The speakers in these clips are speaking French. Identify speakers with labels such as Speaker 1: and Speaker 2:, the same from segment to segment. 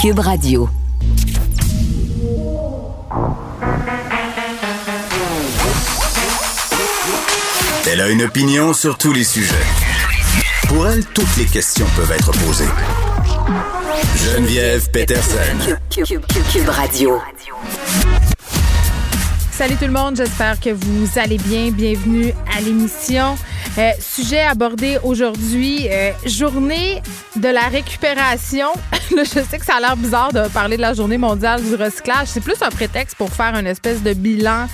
Speaker 1: Cube Radio.
Speaker 2: Elle a une opinion sur tous les sujets. Pour elle, toutes les questions peuvent être posées. Geneviève Peterson.
Speaker 1: Cube, Radio.
Speaker 3: Salut tout le monde, j'espère que vous allez bien. Bienvenue à l'émission. Euh, sujet abordé aujourd'hui, euh, journée de la récupération. Je sais que ça a l'air bizarre de parler de la journée mondiale du recyclage. C'est plus un prétexte pour faire une espèce de bilan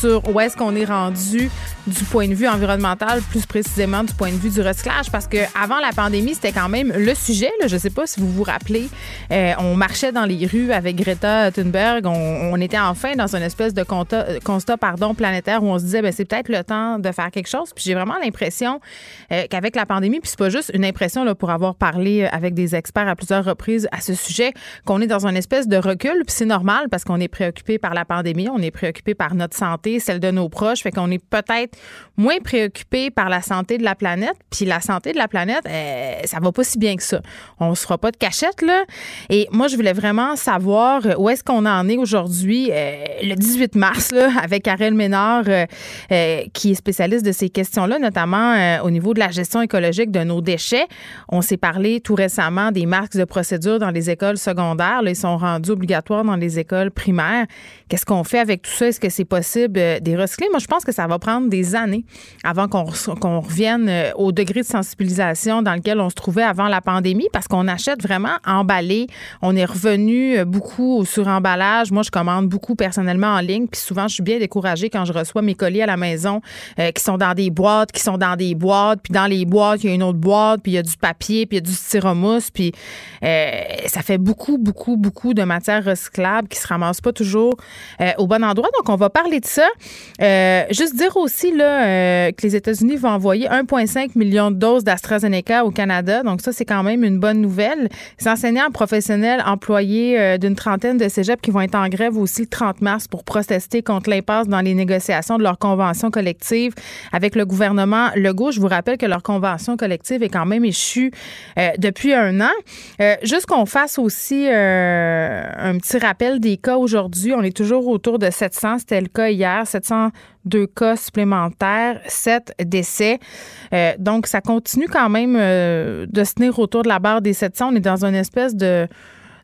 Speaker 3: sur où est-ce qu'on est rendu du point de vue environnemental, plus précisément du point de vue du recyclage, parce que avant la pandémie, c'était quand même le sujet. Je sais pas si vous vous rappelez, euh, on marchait dans les rues avec Greta Thunberg, on, était enfin dans une espèce de constat, constat pardon, planétaire où on se disait, ben, c'est peut-être le temps de faire quelque chose. Puis j'ai vraiment l'impression euh, qu'avec la pandémie, puis c'est pas juste une impression là, pour avoir parlé avec des experts à plusieurs reprises à ce sujet, qu'on est dans une espèce de recul, puis c'est normal parce qu'on est préoccupé par la pandémie, on est préoccupé par notre santé, celle de nos proches, fait qu'on est peut-être moins préoccupé par la santé de la planète. Puis la santé de la planète, euh, ça va pas si bien que ça. On se fera pas de cachette, là. Et moi, je voulais vraiment savoir où est-ce qu'on en est aujourd'hui, euh, le 18 mars, là, avec Karel Ménard, euh, qui est spécialiste de ces questions-là, notamment au niveau de la gestion écologique de nos déchets. On s'est parlé tout récemment des marques de procédure dans les écoles secondaires. Là, ils sont rendus obligatoires dans les écoles primaires. Qu'est-ce qu'on fait avec tout ça? Est-ce que c'est possible des recycler? Moi, je pense que ça va prendre des années avant qu'on revienne euh, au degré de sensibilisation dans lequel on se trouvait avant la pandémie parce qu'on achète vraiment emballé. On est revenu euh, beaucoup au suremballage. Moi, je commande beaucoup personnellement en ligne. Puis souvent, je suis bien découragée quand je reçois mes colis à la maison euh, qui sont dans des boîtes, qui sont dans des boîtes. Puis dans les boîtes, il y a une autre boîte, puis il y a du papier, puis il y a du styromousse. Puis ça fait beaucoup, beaucoup, beaucoup de matières recyclables qui se ramassent pas toujours au bon endroit. Donc, on va parler de ça. juste dire aussi, euh, que les États-Unis vont envoyer 1,5 million de doses d'AstraZeneca au Canada. Donc, ça, c'est quand même une bonne nouvelle. Les enseignants professionnels employés euh, d'une trentaine de cégeps qui vont être en grève aussi le 30 mars pour protester contre l'impasse dans les négociations de leur convention collective avec le gouvernement Legault. Je vous rappelle que leur convention collective est quand même échue euh, depuis un an. juste qu'on fasse aussi un petit rappel des cas aujourd'hui. On est toujours autour de 700. C'était le cas hier. 700 deux cas supplémentaires, sept décès. Euh, donc, ça continue quand même euh, de se tenir autour de la barre des 700. On est dans une espèce de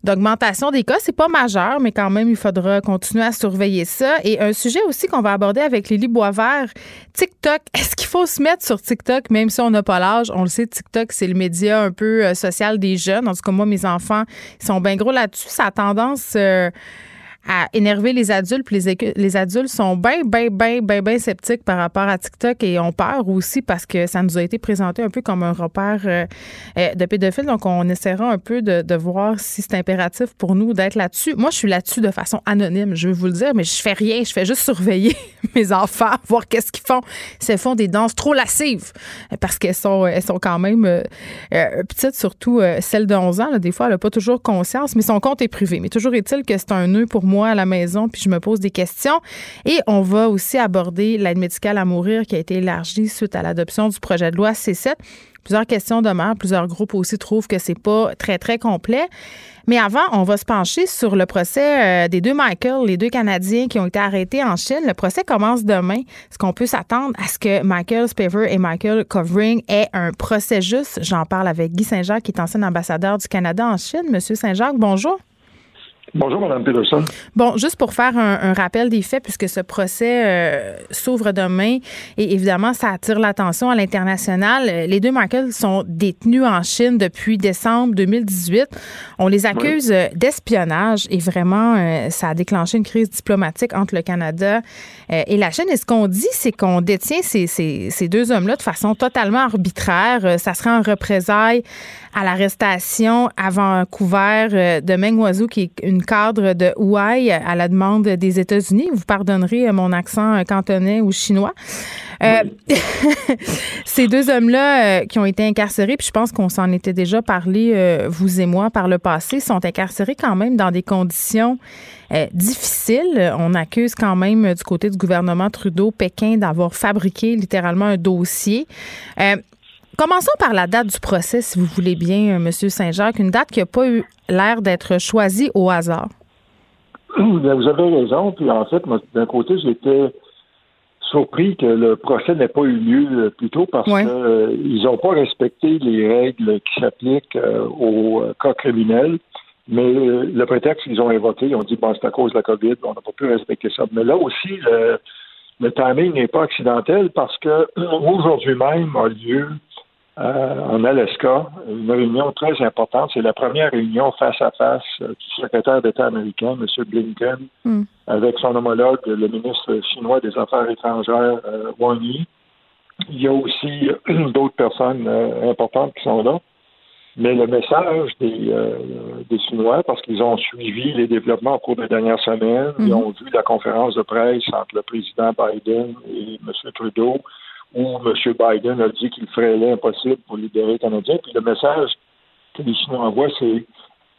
Speaker 3: d'augmentation des cas. C'est pas majeur, mais quand même, il faudra continuer à surveiller ça. Et un sujet aussi qu'on va aborder avec Lily Boisvert, TikTok. Est-ce qu'il faut se mettre sur TikTok, même si on n'a pas l'âge? On le sait, TikTok, c'est le média un peu euh, social des jeunes. En tout cas, moi, mes enfants, ils sont bien gros là-dessus. Ça a tendance à énerver les adultes. Puis les, adultes sont bien, bien, bien, bien, bien sceptiques par rapport à TikTok et ont peur aussi parce que ça nous a été présenté un peu comme un repère euh, euh, de pédophiles. Donc, on essaiera un peu de, voir si c'est impératif pour nous d'être là-dessus. Moi, je suis là-dessus de façon anonyme, je veux vous le dire, mais je fais rien. Je fais juste surveiller mes enfants, voir qu'est-ce qu'ils font. S'ils font des danses trop lascives parce qu'elles sont, elles sont quand même euh, petites, surtout celle de 11 ans. des fois, elle n'a pas toujours conscience, mais son compte est privé. Mais toujours est-il que c'est un nœud pour moi à la maison, puis je me pose des questions. Et on va aussi aborder l'aide médicale à mourir qui a été élargie suite à l'adoption du projet de loi C7. Plusieurs questions demeurent. Plusieurs groupes aussi trouvent que c'est pas très, très complet. Mais avant, on va se pencher sur le procès euh, des deux Michael, les deux Canadiens qui ont été arrêtés en Chine. Le procès commence demain. Est-ce qu'on peut s'attendre à ce que Michael Spaver et Michael Covering aient un procès juste? J'en parle avec Guy Saint-Jacques, qui est ancien ambassadeur du Canada en Chine. Monsieur Saint-Jacques, bonjour.
Speaker 4: Bonjour, Mme Peterson.
Speaker 3: Bon, juste pour faire un, rappel des faits, puisque ce procès euh, s'ouvre demain et évidemment, ça attire l'attention à l'international. Les deux Michael sont détenus en Chine depuis décembre 2018. On les accuse d'espionnage et vraiment, euh, ça a déclenché une crise diplomatique entre le Canada euh, et la Chine. Et ce qu'on dit, c'est qu'on détient ces, ces, ces deux hommes-là de façon totalement arbitraire. Ça sera en représailles à l'arrestation à Vancouver de Meng Wanzhou, qui est une cadre de Hawaii à la demande des États-Unis. Vous pardonnerez mon accent cantonais ou chinois. Euh, ces deux hommes-là euh, qui ont été incarcérés, puis je pense qu'on s'en était déjà parlé, euh, vous et moi, par le passé, sont incarcérés quand même dans des conditions difficiles. On accuse quand même du côté du gouvernement Trudeau Pékin d'avoir fabriqué littéralement un dossier. Commençons par la date du procès, si vous voulez bien, M. Saint-Jacques, une date qui n'a pas eu l'air d'être choisie au hasard.
Speaker 4: Ben, vous avez raison. Puis en fait, d'un côté, j'étais surpris que le procès n'ait pas eu lieu plus tôt parce qu'ils n'ont pas respecté les règles qui s'appliquent au cas criminel. Mais le prétexte qu'ils ont invoqué, ils ont dit bon, c'est à cause de la COVID, on n'a pas pu respecter ça. Mais là aussi, le, le timing n'est pas accidentel parce que aujourd'hui même a lieu euh, en Alaska une réunion très importante. C'est la première réunion face à face euh, du secrétaire d'État américain, M. Blinken, hmm. avec son homologue, le ministre chinois des Affaires étrangères, euh, Wang Yi. Il y a aussi d'autres personnes importantes qui sont là. Mais le message des, des Chinois, parce qu'ils ont suivi les développements au cours des dernières semaines, ils mhm. ont vu la conférence de presse entre le président Biden et M. Trudeau, où M. Biden a dit qu'il ferait l'impossible pour libérer les Canadiens. Puis le message que les Chinois envoient, c'est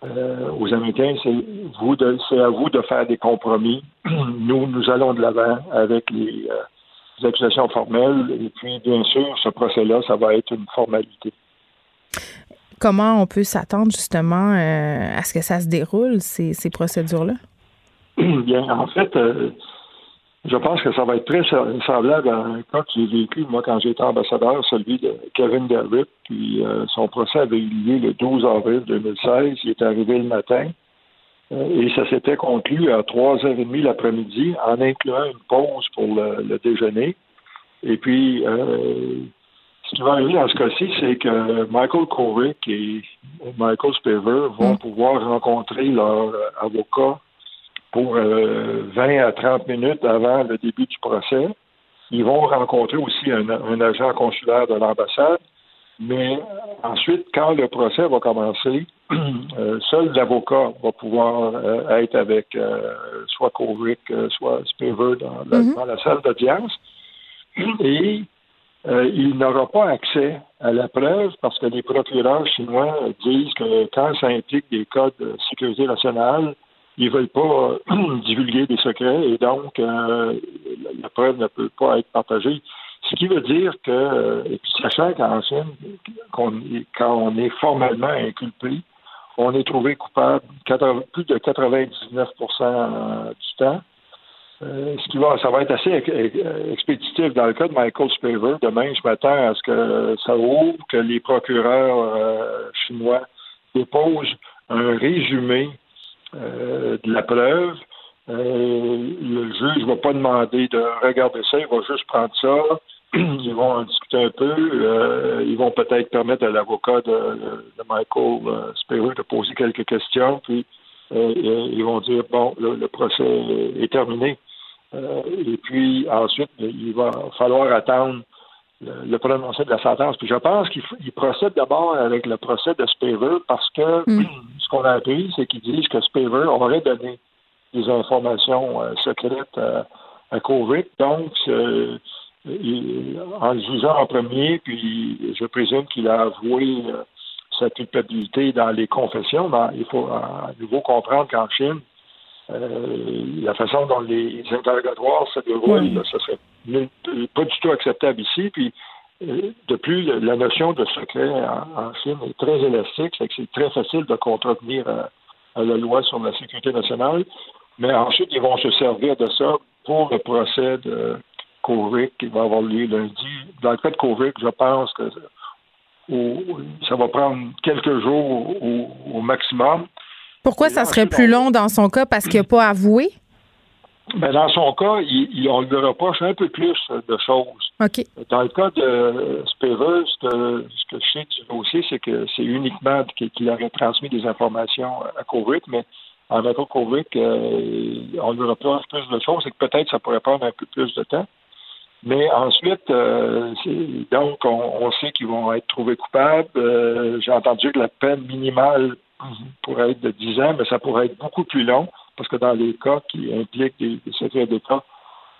Speaker 4: euh, aux Américains, c'est vous de, c'est à vous de faire des compromis. Nous, nous allons de l'avant avec les, euh, les accusations formelles. Et puis, bien sûr, ce procès-là, ça va être une formalité
Speaker 3: comment on peut s'attendre justement euh, à ce que ça se déroule, ces, procédures-là?
Speaker 4: Bien, en fait, euh, je pense que ça va être très semblable à un cas que j'ai vécu, moi, quand j'étais ambassadeur, celui de Kevin Garrett. Puis euh, son procès avait eu lieu le 12 avril 2016. Il est arrivé le matin. et ça s'était conclu à 3h30 l'après-midi, en incluant une pause pour le, le déjeuner. Et puis, ce qui va arriver dans ce cas-ci, c'est que Michael Kovic et Michael Spiver vont mm. pouvoir rencontrer leur euh, avocat pour 20 euh, à 30 minutes avant le début du procès. Ils vont rencontrer aussi un, agent consulaire de l'ambassade. Mais ensuite, quand le procès va commencer, euh, seul l'avocat va pouvoir être avec soit Kovic, soit Spiver dans, mm-hmm. dans la salle d'audience. Et euh, il n'aura pas accès à la preuve parce que les procureurs chinois disent que quand ça implique des codes de sécurité nationale, ils veulent pas divulguer des secrets et donc euh, la preuve ne peut pas être partagée. Ce qui veut dire que, et puis sachant qu'en Chine, quand on est formellement inculpé, on est trouvé coupable plus de 99% du temps. Euh, ce qui va, ça va être assez expéditif dans le cas de Michael Spaver. Demain, je m'attends à ce que ça ouvre, que les procureurs euh, chinois déposent un résumé euh, de la preuve. le juge ne va pas demander de regarder ça, il va juste prendre ça. Ils vont en discuter un peu. ils vont peut-être permettre à l'avocat de, Michael Spaver de poser quelques questions. Puis ils vont dire bon, le procès est terminé. Euh, et puis ensuite, il va falloir attendre le, prononcé de la sentence. Puis je pense qu'il procède d'abord avec le procès de Spaver parce que hmm. ce qu'on a appris, c'est qu'ils disent que Spaver aurait donné des informations euh, secrètes à, à COVID. Donc, euh, en le jugeant en premier, puis je présume qu'il a avoué sa culpabilité dans les confessions. Ben, il faut à nouveau comprendre qu'en Chine, euh, la façon dont les interrogatoires se déroulent, ça serait pas du tout acceptable ici. Puis, euh, de plus, la notion de secret en, Chine est très élastique, c'est que c'est très facile de contrevenir à, la loi sur la sécurité nationale. Mais ensuite, ils vont se servir de ça pour le procès de Kovic qui va avoir lieu lundi. Dans le cas de Kovic, je pense que ça va prendre quelques jours au maximum.
Speaker 3: Pourquoi ça serait plus long dans son cas? Parce qu'il n'a pas avoué?
Speaker 4: Ben dans son cas, il, on lui reproche un peu plus de choses. Dans le cas de Spever, ce que, je sais du dossier, c'est que c'est uniquement qu'il aurait transmis des informations à Kovic, mais en cas Kovic, euh, on lui reproche plus de choses, et que peut-être ça pourrait prendre un peu plus de temps. Mais ensuite, euh, donc, on, sait qu'ils vont être trouvés coupables. Euh, j'ai entendu que la peine minimale pourrait être de 10 ans, mais ça pourrait être beaucoup plus long, parce que dans les cas qui impliquent des, secrets d'État,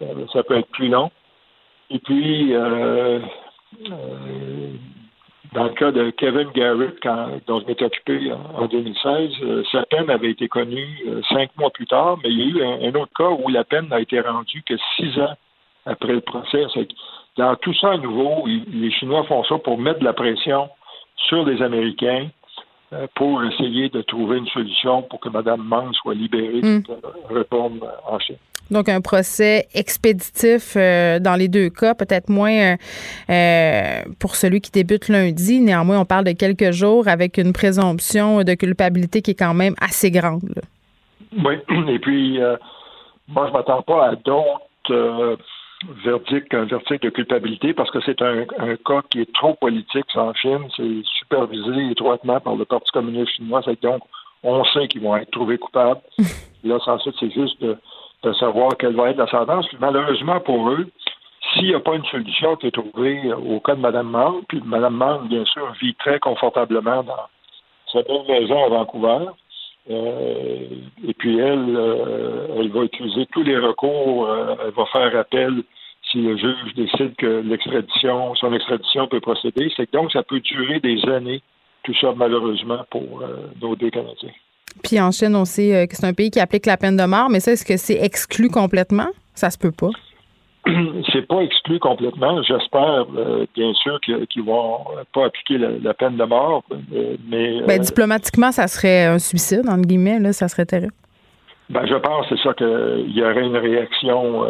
Speaker 4: euh, ça peut être plus long. Et puis, euh, euh, dans le cas de Kevin Garrett, quand, dont je m'étais occupé en, 2016, sa peine avait été connue cinq mois plus tard, mais il y a eu un, autre cas où la peine n'a été rendue que six ans après le procès. dans tout ça à nouveau, les Chinois font ça pour mettre de la pression sur les Américains pour essayer de trouver une solution pour que Mme Mang soit libérée mm. de retourne en Chine.
Speaker 3: Donc, un procès expéditif euh, dans les deux cas, peut-être moins euh, pour celui qui débute lundi. Néanmoins, on parle de quelques jours avec une présomption de culpabilité qui est quand même assez grande.
Speaker 4: Oui, et puis, moi, je ne m'attends pas à d'autres verdict, un verdict de culpabilité parce que c'est un, cas qui est trop politique en Chine. C'est supervisé étroitement par le Parti communiste chinois. Donc, on sait qu'ils vont être trouvés coupables. Là, ensuite, c'est juste de, savoir quelle va être la sentence. malheureusement pour eux, s'il n'y a pas une solution qui est trouvée au cas de Mme Mang, puis Mme Mang, bien sûr, vit très confortablement dans sa belle maison à Vancouver, et puis elle, euh, elle va utiliser tous les recours. Euh, elle va faire appel si le juge décide que l'extradition, son extradition peut procéder. C'est donc ça peut durer des années, tout ça malheureusement pour nos deux Canadiens.
Speaker 3: Puis en Chine, on sait que c'est un pays qui applique la peine de mort, mais ça, est-ce que c'est exclu complètement? Ça se peut pas.
Speaker 4: c'est pas exclu complètement. J'espère, euh, bien sûr, qu'ils vont pas appliquer la, peine de mort, euh, mais.
Speaker 3: Ben, euh, diplomatiquement, ça serait un suicide, entre guillemets, là, ça serait terrible.
Speaker 4: Ben, je pense, c'est ça, qu'il y aurait une réaction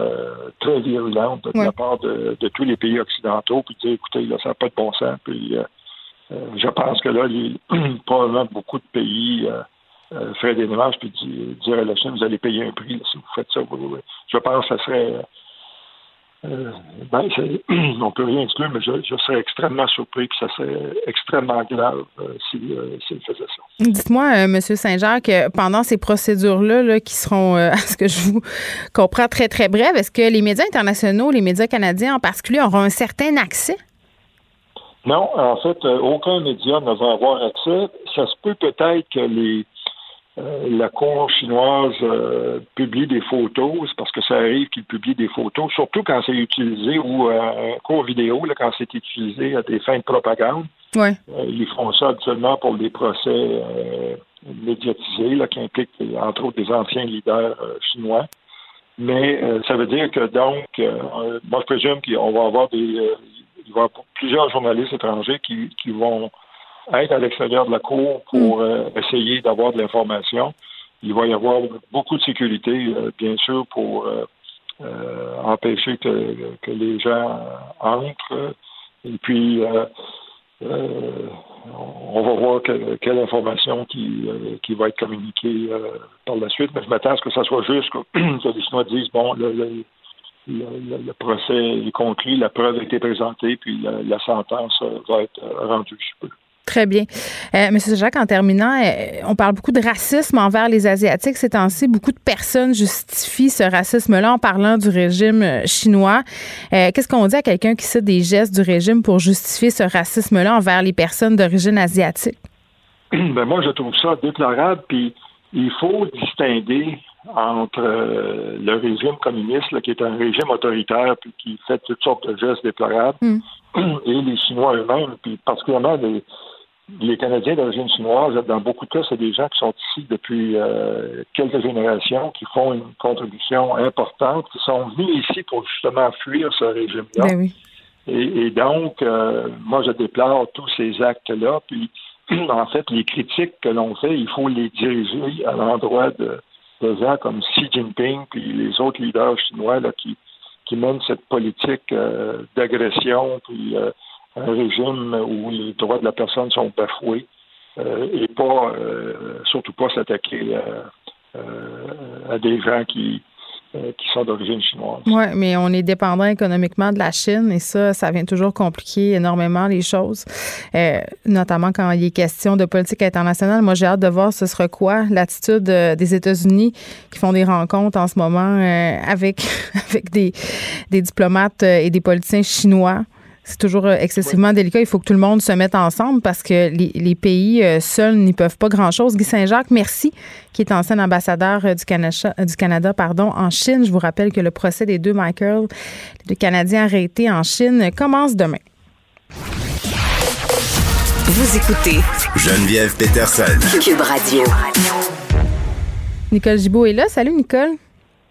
Speaker 4: très virulente de la part de, tous les pays occidentaux, puis dire, écoutez, là, ça n'a pas de bon sens. Puis, je pense que là, les, probablement beaucoup de pays feraient des démarches puis dire à la Chine, vous allez payer un prix si vous faites ça. Je pense que ça serait euh, ben, on peut rien exclure, mais je, serais extrêmement surpris que ça serait extrêmement grave euh, s'il euh, faisait ça.
Speaker 3: Dites-moi, M. Saint-Jacques, pendant ces procédures-là, qui seront, à ce que je vous comprends, très, très brèves, est-ce que les médias internationaux, les médias canadiens en particulier, auront un certain accès?
Speaker 4: Non, en fait, aucun média ne va avoir accès. Ça se peut peut-être que les euh, la Cour chinoise euh, publie des photos, c'est parce que ça arrive qu'ils publient des photos, surtout quand c'est utilisé ou euh, un cours vidéo, là, quand c'est utilisé à des fins de propagande.
Speaker 3: Ouais.
Speaker 4: ils font ça actuellement pour des procès médiatisés là, qui impliquent entre autres des anciens leaders chinois. Mais ça veut dire que donc, moi je présume qu'on va avoir des il va y avoir plusieurs journalistes étrangers qui, qui vont être à l'extérieur de la cour pour mm. euh, essayer d'avoir de l'information. Il va y avoir beaucoup de sécurité, euh, bien sûr, pour euh, empêcher que, que, les gens entrent. Et puis, on va voir quelle information qui, qui va être communiquée par la suite. Mais je m'attends à ce que ça soit juste que, les Chinois disent, bon, le, le, le, procès est conclu, la preuve a été présentée, puis la, la sentence va être rendue. Je peux.
Speaker 3: Très bien. Euh, Monsieur Jacques, en terminant, euh, on parle beaucoup de racisme envers les Asiatiques ces temps-ci. Beaucoup de personnes justifient ce racisme-là en parlant du régime euh, chinois. Qu'est-ce qu'on dit à quelqu'un qui cite des gestes du régime pour justifier ce racisme-là envers les personnes d'origine asiatique?
Speaker 4: Ben moi, je trouve ça déplorable. Puis il faut distinguer entre le régime communiste, qui est un régime autoritaire puis qui fait toutes sortes de gestes déplorables, hmm. et les Chinois eux-mêmes, puis particulièrement les, les Canadiens d'origine chinoise, dans beaucoup de cas, c'est des gens qui sont ici depuis euh, quelques générations, qui font une contribution importante, qui sont venus ici pour justement fuir ce régime-là.
Speaker 3: Ben
Speaker 4: et, donc, euh, moi, je déplore tous ces actes-là. Puis, en fait, les critiques que l'on fait, il faut les diriger à l'endroit de, gens comme Xi Jinping puis les autres leaders chinois là, qui, qui mènent cette politique euh, d'agression puis un régime où les droits de la personne sont bafoués euh, et pas, euh, surtout pas s'attaquer à, à, des gens qui, euh, qui sont d'origine chinoise.
Speaker 3: Oui, mais on est dépendant économiquement de la Chine et ça, ça vient toujours compliquer énormément les choses, notamment quand il est question de politique internationale. Moi, j'ai hâte de voir ce sera quoi l'attitude des États-Unis qui font des rencontres en ce moment avec, avec des, des diplomates et des politiciens chinois c'est toujours euh, excessivement délicat. Il faut que tout le monde se mette ensemble parce que les, pays euh, seuls n'y peuvent pas grand-chose. Guy Saint-Jacques, merci, qui est ancien ambassadeur euh, du Canada, du Canada pardon, en Chine. Je vous rappelle que le procès des deux Michael, les deux Canadiens arrêtés en Chine, commence demain.
Speaker 2: Vous écoutez Geneviève Peterson.
Speaker 1: Cube Radio.
Speaker 3: Nicole Gibault est là. Salut, Nicole.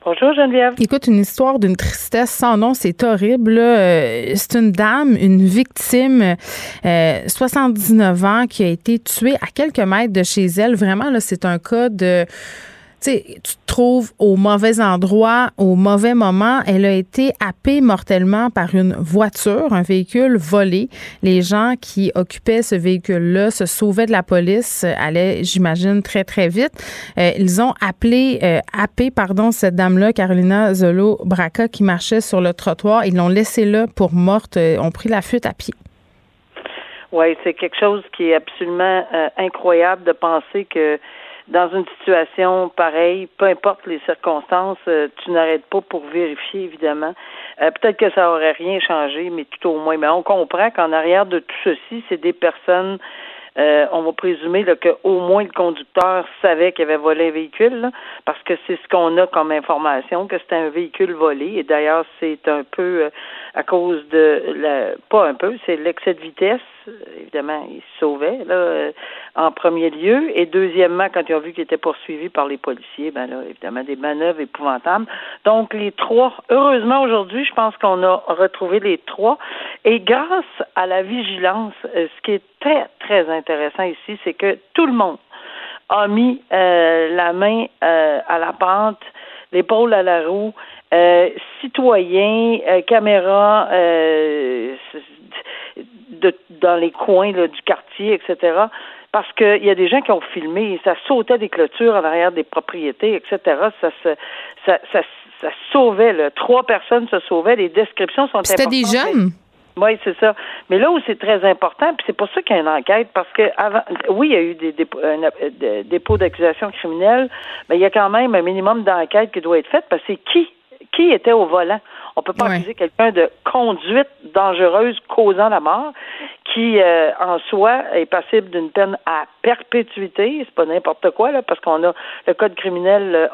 Speaker 1: Bonjour Geneviève.
Speaker 3: Écoute, une histoire d'une tristesse sans nom, c'est horrible. Euh, c'est une dame, une victime, 79 ans, qui a été tuée à quelques mètres de chez elle. Vraiment, là, c'est un cas de tu te trouves au mauvais endroit, au mauvais moment. Elle a été happée mortellement par une voiture, un véhicule volé. Les gens qui occupaient ce véhicule-là se sauvaient de la police, allaient, j'imagine, très, très vite. Euh, ils ont appelé, euh, happé, pardon, cette dame-là, Carolina Zolo Braca, qui marchait sur le trottoir. Ils l'ont laissée là pour morte, euh, ont pris la fuite à pied.
Speaker 1: Oui, c'est quelque chose qui est absolument incroyable de penser que dans une situation pareille, peu importe les circonstances, euh, tu n'arrêtes pas pour vérifier, évidemment. Euh, peut-être que ça aurait rien changé, mais tout au moins. Mais on comprend qu'en arrière de tout ceci, c'est des personnes euh, on va présumer qu'au moins le conducteur savait qu'il avait volé un véhicule, parce que c'est ce qu'on a comme information, que c'était un véhicule volé. Et d'ailleurs, c'est un peu à cause de la pas un peu, c'est l'excès de vitesse. Évidemment, il se sauvait là, en premier lieu. Et deuxièmement, quand ils ont vu qu'il était poursuivi par les policiers, ben là, évidemment, des manœuvres épouvantables. Donc, les trois, heureusement aujourd'hui, je pense qu'on a retrouvé les trois. Et grâce à la vigilance, euh, ce qui est très, très intéressant ici, c'est que tout le monde a mis euh, la main euh, à la pente, l'épaule à la roue, euh, citoyens, caméras, de, dans les coins là, du quartier, etc parce qu'il y a des gens qui ont filmé, ça sautait des clôtures en arrière des propriétés, etc. Ça se, ça, ça, ça sauvait, là. trois personnes se sauvaient, les descriptions sont
Speaker 3: C'était des jeunes?
Speaker 1: Oui, c'est ça. Mais là où c'est très important, puis c'est pour ça qu'il y a une enquête, parce que avant, oui, il y a eu des dépôts, euh, dépôts d'accusation criminelle, mais il y a quand même un minimum d'enquête qui doit être faite, parce que c'est qui qui était au volant. On peut pas accuser quelqu'un de conduite dangereuse causant la mort, qui euh, en soi est passible d'une peine à perpétuité. C'est pas n'importe quoi là, parce qu'on a le code criminel euh,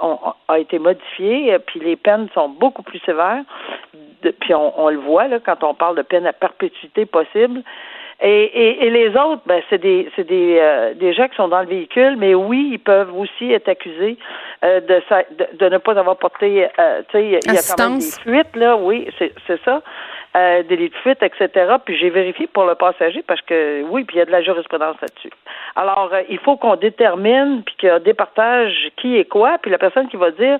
Speaker 1: a été modifié, euh, puis les peines sont beaucoup plus sévères. puis on, le voit là quand on parle de peine à perpétuité possible. Et, et, les autres, ben, c'est des, c'est des, euh, des gens qui sont dans le véhicule, mais oui, ils peuvent aussi être accusés euh, de, de, ne pas avoir porté, euh, tu sais, il y a quand même des fuites, là, oui, c'est, c'est ça, euh, délit de fuite, etc. Puis j'ai vérifié pour le passager parce que, oui, puis il y a de la jurisprudence là-dessus. Alors, il faut qu'on détermine, puis qu'on départage qui est quoi, puis la personne qui va dire,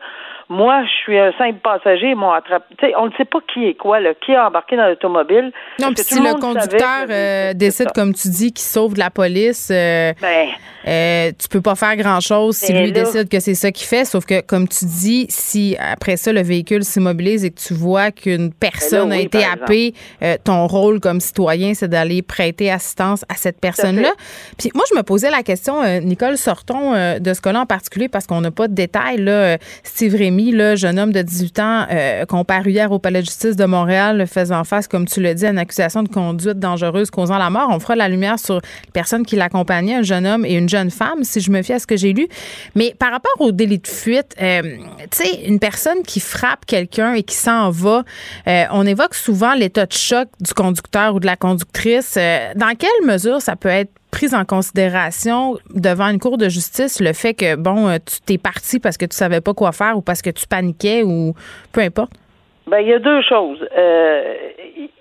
Speaker 1: moi, je suis un simple passager, ils m'ont attrapé. on ne sait pas qui est quoi, là, qui a embarqué dans l'automobile.
Speaker 3: Non, puis si le, conducteur euh, décide, comme tu dis, qu'il sauve de la police, euh, ben, euh, tu peux pas faire grand-chose si ben lui décide que c'est ça qu'il fait. Sauf que, comme tu dis, si après ça, le véhicule s'immobilise et que tu vois qu'une ben personne a été happée, euh, ton rôle comme citoyen, c'est d'aller prêter assistance à cette personne-là. Puis moi, je me posais la question, Nicole, sortons de ce cas-là en particulier parce qu'on n'a pas de détails. Là, Steve Rémy le jeune homme de 18 ans euh, comparu hier au palais de justice de Montréal, faisant face, comme tu le dis, à une accusation de conduite dangereuse causant la mort. On fera la lumière sur les personnes qui l'accompagnaient, un jeune homme et une jeune femme, si je me fie à ce que j'ai lu. Mais par rapport au délit de fuite, euh, tu sais, une personne qui frappe quelqu'un et qui s'en va, euh, on évoque souvent l'état de choc du conducteur ou de la conductrice. dans quelle mesure ça peut être prise en considération devant une cour de justice le fait que, bon, euh, tu t'es parti parce que tu savais pas quoi faire ou parce que tu paniquais ou peu importe?
Speaker 1: Ben, il y a deux choses. Euh,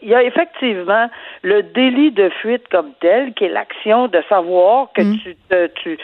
Speaker 1: il y a effectivement le délit de fuite comme tel, qui est l'action de savoir que mm. tu, te, tu,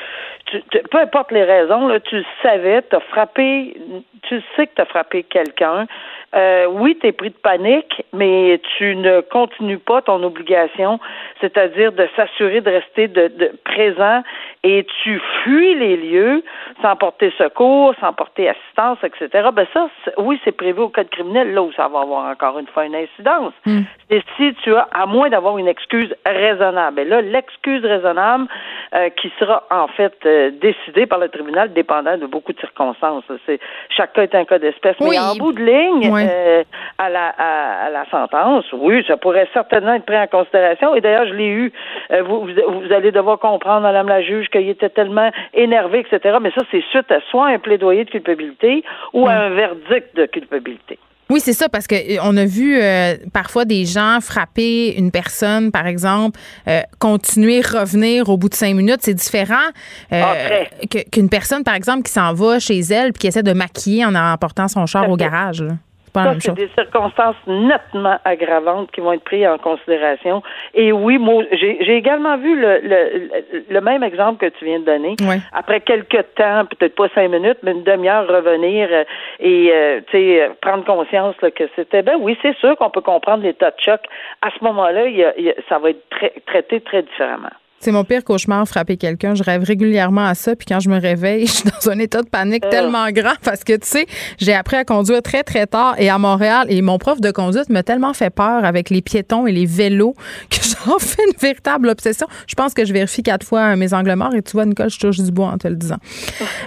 Speaker 1: tu, peu importe les raisons, là, tu savais, tu as frappé, tu sais que tu as frappé quelqu'un, euh, oui, tu es pris de panique, mais tu ne continues pas ton obligation, c'est-à-dire de s'assurer de rester de, de, présent et tu fuis les lieux sans porter secours, sans porter assistance, etc. Ben ça, oui, c'est prévu au code criminel, là où ça va avoir encore une fois une incidence. Hmm. Et si tu as, à moins d'avoir une excuse raisonnable, et là, l'excuse raisonnable euh, qui sera en fait euh, décidée par le tribunal dépendant de beaucoup de circonstances. C'est chaque cas est un cas d'espèce, mais en bout de ligne, euh, à, la, à, la sentence, oui, ça pourrait certainement être pris en considération. Et d'ailleurs, je l'ai eu. Euh, vous, vous, allez devoir comprendre, Madame la juge, qu'il était tellement énervé, etc. Mais ça, c'est suite à soit un plaidoyer de culpabilité ou à un verdict de culpabilité.
Speaker 3: Oui, c'est ça, parce que euh, on a vu euh, parfois des gens frapper une personne, par exemple, euh, continuer, revenir au bout de cinq minutes. C'est différent
Speaker 1: Ah,
Speaker 3: qu'une personne, par exemple, qui s'en va chez elle puis qui essaie de maquiller en emportant son char au garage. là. C'est
Speaker 1: Ça, des circonstances nettement aggravantes qui vont être prises en considération. Et oui, moi, j'ai également vu le, le, le même exemple que tu viens de donner. Après quelques temps, peut-être pas cinq minutes, mais une demi-heure, revenir euh, et euh, sais, euh, prendre conscience là, que c'était ben oui, c'est sûr qu'on peut comprendre l'état de choc. À ce moment-là, il y a- il y a- ça va être trai- traité très différemment.
Speaker 3: C'est mon pire cauchemar, frapper quelqu'un. Je rêve régulièrement à ça. Puis quand je me réveille, je suis dans un état de panique
Speaker 1: Ah.
Speaker 3: tellement grand parce que, tu sais, j'ai appris à conduire très, très tard et à Montréal. Et mon prof de conduite m'a tellement fait peur avec les piétons et les vélos que j'en fais une véritable obsession. Je pense que je vérifie quatre fois mes angles morts. Et tu vois, Nicole, je touche du bois en te le disant.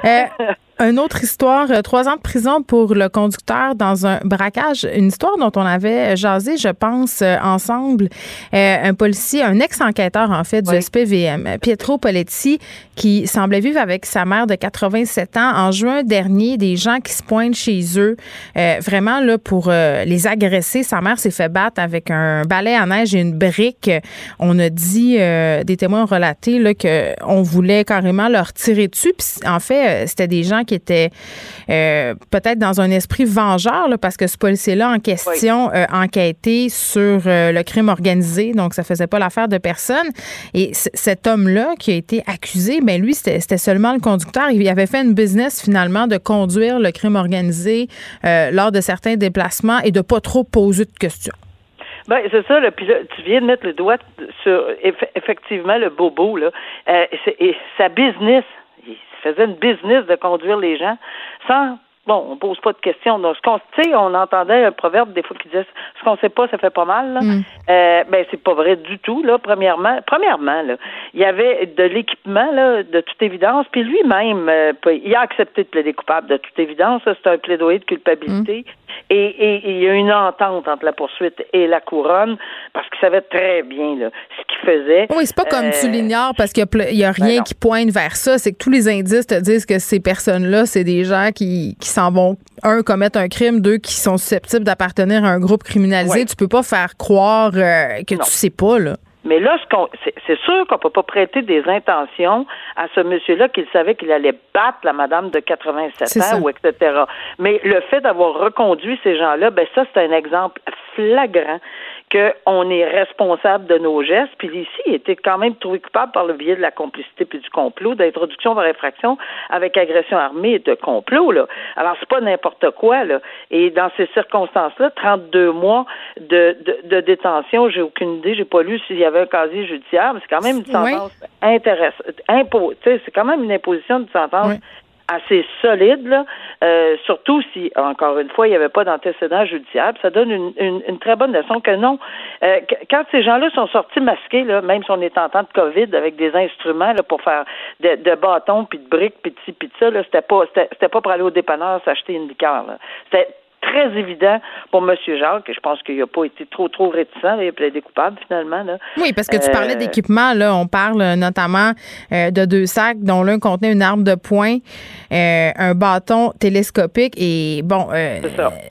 Speaker 3: Euh, une autre histoire, euh, trois ans de prison pour le conducteur dans un braquage. Une histoire dont on avait jasé, je pense, euh, ensemble. Euh, un policier, un ex-enquêteur, en fait, du
Speaker 1: Oui.
Speaker 3: SPVM, Pietro Poletti, qui semblait vivre avec sa mère de 87 ans. En juin dernier, des gens qui se pointent chez eux, euh, vraiment là pour euh, les agresser. Sa mère s'est fait battre avec un balai à neige et une brique. On a dit, euh, des témoins ont relaté là, qu'on voulait carrément leur tirer dessus. Puis, en fait, c'était des gens qui étaient euh, peut-être dans un esprit vengeur, là, parce que ce policier-là en question euh, enquêtait sur euh, le crime organisé, donc ça faisait pas l'affaire de personne. Et cet homme-là qui a été accusé, ben lui, c'était seulement le conducteur. Il avait fait une business finalement de conduire le crime organisé euh, lors de certains déplacements et de pas trop poser de questions.
Speaker 1: Ben, c'est ça. Puis là, tu viens de mettre le doigt sur eff- effectivement le bobo, là. Euh, et sa business, faisait une business de conduire les gens sans Bon, on pose pas de questions. Donc, ce qu'on, tu sais, on entendait un proverbe des fois qui disait ce qu'on sait pas, ça fait pas mal. Là. Euh, ben, c'est pas vrai du tout. Là, premièrement, premièrement, là, il y avait de l'équipement là, de toute évidence. Puis lui-même, euh, il a accepté de plaider coupable de toute évidence. C'est un plaidoyer de culpabilité. Et, et- et il y a une entente entre la poursuite et la couronne parce qu'il savait très bien là, ce qu'il faisait.
Speaker 3: Oui, c'est pas comme tu
Speaker 1: Euh,
Speaker 3: l'ignores parce qu'il n'y a,
Speaker 1: ben
Speaker 3: rien qui pointe vers ça. C'est que tous les indices te disent que ces personnes-là, c'est des gens qui, qui s'en vont, un, commettre un crime, deux, qui sont susceptibles d'appartenir à un groupe criminalisé.
Speaker 1: Ouais.
Speaker 3: Tu peux pas faire croire euh, que
Speaker 1: Non.
Speaker 3: tu sais pas, là.
Speaker 1: Mais là, ce qu'on, c'est, sûr qu'on peut pas prêter des intentions à ce monsieur-là qu'il savait qu'il allait battre la madame de 87
Speaker 3: C'est
Speaker 1: ans ou etc. Mais le fait d'avoir reconduit ces gens-là, ben ça, c'est un exemple flagrant qu'on est responsable de nos gestes. Puis ici, il était quand même trouvé coupable par le biais de la complicité puis du complot, d'introduction par infraction avec agression armée et de complot. Là. Alors, c'est pas n'importe quoi. Là. Et dans ces circonstances-là, 32 mois de, de, de détention, j'ai aucune idée, j'ai pas lu s'il y avait un casier judiciaire, mais c'est quand même une
Speaker 3: Oui.
Speaker 1: sentence intéressante. Impo, c'est quand même une imposition de sentence
Speaker 3: Oui.
Speaker 1: Assez solide, là. Euh, surtout si, encore une fois, il n'y avait pas d'antécédent judiciaire. Ça donne une, une, une très bonne leçon que non. Euh, qu- quand ces gens-là sont sortis masqués, là, même si on est en temps de COVID, avec des instruments là, pour faire de, de bâtons, puis de briques, puis de ci, puis de ça, c'était pas, c'était, pas pour aller au dépanneur s'acheter une liqueur. C'était très évident pour M. Jacques, et je pense qu'il n'a pas été trop, trop réticent, il a plaidé coupable, finalement. Là.
Speaker 3: Oui, parce que tu
Speaker 1: Euh,
Speaker 3: parlais d'équipement, là. On parle euh, notamment euh, de deux sacs dont l'un contenait une arme de poing, euh, un bâton télescopique et bon, euh.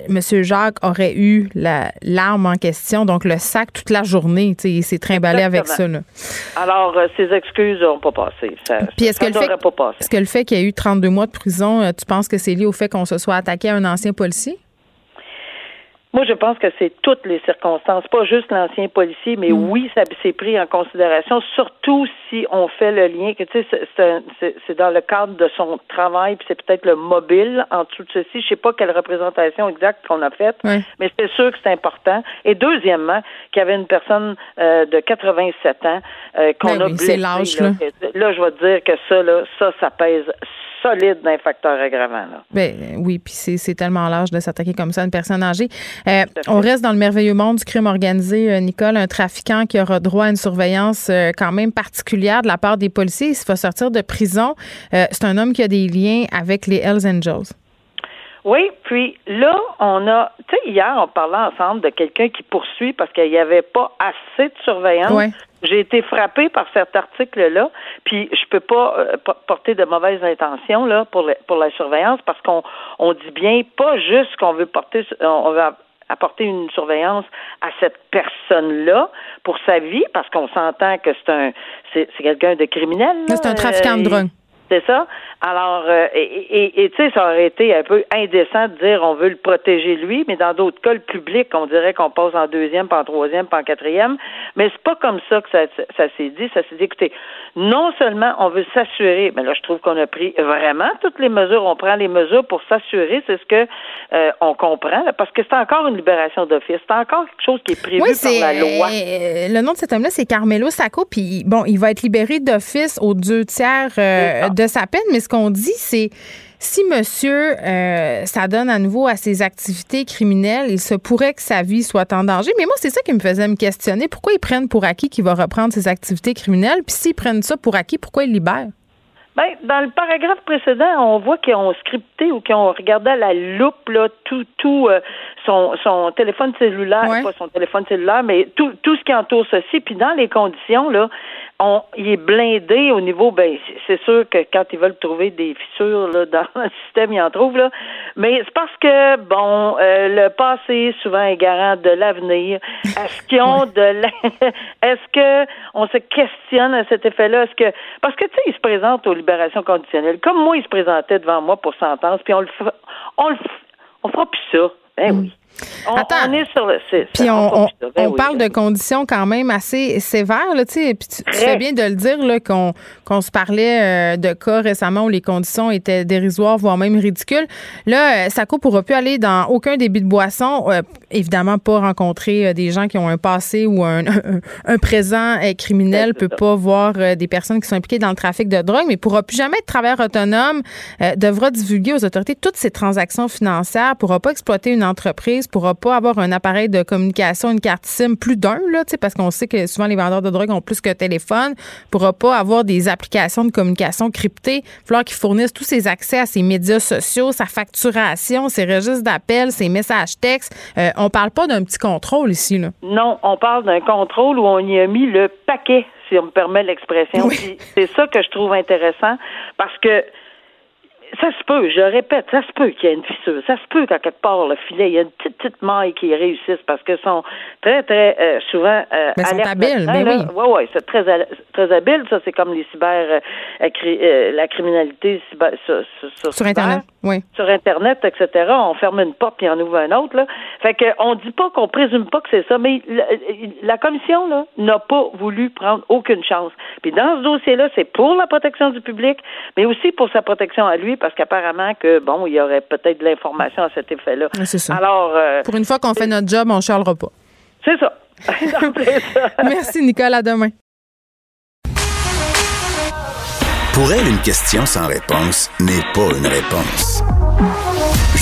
Speaker 3: Monsieur Jacques aurait eu la- l'arme en question, donc le sac toute la journée. Il s'est trimballé avec ça, là.
Speaker 1: Alors, euh, ces excuses n'ont pas passé. Ça,
Speaker 3: Puis est-ce
Speaker 1: ça
Speaker 3: que, le fait,
Speaker 1: n'aurait pas passé.
Speaker 3: est-ce que le fait qu'il y ait eu 32 mois de prison, euh, tu penses que c'est lié au fait qu'on se soit attaqué à un ancien policier?
Speaker 1: Moi, je pense que c'est toutes les circonstances, pas juste l'ancien policier, mais oui, ça s'est pris en considération, surtout si on fait le lien, que tu sais, c'est- c'est c'est c'est dans le cadre de son travail, puis c'est peut-être le mobile en dessous de ceci. Je sais pas quelle représentation exacte qu'on a faite,
Speaker 3: Oui.
Speaker 1: mais c'est sûr que c'est important. Et deuxièmement, qu'il y avait une personne euh, de 87 ans euh, qu'on
Speaker 3: Ben
Speaker 1: a
Speaker 3: oui, c'est
Speaker 1: blessée. là.
Speaker 3: là.
Speaker 1: Là, je vais te dire que ça, là, ça, ça pèse solide d'un facteur aggravant. Là.
Speaker 3: Ben oui, puis c'est, tellement large de s'attaquer comme ça à une personne âgée. Euh,
Speaker 1: fait.
Speaker 3: on reste dans le merveilleux monde du crime organisé, euh, Nicole, un trafiquant qui aura droit à une surveillance euh, quand même particulière de la part des policiers. Il se va sortir de prison. Euh, c'est un homme qui a des liens avec les Hells Angels.
Speaker 1: Oui, puis là, on a, tu sais, hier, on parlait ensemble de quelqu'un qui poursuit parce qu'il n'y avait pas assez de surveillance.
Speaker 3: Ouais.
Speaker 1: J'ai été frappée par cet article-là, puis je peux pas euh, porter de mauvaises intentions là pour pour la surveillance parce qu'on on dit bien pas juste qu'on veut porter on veut apporter une surveillance à cette personne-là pour sa vie, parce qu'on s'entend que c'est un c'est quelqu'un de criminel.
Speaker 3: C'est un trafiquant de drogue.
Speaker 1: C'est ça. Alors, euh, et tu sais, ça aurait été un peu indécent de dire on veut le protéger lui, mais dans d'autres cas, le on dirait qu'on passe en deuxième, pas en troisième, pas en quatrième. Mais c'est pas comme ça que ça, ça s'est dit. Ça s'est dit, écoutez, non seulement on veut s'assurer, mais là, je trouve qu'on a pris vraiment toutes les mesures. On prend les mesures pour s'assurer, c'est ce que euh, on comprend, parce que c'est encore une libération d'office. C'est encore quelque chose qui est prévu par la loi.
Speaker 3: Euh, le nom de cet homme-là, c'est Carmelo Sacco, puis bon, il va être libéré d'office aux deux tiers de sa peine, mais ce qu'on dit, c'est si monsieur euh, s'adonne à nouveau à ses activités criminelles, il se pourrait que sa vie soit en danger. Mais moi, c'est ça qui me faisait me questionner. Pourquoi ils prennent pour acquis qu'il va reprendre ses activités criminelles? Puis s'ils prennent ça pour acquis, pourquoi ils libèrent?
Speaker 1: Ben, dans le paragraphe précédent, on voit qu'ils ont scripté ou qu'ils ont regardé à la loupe là, tout, tout euh, son, son téléphone cellulaire, pas son téléphone cellulaire, mais tout, tout ce qui entoure ceci. Puis dans les conditions, là, on, il est blindé au niveau, ben, c'est sûr que quand ils veulent trouver des fissures là, dans le système, ils en trouvent, là. Mais c'est parce que, bon, euh, le passé souvent est garant de l'avenir. Est-ce qu'ils ont de Est-ce que on se questionne à cet effet-là? Est-ce que parce que tu sais, ils se présentent aux libérations conditionnelles. Comme moi, ils se présentaient devant moi pour sentence, puis on le on le on fera plus ça. Ben oui. On,
Speaker 3: Attends.
Speaker 1: est sur le
Speaker 3: Puis on, on, parle de conditions quand même assez sévères, là, tu sais. Puis tu, fais bien de le dire, là, qu'on qu'on se parlait euh, de cas récemment où les conditions étaient dérisoires, voire même ridicules. Là, ça ne pourra plus aller dans aucun débit de boisson. Euh, évidemment, pas rencontrer euh, des gens qui ont un passé ou un, un, présent criminel, peut pas voir des personnes qui sont impliquées dans le trafic de drogue, mais pourra plus jamais être travailleur autonome, devra divulguer aux autorités toutes ses transactions financières, pourra pas exploiter une entreprise pourra pas avoir un appareil de communication, une carte SIM, plus d'un, là, parce qu'on sait que souvent les vendeurs de drogue ont plus que téléphone, pourra pas avoir des applications de communication cryptées. Il va falloir qu'ils fournissent tous ses accès à ses médias sociaux, sa facturation, ses registres d'appels, ses messages textes. Euh, on parle pas d'un petit contrôle ici, là.
Speaker 1: Non, on parle d'un contrôle où on y a mis le paquet, si on me permet l'expression. C'est ça que je trouve intéressant parce que ça se peut, je répète, ça se peut qu'il y ait une fissure. Ça se peut qu'à quelque part, le filet, il y a une petite, petite maille qui réussisse parce que sont très, très euh, souvent
Speaker 3: euh, mais sont habiles, mais oui.
Speaker 1: Oui, oui, c'est très, très habile. Ça, c'est comme les cyber, euh, euh, la criminalité cyber, sur,
Speaker 3: sur, sur Internet, oui.
Speaker 1: Sur Internet, etc. On ferme une porte puis on ouvre un autre. Là. Fait que on dit pas qu'on présume pas que c'est ça, mais la, la commission là n'a pas voulu prendre aucune chance. Puis dans ce dossier-là, c'est pour la protection du public, mais aussi pour sa protection à lui parce qu'apparemment que bon, il y aurait peut-être de l'information à cet effet-là.
Speaker 3: c'est ça.
Speaker 1: Alors, euh,
Speaker 3: pour une fois qu'on fait notre job, on charlera pas.
Speaker 1: C'est ça.
Speaker 3: Merci Nicole, à demain.
Speaker 2: Pour elle, une question sans réponse n'est pas une réponse.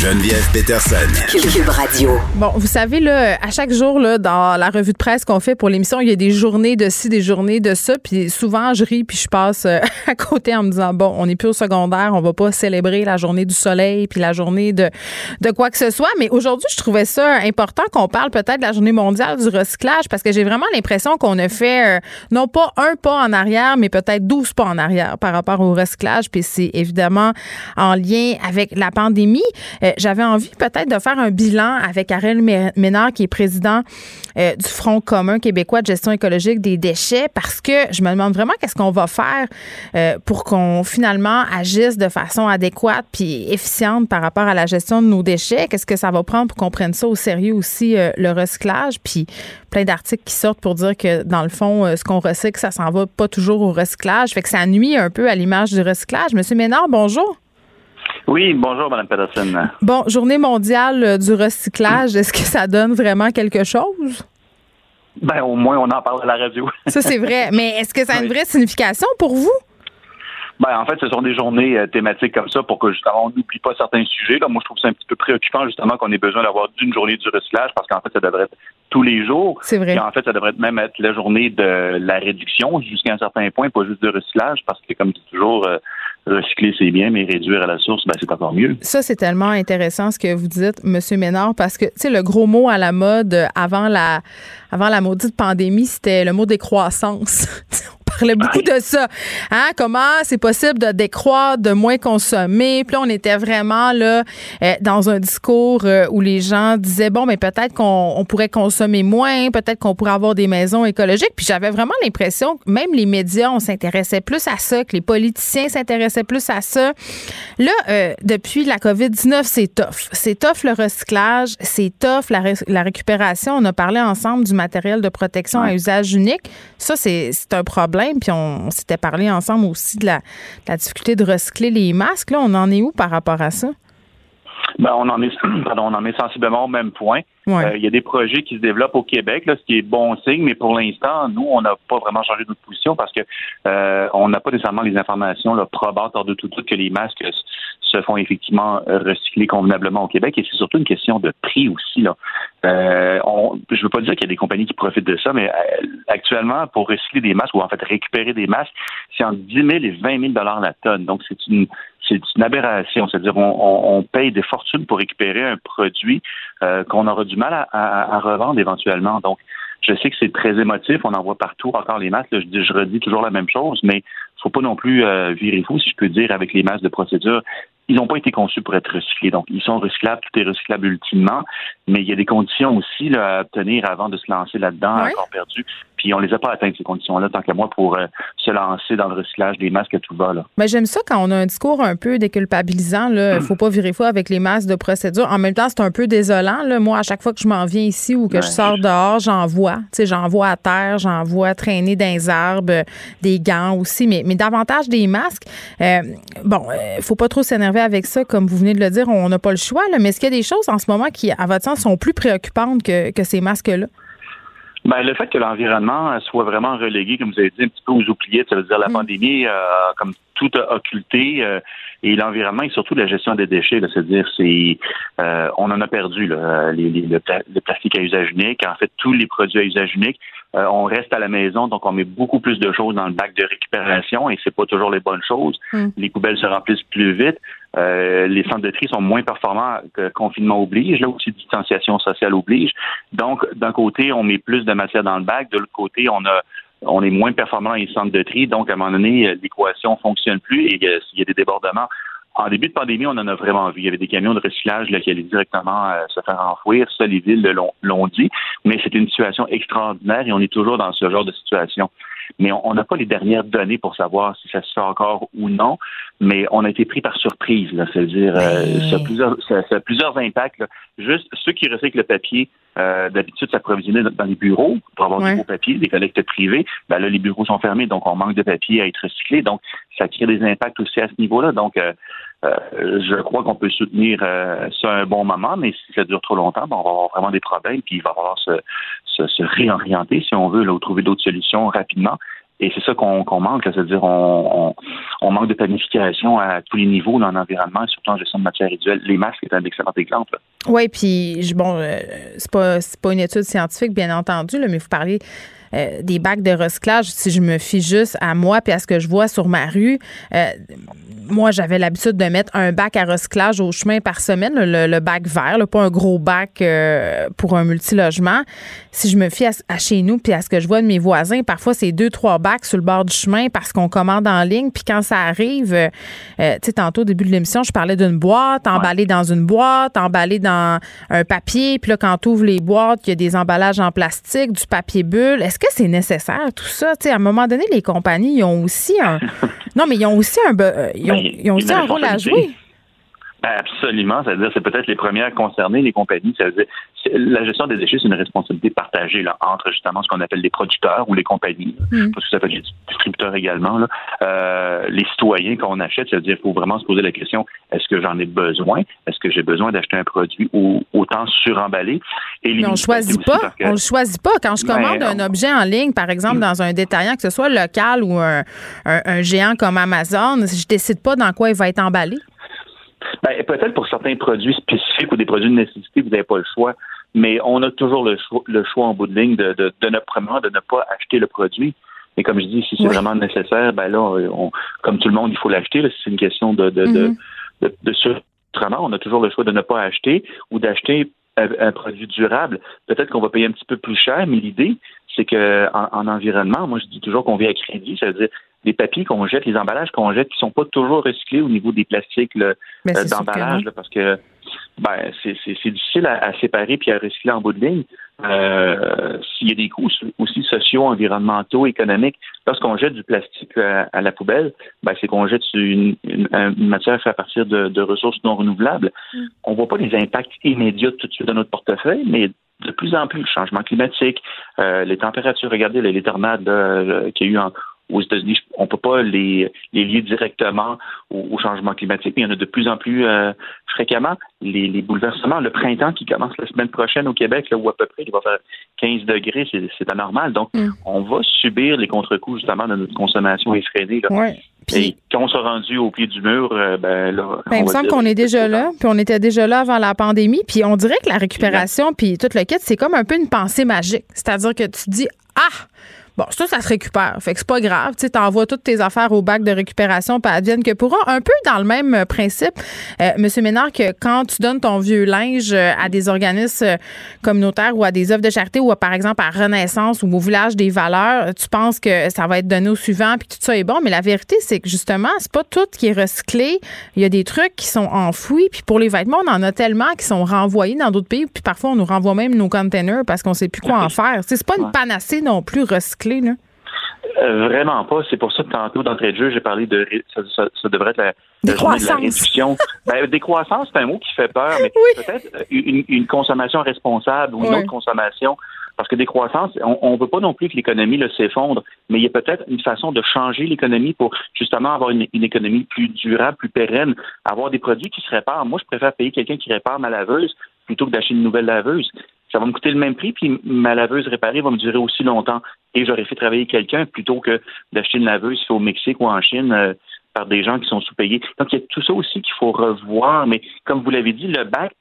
Speaker 2: Geneviève Peterson.
Speaker 5: Cube Radio.
Speaker 3: Bon, vous savez, là, à chaque jour, là, dans la revue de presse qu'on fait pour l'émission, il y a des journées de ci, des journées de ça. Puis souvent, je ris, puis je passe euh, à côté en me disant, bon, on n'est plus au secondaire, on va pas célébrer la journée du soleil, puis la journée de, de quoi que ce soit. Mais aujourd'hui, je trouvais ça important qu'on parle peut-être de la journée mondiale du recyclage, parce que j'ai vraiment l'impression qu'on a fait, euh, non pas un pas en arrière, mais peut-être 12 pas en arrière par rapport au recyclage. Puis c'est évidemment en lien avec la pandémie. Euh, euh, j'avais envie peut-être de faire un bilan avec Ariel Ménard, qui est président euh, du Front commun québécois de gestion écologique des déchets, parce que je me demande vraiment qu'est-ce qu'on va faire euh, pour qu'on finalement agisse de façon adéquate puis efficiente par rapport à la gestion de nos déchets. Qu'est-ce que ça va prendre pour qu'on prenne ça au sérieux aussi, le recyclage, puis plein d'articles qui sortent pour dire que dans le fond, ce qu'on recycle, ça s'en va pas toujours au recyclage. Fait que ça nuit un peu à l'image du recyclage. Monsieur Ménard, bonjour.
Speaker 6: Oui, bonjour, Mme Peterson.
Speaker 3: Bon, journée mondiale euh, du recyclage, est-ce que ça donne vraiment quelque chose?
Speaker 6: Ben, au moins, on en parle à la radio.
Speaker 3: ça, c'est vrai. Mais est-ce que ça a une vraie signification pour vous?
Speaker 6: Ben, en fait, ce sont des journées euh, thématiques comme ça pour que justement on n'oublie pas certains sujets. Là, moi, je trouve ça un petit peu préoccupant justement qu'on ait besoin d'avoir d'une journée du recyclage parce qu'en fait, ça devrait être tous les jours.
Speaker 3: C'est vrai.
Speaker 6: Et en fait, ça devrait même être la journée de la réduction jusqu'à un certain point, pas juste du recyclage, parce que comme je dis toujours, euh, recycler, c'est bien, mais réduire à la source, ben, c'est encore mieux.
Speaker 3: Ça, c'est tellement intéressant ce que vous dites, M. Ménard, parce que, tu sais, le gros mot à la mode avant la, avant la maudite pandémie, c'était le mot décroissance. parlait beaucoup de ça. Hein? Comment c'est possible de décroître, de moins consommer? Puis là, on était vraiment là euh, dans un discours euh, où les gens disaient bon, mais peut-être qu'on pourrait consommer moins, peut-être qu'on pourrait avoir des maisons écologiques. Puis j'avais vraiment l'impression que même les médias, on s'intéressait plus à ça, que les politiciens s'intéressaient plus à ça. Là, euh, depuis la COVID-19, c'est tough. C'est tough le recyclage, c'est tough la, la, récupération. On a parlé ensemble du matériel de protection à usage unique. Ça, c'est un problème. Puis on, s'était parlé ensemble aussi de la, difficulté de recycler les masques. Là, on en est où par rapport à ça?
Speaker 6: Ben, on en est, pardon, on en est sensiblement au même point. Euh, il y a des projets qui se développent au Québec, là, ce qui est bon signe, mais pour l'instant, nous, on n'a pas vraiment changé notre position parce que euh, on n'a pas nécessairement les informations là, probantes hors de tout doute que les masques se font effectivement recycler convenablement au Québec et c'est surtout une question de prix aussi. Là. Euh, on, je veux pas dire qu'il y a des compagnies qui profitent de ça, mais euh, actuellement, pour recycler des masques ou en fait récupérer des masques, c'est entre 10 000 et 20 000 dollars la tonne. Donc c'est une c'est une aberration. C'est-à-dire, on, on, paye des fortunes pour récupérer un produit euh, qu'on aura du mal à, à, à, revendre éventuellement. Donc, je sais que c'est très émotif. On en voit partout encore les masques. je, je redis toujours la même chose, mais faut pas non plus euh, virer fou, si je peux dire, avec les masques de procédure ils n'ont pas été conçus pour être recyclés. Donc, ils sont recyclables, tout est recyclable ultimement, mais il y a des conditions aussi là, à obtenir avant de se lancer là-dedans, encore perdu. Puis on les a pas atteintes, ces conditions-là, tant qu'à moi, pour euh, se lancer dans le recyclage des masques à tout va. Là.
Speaker 3: Mais j'aime ça quand on a un discours un peu déculpabilisant. Il ne faut pas virer fou avec les masques de procédure. En même temps, c'est un peu désolant. Là. Moi, à chaque fois que je m'en viens ici ou que je sors dehors, j'en vois. J'en vois à terre, j'en vois traîner dans les arbres, des gants aussi, mais, mais davantage des masques. Euh, bon, il euh, faut pas trop s'énerver avec ça, comme vous venez de le dire, on n'a pas le choix, là, mais est-ce qu'il y a des choses en ce moment qui, à votre sens, sont plus préoccupantes que, que ces masques-là?
Speaker 6: Ben, le fait que l'environnement soit vraiment relégué, comme vous avez dit, un petit peu aux oubliettes, ça veut dire la mm. pandémie, euh, comme tout a occulté, euh, et l'environnement et surtout la gestion des déchets, c'est-à-dire c'est euh, on en a perdu là, les, le, plastique à usage unique, en fait tous les produits à usage unique, on reste à la maison, donc on met beaucoup plus de choses dans le bac de récupération et c'est pas toujours les bonnes choses. Mm. Les poubelles se remplissent plus vite. Euh, les centres de tri sont moins performants que confinement oblige, là aussi distanciation sociale oblige. Donc, d'un côté, on met plus de matière dans le bac, de l'autre côté, on a on est moins performant dans les centres de tri, donc à un moment donné, l'équation fonctionne plus et euh, il y a des débordements. En début de pandémie, on en a vraiment vu. Il y avait des camions de recyclage là, qui allaient directement euh, se faire enfouir. Ça, les villes l'ont dit. Mais c'est une situation extraordinaire et on est toujours dans ce genre de situation mais on n'a pas les dernières données pour savoir si ça se fait encore ou non. Mais on a été pris par surprise, là, c'est-à-dire euh, ça, a plusieurs, ça, a plusieurs impacts. Juste ceux qui recyclent le papier, euh, d'habitude s'approvisionner dans les bureaux pour avoir du beau papier, des collectes privées. Ben là, les bureaux sont fermés, donc on manque de papier à être recyclé. Donc, ça crée des impacts aussi à ce niveau-là. Donc, euh, euh, je crois qu'on peut soutenir euh, ça un bon moment, mais si ça dure trop longtemps, ben, on va avoir vraiment des problèmes, puis il va falloir se, réorienter, si on veut, ou trouver d'autres solutions rapidement. Et c'est ça qu'on manque, c'est-à-dire on, manque de planification à tous les niveaux dans l'environnement, surtout en gestion de matière résiduelle. Les masques est un excellent exemple.
Speaker 3: Oui, puis bon, euh, c'est pas pas une étude scientifique, bien entendu, mais vous parlez euh, des bacs de recyclage, si je me fie juste à moi puis à ce que je vois sur ma rue, euh, moi, j'avais l'habitude de mettre un bac à recyclage au chemin par semaine, le, bac vert, pas un gros bac euh, pour un multilogement. Si je me fie à, chez nous puis à ce que je vois de mes voisins, parfois c'est deux, trois bacs sur le bord du chemin parce qu'on commande en ligne. Puis quand ça arrive, tu sais, tantôt au début de l'émission, je parlais d'une boîte emballée dans une boîte, emballée dans un papier. Puis là, quand tu ouvres les boîtes, il y a des emballages en plastique, du papier bulle. Est-ce que c'est nécessaire, tout ça? à un moment donné, les compagnies, ils ont aussi un. non, mais ils ont aussi un, euh, ils ont, ben, aussi un rôle à jouer.
Speaker 6: Ben, absolument. C'est-à-dire, c'est peut-être les premières concernées, les compagnies. Ça veut dire, la gestion des déchets, c'est une responsabilité partagée là, entre justement ce qu'on appelle les producteurs ou les compagnies, mm. parce que ça peut être les distributeurs également, là. Euh, les citoyens qu'on achète, c'est-à-dire qu'il faut vraiment se poser la question est-ce que j'en ai besoin? Est-ce que j'ai besoin d'acheter un produit ou autant suremballé?
Speaker 3: Et Mais on choisit pas. On le choisit pas. Quand je ben, commande un objet en ligne, par exemple mm. dans un détaillant, que ce soit local ou un, un géant comme Amazon, je décide pas dans quoi il va être emballé.
Speaker 6: Ben, peut-être pour certains produits spécifiques ou des produits de nécessité, vous n'avez pas le choix, mais on a toujours le choix, le choix en bout de ligne de, de, de, ne, de ne pas acheter le produit. Mais comme je dis, si c'est vraiment nécessaire, ben là, on, comme tout le monde, il faut l'acheter. C'est une question de, de, de, mm-hmm. de, on a toujours le choix de ne pas acheter ou d'acheter un, produit durable. Peut-être qu'on va payer un petit peu plus cher, mais l'idée, c'est que en, environnement, moi je dis toujours qu'on vit à crédit, c'est-à-dire les papiers qu'on jette, les emballages qu'on jette, qui sont pas toujours recyclés au niveau des plastiques euh, d'emballage, parce que ben, c'est difficile à, séparer puis à recycler en bout de ligne. Euh, S'il y a des coûts aussi sociaux, environnementaux, économiques, lorsqu'on jette du plastique euh, à, la poubelle, ben, c'est qu'on jette une, matière faite à partir de, ressources non renouvelables. Mm. On voit pas les impacts immédiats tout de suite dans notre portefeuille, mais de plus en plus, le changement climatique, euh, les températures, regardez les, les tornades euh, qu'il y a eu en, aux États-Unis, on ne peut pas les, lier directement au, changement climatique, mais il y en a de plus en plus euh, fréquemment. Les, bouleversements, le printemps qui commence la semaine prochaine au Québec, là, où à peu près il va faire 15 degrés, c'est anormal. Donc, mm. on va subir les contre-coups justement de notre consommation effrénée. Là. Et quand on s'est rendu au pied du mur, euh, ben là.
Speaker 3: Ben, il me semble qu'on est déjà là, puis on était déjà là avant la pandémie, puis on dirait que la récupération, puis tout le kit, c'est comme un peu une pensée magique. C'est-à-dire que tu dis, ah, Bon, ça, ça se récupère. Fait que c'est pas grave. Tu envoies toutes tes affaires au bac de récupération, puis advienne que pourra. Un peu dans le même euh, principe, euh, Monsieur Ménard, que quand tu donnes ton vieux linge euh, à des organismes communautaires ou à des œuvres de charité ou par exemple à Renaissance ou au village des valeurs, tu penses que ça va être donné au suivant puis tout ça est bon. Mais la vérité, c'est que justement, c'est pas tout qui est recyclé. Il y a des trucs qui sont enfouis. Puis pour les vêtements, on en a tellement qui sont renvoyés dans d'autres pays. Puis parfois, on nous renvoie même nos containers parce qu'on sait plus quoi en faire. C'est pas une panacée non plus recyclée
Speaker 6: euh, vraiment pas. C'est pour ça que tantôt, d'entrée de jeu, j'ai parlé de. Ça, devrait être la,
Speaker 3: décroissance.
Speaker 6: de la réduction. ben, décroissance, c'est un mot qui fait peur, mais peut-être euh, une, consommation responsable ou une autre consommation. Parce que décroissance, on ne veut pas non plus que l'économie s'effondre, mais il y a peut-être une façon de changer l'économie pour justement avoir une, économie plus durable, plus pérenne, avoir des produits qui se réparent. Moi, je préfère payer quelqu'un qui répare ma laveuse plutôt que d'acheter une nouvelle laveuse ça va me coûter le même prix, puis ma laveuse réparée va me durer aussi longtemps. Et j'aurais fait travailler quelqu'un plutôt que d'acheter une laveuse au Mexique ou en Chine euh, par des gens qui sont sous-payés. Donc, il y a tout ça aussi qu'il faut revoir. Mais comme vous l'avez dit, le bac,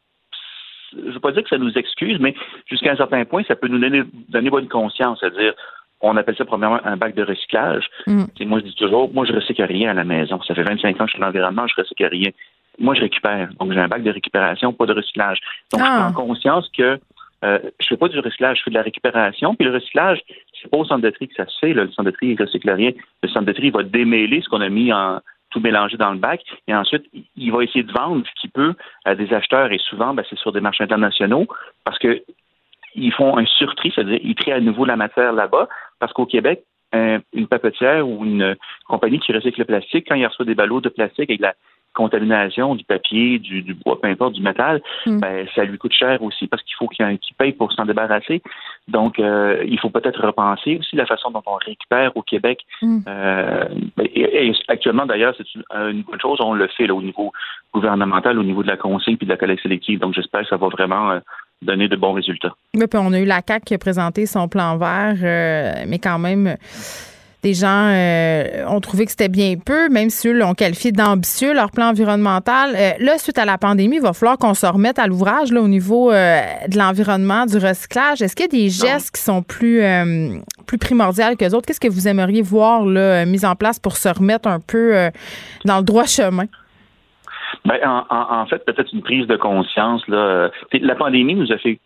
Speaker 6: je ne veux pas dire que ça nous excuse, mais jusqu'à un certain point, ça peut nous donner, donner bonne conscience. C'est-à-dire, on appelle ça premièrement un bac de recyclage. Mm. Moi, je dis toujours, moi, je recycle rien à la maison. Ça fait 25 ans que je suis dans l'environnement, je recycle rien. Moi, je récupère. Donc, j'ai un bac de récupération, pas de recyclage. Donc, je prends ah. conscience que euh, je fais pas du recyclage, je fais de la récupération. Puis le recyclage, c'est pas au centre de tri que ça se fait. Le centre de tri, il recycle rien. Le centre de tri va démêler ce qu'on a mis en tout mélangé dans le bac. Et ensuite, il va essayer de vendre ce qu'il peut à des acheteurs. Et souvent, ben, c'est sur des marchés internationaux parce que ils font un surtri, c'est-à-dire ils trient à nouveau la matière là-bas. Parce qu'au Québec, une papetière ou une compagnie qui recycle le plastique, quand il reçoit des ballots de plastique avec la contamination du papier, du, bois, peu importe, du métal, hmm. ben, ça lui coûte cher aussi parce qu'il faut qu'il paye pour s'en débarrasser. Donc, euh, il faut peut-être repenser aussi la façon dont on récupère au Québec. Hmm. Euh, et, actuellement, d'ailleurs, c'est une, bonne chose. On le fait au niveau gouvernemental, au niveau de la consigne puis de la collecte sélective. Donc, j'espère que ça va vraiment euh, donner de bons résultats.
Speaker 3: Oui, puis on a eu la CAC qui a présenté son plan vert, mais quand même des gens euh, ont trouvé que c'était bien peu, même si eux l'ont qualifié d'ambitieux, leur plan environnemental. Euh, là, suite à la pandémie, il va falloir qu'on se remette à l'ouvrage au niveau euh, de l'environnement, du recyclage. Est-ce qu'il y a des gestes qui sont plus, plus primordiaux que autres? Qu'est-ce que vous aimeriez voir là, mis en place pour se remettre un peu dans le droit chemin?
Speaker 6: Ben, en, en, fait, peut-être une prise de conscience. Là. La pandémie nous a fait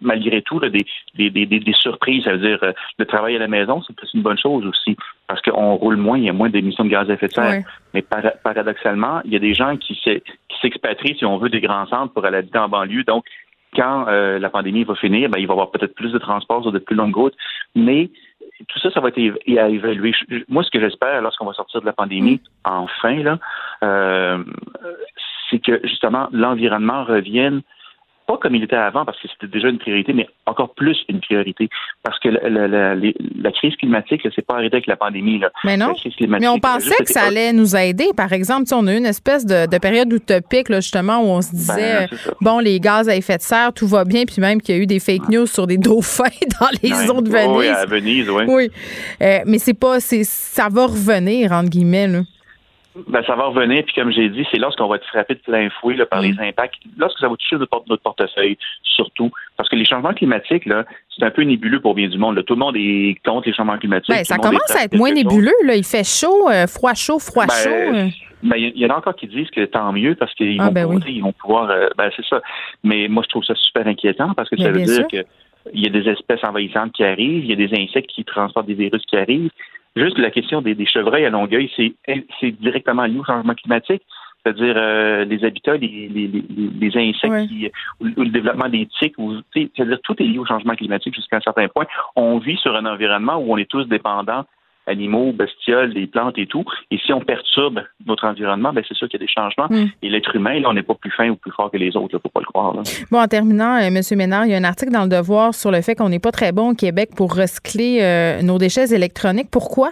Speaker 6: malgré tout, des, des, des, des, surprises. Ça veut dire, euh, le travail à la maison, c'est une bonne chose aussi, parce qu'on roule moins, il y a moins d'émissions de gaz à effet de serre. Mais paradoxalement, il y a des gens qui s'expatrient, si on veut, des grands centres pour aller habiter en banlieue. Donc, quand euh, la pandémie va finir, ben, il va y avoir peut-être plus de transports sur de plus longues routes. Mais tout ça, ça va être à évaluer. Moi, ce que j'espère lorsqu'on va sortir de la pandémie, enfin, là, euh, c'est que justement l'environnement revienne pas comme il était avant parce que c'était déjà une priorité, mais encore plus une priorité parce que la, crise climatique, c'est pas arrêté avec la pandémie.
Speaker 3: Mais non. Mais on pensait que ça allait nous aider. Par exemple, on a eu une espèce de, période utopique justement où on se disait ben, bon, les gaz à effet de serre, tout va bien, puis même qu'il y a eu des fake news sur des dauphins dans les eaux de Venise. Oui,
Speaker 6: à Venise, oui.
Speaker 3: Oui, euh, mais c'est pas, c'est, ça va revenir entre guillemets. Là.
Speaker 6: Ben, ça va revenir, puis comme j'ai dit, c'est lorsqu'on va être frappé de plein fouet là, par les
Speaker 3: Mm.
Speaker 6: impacts, lorsque ça va toucher notre, notre portefeuille, surtout. Parce que les changements climatiques, là, c'est un peu nébuleux pour bien du monde. là. Tout le monde est contre les changements climatiques.
Speaker 3: Ben, ça commence à être moins nébuleux. Là. Il fait chaud, euh, froid chaud, froid
Speaker 6: Ben,
Speaker 3: chaud. euh.
Speaker 6: Ben, il y, en a encore qui disent que tant mieux parce qu'ils
Speaker 3: Ah,
Speaker 6: vont,
Speaker 3: ben
Speaker 6: pouvoir-
Speaker 3: oui.
Speaker 6: ils vont pouvoir. euh, ben, c'est ça. Mais moi, je trouve ça super inquiétant parce que
Speaker 3: Ben,
Speaker 6: ça veut dire
Speaker 3: sûr.
Speaker 6: que il y a des espèces envahissantes qui arrivent, il y a des insectes qui transportent des virus qui arrivent. Juste la question des, des chevreuils à Longueuil, c'est directement lié au changement climatique. C'est-à-dire euh, les habitats, les, les, les, les insectes,
Speaker 3: Ouais.
Speaker 6: qui, ou, ou le développement des tiques, c'est-à-dire tout est lié au changement climatique jusqu'à un certain point. On vit sur un environnement où on est tous dépendants animaux, bestioles, des plantes et tout. Et si on perturbe notre environnement, ben c'est sûr qu'il y a des changements.
Speaker 3: Mm.
Speaker 6: Et l'être humain, là, on n'est pas plus fin ou plus fort que les autres, il faut pas le croire. là.
Speaker 3: Bon, en terminant, euh, M. Ménard, il y a un article dans Le Devoir sur le fait qu'on n'est pas très bon au Québec pour recycler euh, nos déchets électroniques. Pourquoi?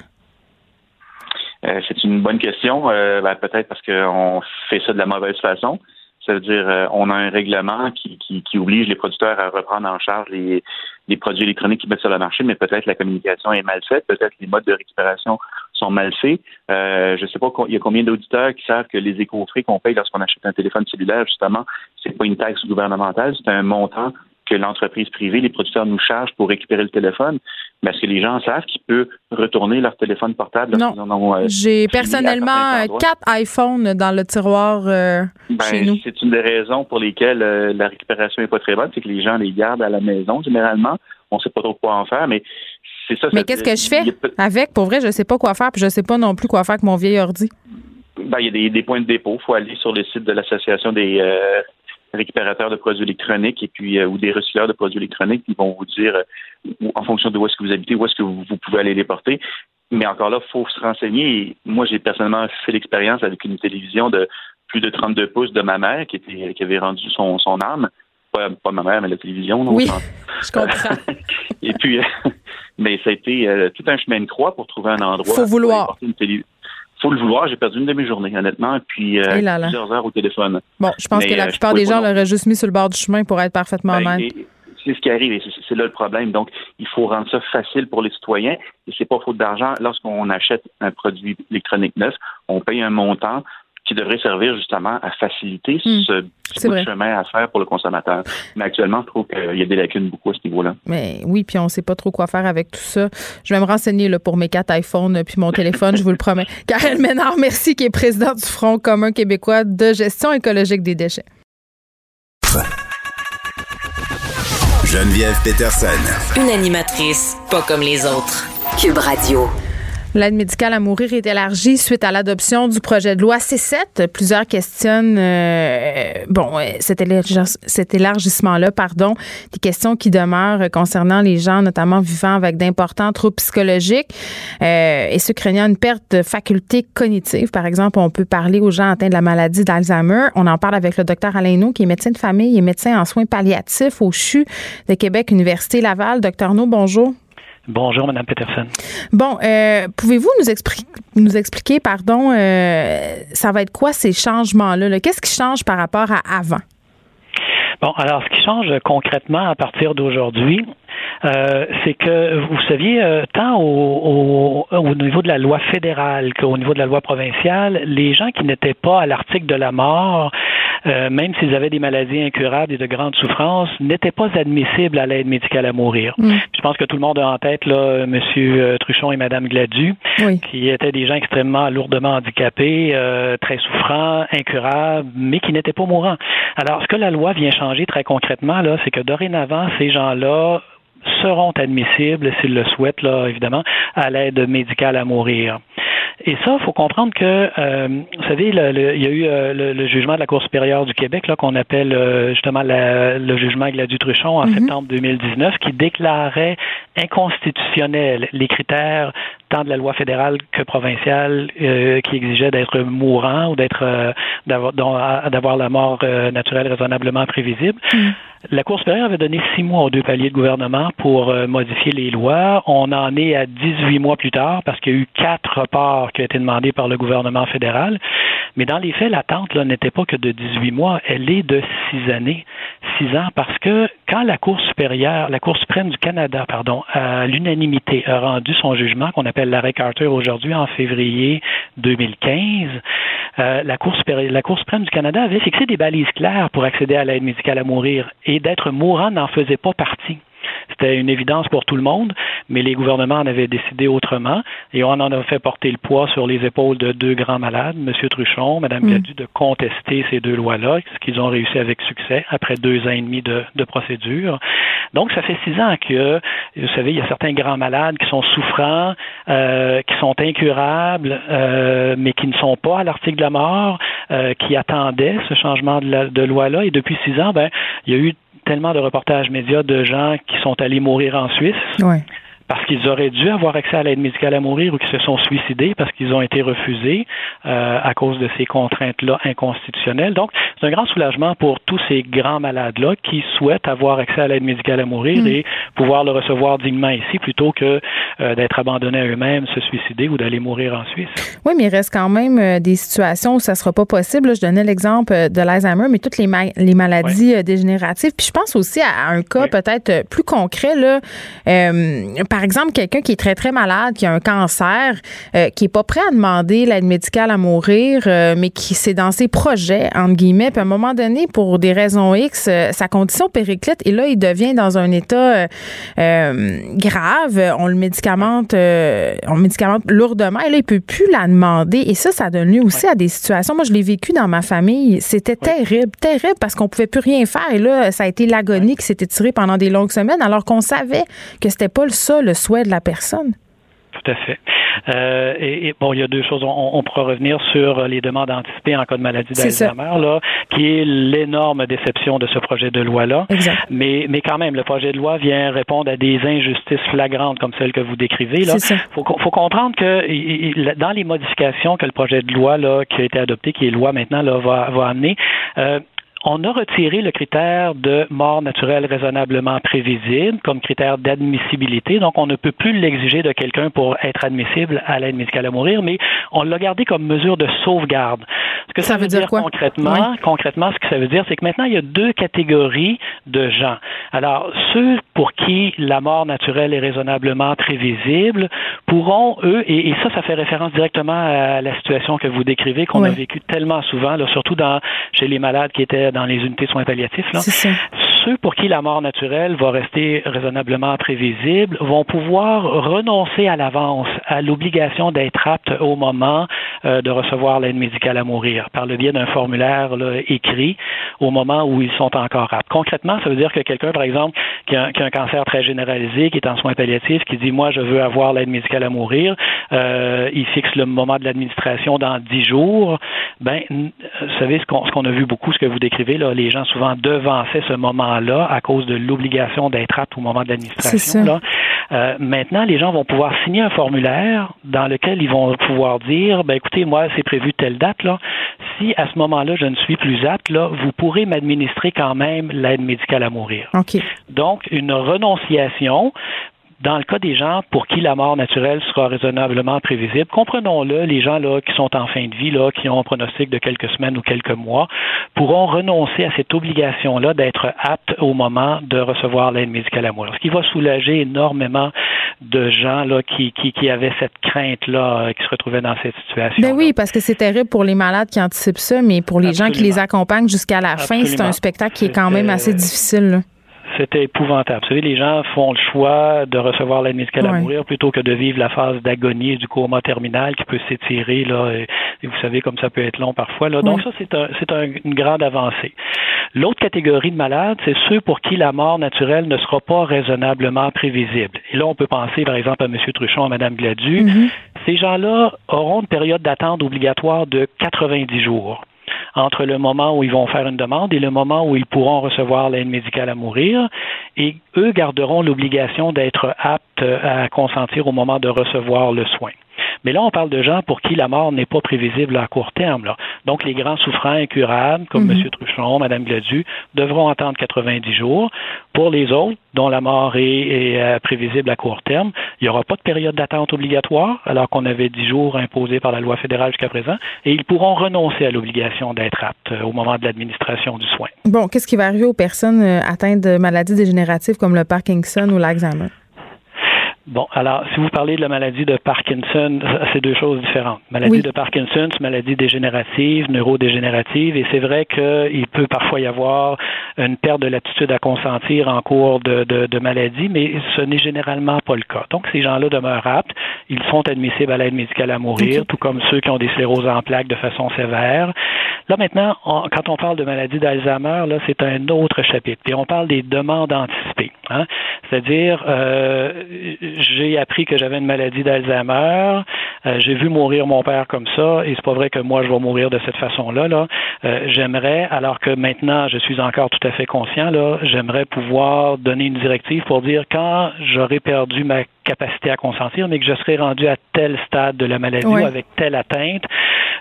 Speaker 6: Euh, c'est une bonne question. Ben, peut-être parce qu'on fait ça de la mauvaise façon. Ça veut dire on a un règlement qui, qui, qui oblige les producteurs à reprendre en charge les, les produits électroniques qu'ils mettent sur le marché, mais peut-être la communication est mal faite, peut-être les modes de récupération sont mal faits. Euh, je ne sais pas il y a combien d'auditeurs qui savent que les éco-frais qu'on paye lorsqu'on achète un téléphone cellulaire, justement, c'est pas une taxe gouvernementale, c'est un montant que l'entreprise privée, les producteurs nous chargent pour récupérer le téléphone. Mais est-ce que les gens savent qu'ils peuvent retourner leur téléphone portable
Speaker 3: Non.
Speaker 6: euh,
Speaker 3: J'ai personnellement euh, quatre iPhones dans le tiroir euh, chez
Speaker 6: Ben,
Speaker 3: nous.
Speaker 6: c'est une des raisons pour lesquelles euh, la récupération n'est pas très bonne, c'est que les gens les gardent à la maison généralement. On ne sait pas trop quoi en faire, mais c'est ça.
Speaker 3: Mais qu'est-ce que je fais
Speaker 6: a
Speaker 3: avec? Pour vrai, je sais pas quoi faire, puis je sais pas non plus quoi faire avec mon vieil ordi.
Speaker 6: ben, il y a des, des points de dépôt. Il faut aller sur le site de l'association des récupérateurs de produits électroniques et puis euh, ou des recycleurs de produits électroniques. Ils vont vous dire, euh, en fonction de où est-ce que vous habitez, où est-ce que vous, vous pouvez aller les porter. Mais encore là, il faut se renseigner. Et moi, j'ai personnellement fait l'expérience avec une télévision de plus de 32 pouces de ma mère qui était qui avait rendu son, son âme. Pas, pas ma mère, mais la télévision. non,
Speaker 3: Oui.
Speaker 6: s'en-
Speaker 3: Je comprends.
Speaker 6: et puis, mais ça a été euh, tout un chemin de croix pour trouver un endroit.
Speaker 3: Faut
Speaker 6: pour
Speaker 3: vouloir.
Speaker 6: aller porter une télé- Faut le vouloir. J'ai perdu une demi-journée, honnêtement, puis euh,
Speaker 3: Et là là.
Speaker 6: plusieurs heures au téléphone.
Speaker 3: Bon, je pense
Speaker 6: Mais,
Speaker 3: que la
Speaker 6: euh,
Speaker 3: plupart des gens l'auraient juste mis sur le bord du chemin pour être parfaitement
Speaker 6: Ben,
Speaker 3: honnête.
Speaker 6: c'est ce qui arrive et c'est c'est là le problème. Donc, il faut rendre ça facile pour les citoyens. Et c'est pas faute d'argent. Lorsqu'on achète un produit électronique neuf, on paye un montant qui devrait servir justement à faciliter
Speaker 3: Hmm.
Speaker 6: ce
Speaker 3: C'est
Speaker 6: petit bout
Speaker 3: vrai.
Speaker 6: de chemin à faire pour le consommateur. Mais actuellement, je trouve qu'il y a des lacunes beaucoup à ce niveau-là.
Speaker 3: Mais oui, puis on sait pas trop quoi faire avec tout ça. Je vais me renseigner là, pour mes quatre iPhones euh, puis mon téléphone, je vous le promets. Karel Ménard, merci, qui est présidente du Front commun québécois de gestion écologique des déchets.
Speaker 2: Geneviève Peterson.
Speaker 5: Une animatrice pas comme les autres. Cube Radio.
Speaker 3: L'aide médicale à mourir est élargie suite à l'adoption du projet de loi C7. Plusieurs questionnent, euh, bon, euh, cet, cet élargissement-là, pardon, des questions qui demeurent concernant les gens, notamment vivant avec d'importants troubles psychologiques euh, et ceux craignant une perte de facultés cognitives. Par exemple, on peut parler aux gens atteints de la maladie d'Alzheimer. On en parle avec le docteur Alain No, qui est médecin de famille et médecin en soins palliatifs au CHU de Québec, Université Laval. Docteur No, bonjour.
Speaker 7: Bonjour, Madame Peterson.
Speaker 3: Bon, euh, pouvez-vous nous, expri- nous expliquer, pardon, euh, ça va être quoi ces changements-là? là? Qu'est-ce qui change par rapport à avant?
Speaker 7: Bon, alors, ce qui change concrètement à partir d'aujourd'hui, euh, c'est que, vous saviez, euh, tant au, au, au niveau de la loi fédérale qu'au niveau de la loi provinciale, les gens qui n'étaient pas à l'article de la mort, euh, même s'ils avaient des maladies incurables et de grandes souffrances, n'étaient pas admissibles à l'aide médicale à mourir. Je pense que tout le monde a en tête là, M. Truchon et Mme Gladu,
Speaker 3: Oui.
Speaker 7: qui étaient des gens extrêmement lourdement handicapés, euh, très souffrants, incurables, mais qui n'étaient pas mourants. Alors, ce que la loi vient changer très concrètement, là, c'est que dorénavant, ces gens-là seront admissibles, s'ils le souhaitent, là, évidemment, à l'aide médicale à mourir. Et ça, il faut comprendre que, euh, vous savez, le- le- il y a eu euh, le, le jugement de la Cour supérieure du Québec, là, qu'on appelle euh, justement la- le jugement Gladu-Truchon en septembre 2019, qui déclarait inconstitutionnels les critères tant de la loi fédérale que provinciale euh, qui exigeaient d'être mourant ou d'être euh, d'avoir la mort naturelle raisonnablement prévisible. La Cour supérieure avait donné six mois aux deux paliers de gouvernement pour euh, modifier les lois. On en est à 18 mois plus tard parce qu'il y a eu quatre reports qui ont été demandés par le gouvernement fédéral. Mais dans les faits, l'attente n'était pas que de 18 mois, elle est de six années, six ans, parce que quand la Cour supérieure, la Cour suprême du Canada, pardon, à l'unanimité a rendu son jugement qu'on appelle l'arrêt Carter aujourd'hui en février 2015, euh, la, Cour supérieure, la Cour suprême du Canada avait fixé des balises claires pour accéder à l'aide médicale à mourir et d'être mourant n'en faisait pas partie. C'était une évidence pour tout le monde, mais les gouvernements en avaient décidé autrement et on en a fait porter le poids sur les épaules de deux grands malades, M. Truchon, Mme mm. Gadu, de contester ces deux lois-là, ce qu'ils ont réussi avec succès après deux ans et demi de, procédure. Donc, ça fait six ans que, vous savez, il y a certains grands malades qui sont souffrants, euh, qui sont incurables, euh, mais qui ne sont pas à l'article de la mort, euh, qui attendaient ce changement de, de loi-là. Et depuis six ans, ben, il y a eu tellement de reportages médias de gens qui sont allés mourir en Suisse. Parce qu'ils auraient dû avoir accès à l'aide médicale à mourir ou qui se sont suicidés parce qu'ils ont été refusés euh, à cause de ces contraintes-là inconstitutionnelles. Donc, c'est un grand soulagement pour tous ces grands malades-là qui souhaitent avoir accès à l'aide médicale à mourir mm. et pouvoir le recevoir dignement ici plutôt que euh, d'être abandonnés à eux-mêmes, se suicider ou d'aller mourir en Suisse.
Speaker 3: Oui, mais il reste quand même euh, des situations où ça ne sera pas possible. je donnais l'exemple de l'Alzheimer, mais toutes les, les maladies dégénératives. Puis je pense aussi à, un cas peut-être plus concret. Là, par exemple, quelqu'un qui est très, très malade, qui a un cancer, euh, qui est pas prêt à demander l'aide médicale à mourir, euh, mais qui c'est dans ses projets, entre guillemets, puis à un moment donné, pour des raisons X, euh, sa condition périclite, et là, il devient dans un état grave. On le médicamente, on le médicamente lourdement, et là, il peut plus la demander. Et ça, ça donne lieu aussi à des situations. Moi, je l'ai vécu dans ma famille. C'était terrible, terrible, parce qu'on pouvait plus rien faire. Et là, ça a été l'agonie qui s'était tirée pendant des longues semaines, alors qu'on savait que c'était pas ça le souhait de la personne.
Speaker 7: Tout à fait. Euh, et, bon, il y a deux choses. On, on, pourra revenir sur les demandes anticipées en cas de maladie d'Alzheimer, là, qui est l'énorme déception de ce projet de loi-là. Mais, mais quand même, le projet de loi vient répondre à des injustices flagrantes comme celles que vous décrivez. Là, faut, faut comprendre que dans les modifications que le projet de loi là, qui a été adopté, qui est loi maintenant, là, va, va amener. Euh, on a retiré le critère de mort naturelle raisonnablement prévisible comme critère d'admissibilité. Donc, on ne peut plus l'exiger de quelqu'un pour être admissible à l'aide médicale à mourir, mais on l'a gardé comme mesure de sauvegarde. Ce que ça, veut dire, concrètement, concrètement, ce que ça veut dire, c'est que maintenant, il y a deux catégories de gens. Alors, ceux pour qui la mort naturelle est raisonnablement prévisible pourront, eux, et, ça, ça fait référence directement à la situation que vous décrivez, qu'on a vécu tellement souvent, là, surtout dans, chez les malades qui étaient dans les unités soins palliatifs. Là. Ceux pour qui la mort naturelle va rester raisonnablement prévisible vont pouvoir renoncer à l'avance à l'obligation d'être apte au moment euh, de recevoir l'aide médicale à mourir par le biais d'un formulaire écrit au moment où ils sont encore aptes. Concrètement, ça veut dire que quelqu'un, par exemple, qui a, un cancer très généralisé, qui est en soins palliatifs, qui dit moi je veux avoir l'aide médicale à mourir, euh, il fixe le moment de l'administration dans dix jours. Ben, vous savez ce qu'on a vu beaucoup, ce que vous décrivez les gens souvent devançaient ce moment-là à cause de l'obligation d'être apte au moment de l'administration. Euh, maintenant, les gens vont pouvoir signer un formulaire dans lequel ils vont pouvoir dire, ben écoutez, moi, c'est prévu telle date là. Si à ce moment-là, je ne suis plus apte, là, vous pourrez m'administrer quand même l'aide médicale à mourir. Donc, une renonciation dans le cas des gens pour qui la mort naturelle sera raisonnablement prévisible, comprenons-le, les gens là qui sont en fin de vie, là, qui ont un pronostic de quelques semaines ou quelques mois, pourront renoncer à cette obligation-là d'être aptes au moment de recevoir l'aide médicale à mourir. Ce qui va soulager énormément de gens là, qui, qui, qui avaient cette crainte-là, euh, qui se retrouvaient dans cette situation.
Speaker 3: Ben oui, parce que c'est terrible pour les malades qui anticipent ça, mais pour les gens qui les accompagnent jusqu'à la fin, c'est un spectacle qui est quand même assez difficile. Là
Speaker 7: c'était épouvantable. Vous savez, les gens font le choix de recevoir l'aide médicale à mourir plutôt que de vivre la phase d'agonie du coma terminal qui peut s'étirer là. Et, vous savez comme ça peut être long parfois là. Donc ça c'est un, c'est une grande avancée. L'autre catégorie de malades, c'est ceux pour qui la mort naturelle ne sera pas raisonnablement prévisible. Et là, on peut penser, par exemple, à M. Truchon, à Mme Gladu. Mm-hmm. Ces gens-là auront une période d'attente obligatoire de 90 jours entre le moment où ils vont faire une demande et le moment où ils pourront recevoir l'aide médicale à mourir. Et eux garderont l'obligation d'être aptes à consentir au moment de recevoir le soin. Mais là, on parle de gens pour qui la mort n'est pas prévisible à court terme. Là. Donc, les grands souffrants incurables, comme mhm. M. Truchon, Mme Gladu, devront attendre 90 jours. Pour les autres, dont la mort est, euh, prévisible à court terme, il n'y aura pas de période d'attente obligatoire, alors qu'on avait 10 jours imposés par la loi fédérale jusqu'à présent, et ils pourront renoncer à l'obligation d'être aptes euh, au moment de l'administration du soin.
Speaker 3: Bon, qu'est-ce qui va arriver aux personnes euh, atteintes de maladies dégénératives comme le Parkinson ou l'Alzheimer?
Speaker 7: Bon, alors, si vous parlez de la maladie de Parkinson, c'est deux choses différentes. Maladie de Parkinson, c'est maladie dégénérative, neurodégénérative, et c'est vrai qu'il peut parfois y avoir une perte de l'attitude à consentir en cours de, de, de maladie, mais ce n'est généralement pas le cas. Donc, ces gens-là demeurent aptes, ils sont admissibles à l'aide médicale à mourir, tout comme ceux qui ont des scléroses en plaques de façon sévère. Là, maintenant, quand on parle de maladie d'Alzheimer, là, c'est un autre chapitre, et on parle des demandes anticipées. Hein? C'est-à-dire, euh, j'ai appris que j'avais une maladie d'Alzheimer, euh, j'ai vu mourir mon père comme ça, et c'est pas vrai que moi je vais mourir de cette façon-là. Là. Euh, j'aimerais, alors que maintenant je suis encore tout à fait conscient, là, j'aimerais pouvoir donner une directive pour dire quand j'aurai perdu ma capacité à consentir, mais que je serai rendu à tel stade de la maladie ou avec telle atteinte,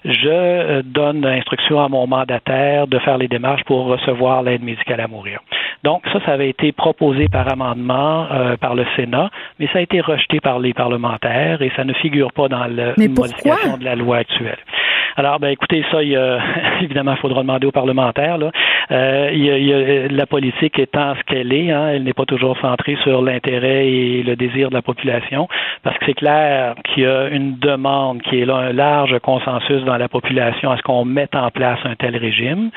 Speaker 7: je euh, donne l'instruction à mon mandataire de faire les démarches pour recevoir l'aide médicale à mourir. Donc ça, ça avait été proposé par amendement euh, par le Sénat, mais ça a été rejeté par les parlementaires et ça ne figure pas dans la modification de la loi actuelle. Alors, ben, écoutez, ça, il y a, évidemment, il faudra demander aux parlementaires. Là. Euh, il, y a, la politique étant ce qu'elle est, hein, elle n'est pas toujours centrée sur l'intérêt et le désir de la population, parce que c'est clair qu'il y a une demande qui est là, un large consensus dans la population à ce qu'on mette en place un tel régime.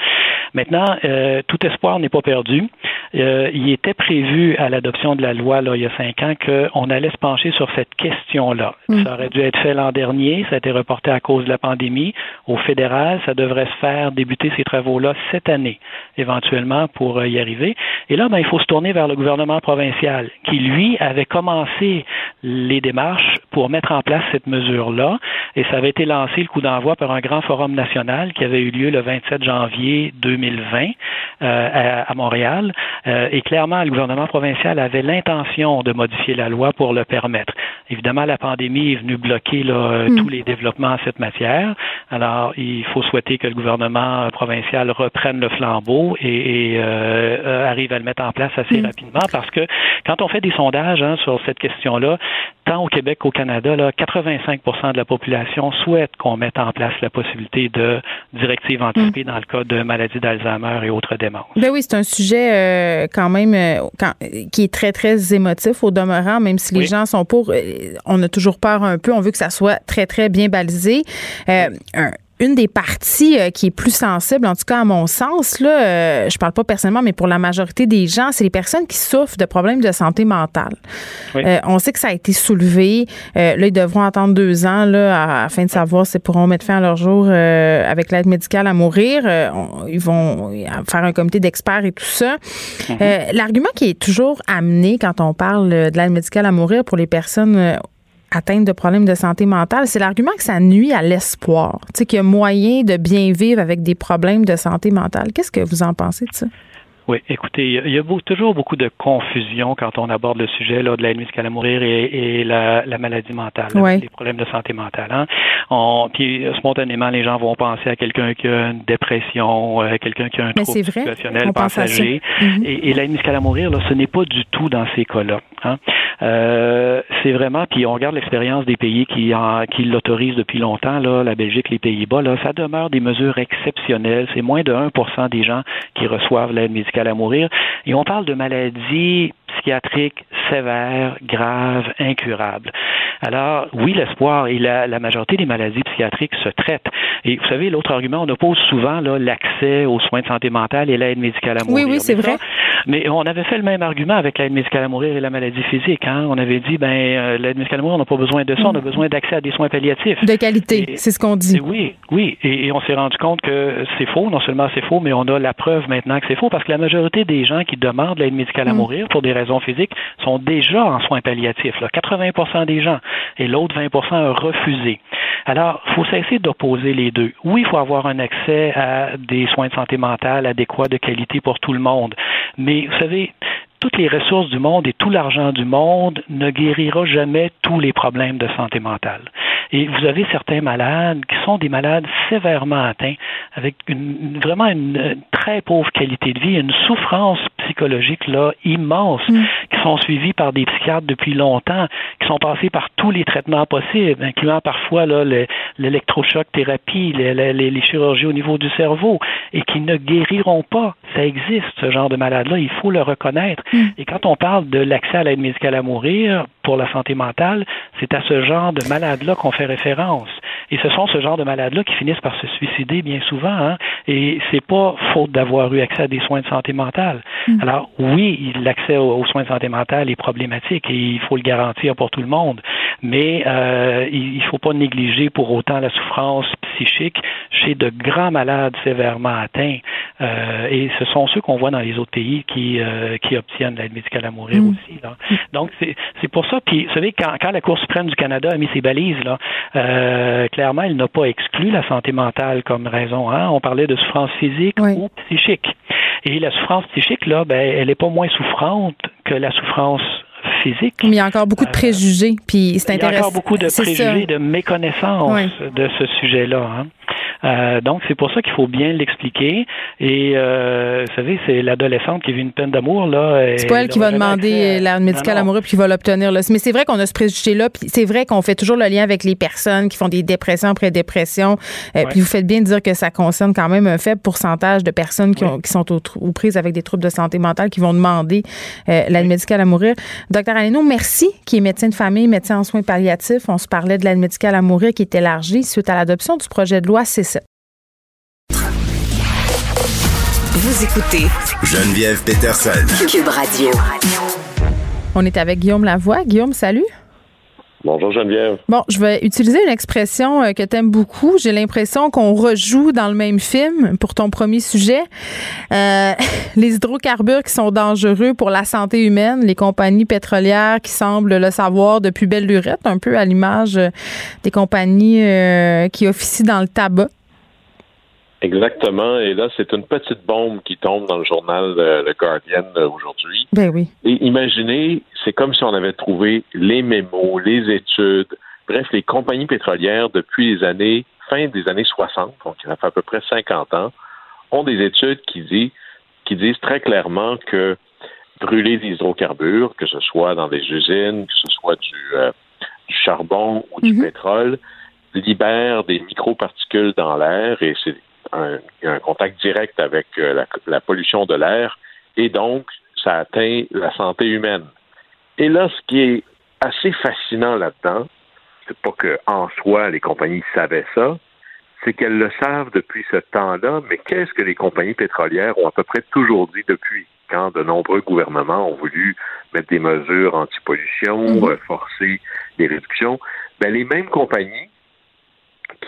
Speaker 7: Maintenant, euh, tout espoir n'est pas perdu. Euh, il était prévu à l'adoption de la loi là, il y a cinq ans qu'on allait se pencher sur cette question-là. Mm. Ça aurait dû être fait l'an dernier, ça a été reporté à cause de la pandémie. Au fédéral, ça devrait se faire débuter ces travaux-là cette année, éventuellement, pour euh, y arriver. Et là, ben, il faut se tourner vers le gouvernement provincial, qui, lui, avait commencé les démarches pour mettre en place cette mesure-là. Et ça avait été lancé le coup d'envoi par un grand forum national qui avait eu lieu le 27 janvier 2020 euh, à, Montréal. Euh, et clairement, le gouvernement provincial avait l'intention de modifier la loi pour le permettre. Évidemment, la pandémie est venue bloquer là, mm. tous les développements en cette matière. Alors, il faut souhaiter que le gouvernement provincial reprenne le flambeau et, euh, arrive à le mettre en place assez mm. rapidement parce que quand on fait des sondages hein, sur cette question-là, tant au Québec qu'au Canada, là, 85% de la population souhaite qu'on mette en place la possibilité de directives anticipées mm. dans le cas de maladies d'Alzheimer et autres démences.
Speaker 3: Ben oui, c'est un sujet euh, quand même euh, qui est très, très émotif au demeurant, même si les gens sont pour. Euh, on a toujours peur un peu. On veut que ça soit très, très bien balisé. Un, une des parties euh, qui est plus sensible, en tout cas à mon sens, là, euh, je parle pas personnellement, mais pour la majorité des gens, c'est les personnes qui souffrent de problèmes de santé mentale. Euh, on sait que ça a été soulevé. là, ils devront attendre deux ans là, afin de savoir s'ils pourront mettre fin à leur jour avec l'aide médicale à mourir. ils vont faire un comité d'experts et tout ça. Mm-hmm. L'argument qui est toujours amené quand on parle de l'aide médicale à mourir pour les personnes atteinte de problèmes de santé mentale, c'est l'argument que ça nuit à l'espoir. Tu sais, qu'il y a moyen de bien vivre avec des problèmes de santé mentale. Qu'est-ce que vous en pensez de ça?
Speaker 7: Oui, écoutez, il y a toujours beaucoup de confusion quand on aborde le sujet là, de l'aide médicale à mourir et, la, maladie mentale, les problèmes de santé mentale. Hein. On, puis spontanément, les gens vont penser à quelqu'un qui a une dépression, euh, quelqu'un qui a un trouble situationnel passager. Mm-hmm. Et, l'aide médicale à mourir, là, ce n'est pas du tout dans ces cas-là. Hein. Euh, c'est vraiment, puis on regarde l'expérience des pays qui, qui l'autorisent depuis longtemps, là, la Belgique, les Pays-Bas, là, ça demeure des mesures exceptionnelles. C'est moins de 1% des gens qui reçoivent l'aide médicale à mourir. Et on parle de maladies psychiatriques sévères, graves, incurables. Alors, oui, l'espoir et la, majorité des maladies psychiatriques se traitent. Et vous savez, l'autre argument, on oppose souvent l'accès aux soins de santé mentale et l'aide médicale à mourir.
Speaker 3: Oui, oui, c'est vrai.
Speaker 7: Mais on avait fait le même argument avec l'aide médicale à mourir et la maladie physique. Hein. On avait dit, ben, euh, l'aide médicale à mourir, on n'a pas besoin de ça, on a mm. besoin d'accès à des soins palliatifs.
Speaker 3: De qualité, c'est ce qu'on dit.
Speaker 7: oui, oui. Et, on s'est rendu compte que c'est faux. Non seulement c'est faux, mais on a la preuve maintenant que c'est faux parce que la majorité des gens qui demandent l'aide médicale à mm. mourir pour des physiques sont déjà en soins palliatifs. Là. 80% des gens. Et l'autre 20% a refusé. Alors, il faut cesser d'opposer les deux. Oui, il faut avoir un accès à des soins de santé mentale adéquats, de qualité pour tout le monde. Mais vous savez, toutes les ressources du monde et tout l'argent du monde ne guérira jamais tous les problèmes de santé mentale. Et vous avez certains malades qui sont des malades sévèrement atteints, avec une, vraiment une très pauvre qualité de vie, une souffrance psychologique là immense, mm. qui sont suivis par des psychiatres depuis longtemps, qui sont passés par tous les traitements possibles, incluant parfois l'électrochoc thérapie, les, les, les, chirurgies au niveau du cerveau, et qui ne guériront pas. Ça existe, ce genre de malade-là, il faut le reconnaître. Et quand on parle de l'accès à l'aide médicale à mourir pour la santé mentale, c'est à ce genre de malade-là qu'on fait référence. Et ce sont ce genre de malades-là qui finissent par se suicider bien souvent. Hein? Et c'est pas faute d'avoir eu accès à des soins de santé mentale. Mm. Alors oui, l'accès aux, soins de santé mentale est problématique et il faut le garantir pour tout le monde. Mais euh, il ne faut pas négliger pour autant la souffrance psychique chez de grands malades sévèrement atteints. Euh, et ce sont ceux qu'on voit dans les autres pays qui, euh, qui obtiennent l'aide médicale à mourir mm. aussi. Là. Donc, c'est pour ça. Puis, vous savez, quand, quand la Cour suprême du Canada a mis ses balises, là, euh, clairement, elle n'a pas exclu la santé mentale comme raison. Hein? On parlait de souffrance physique ou psychique. Et la souffrance psychique, là, ben, elle n'est pas moins souffrante que la souffrance physique.
Speaker 3: Mais il y a encore beaucoup de préjugés, puis c'est intéressant.
Speaker 7: Il y a encore beaucoup de préjugés, de méconnaissance de ce sujet-là. Hein. Euh, donc, c'est pour ça qu'il faut bien l'expliquer. Et, euh, vous savez, c'est l'adolescente qui vit une peine d'amour. là.
Speaker 3: C'est pas elle qui va demander l'aide médicale amoureuse puis qui va l'obtenir. Mais c'est vrai qu'on a ce préjugé-là. Puis c'est vrai qu'on fait toujours le lien avec les personnes qui font des dépressions après dépression. Euh, puis vous faites bien de dire que ça concerne quand même un faible pourcentage de personnes qui, ont, qui sont aux, prises avec des troubles de santé mentale qui vont demander euh, l'aide médicale à mourir. Docteur Aleno, merci, qui est médecin de famille, médecin en soins palliatifs. On se parlait de l'aide médicale à mourir qui est élargie suite à l'adoption du projet de loi c
Speaker 2: vous écoutez Geneviève Peterson. Cube Radio.
Speaker 3: On est avec Guillaume Lavoie. Guillaume, salut.
Speaker 8: Bonjour Geneviève.
Speaker 3: Bon, je vais utiliser une expression euh, que tu aimes beaucoup. J'ai l'impression qu'on rejoue dans le même film pour ton premier sujet. Euh, les hydrocarbures qui sont dangereux pour la santé humaine, les compagnies pétrolières qui semblent le savoir depuis belle lurette, un peu à l'image euh, des compagnies qui officient dans le tabac.
Speaker 8: Exactement. Et là, c'est une petite bombe qui tombe dans le journal euh, Le Guardian euh, aujourd'hui.
Speaker 3: Ben oui.
Speaker 8: Et imaginez, c'est comme si on avait trouvé les mémos, les études, bref, les compagnies pétrolières depuis les années, fin des années 60, donc il a fait à peu près 50 ans, ont des études qui disent, qui disent très clairement que brûler des hydrocarbures, que ce soit dans des usines, que ce soit du, euh, charbon ou du mhm. pétrole, libère des microparticules dans l'air et c'est un, un contact direct avec euh, la, pollution de l'air et donc ça atteint la santé humaine. Et là, ce qui est assez fascinant là-dedans, c'est pas que en soi les compagnies savaient ça, c'est qu'elles le savent depuis ce temps-là, mais qu'est-ce que les compagnies pétrolières ont à peu près toujours dit depuis quand de nombreux gouvernements ont voulu mettre des mesures anti-pollution, mmh. forcer des réductions, ben, les mêmes compagnies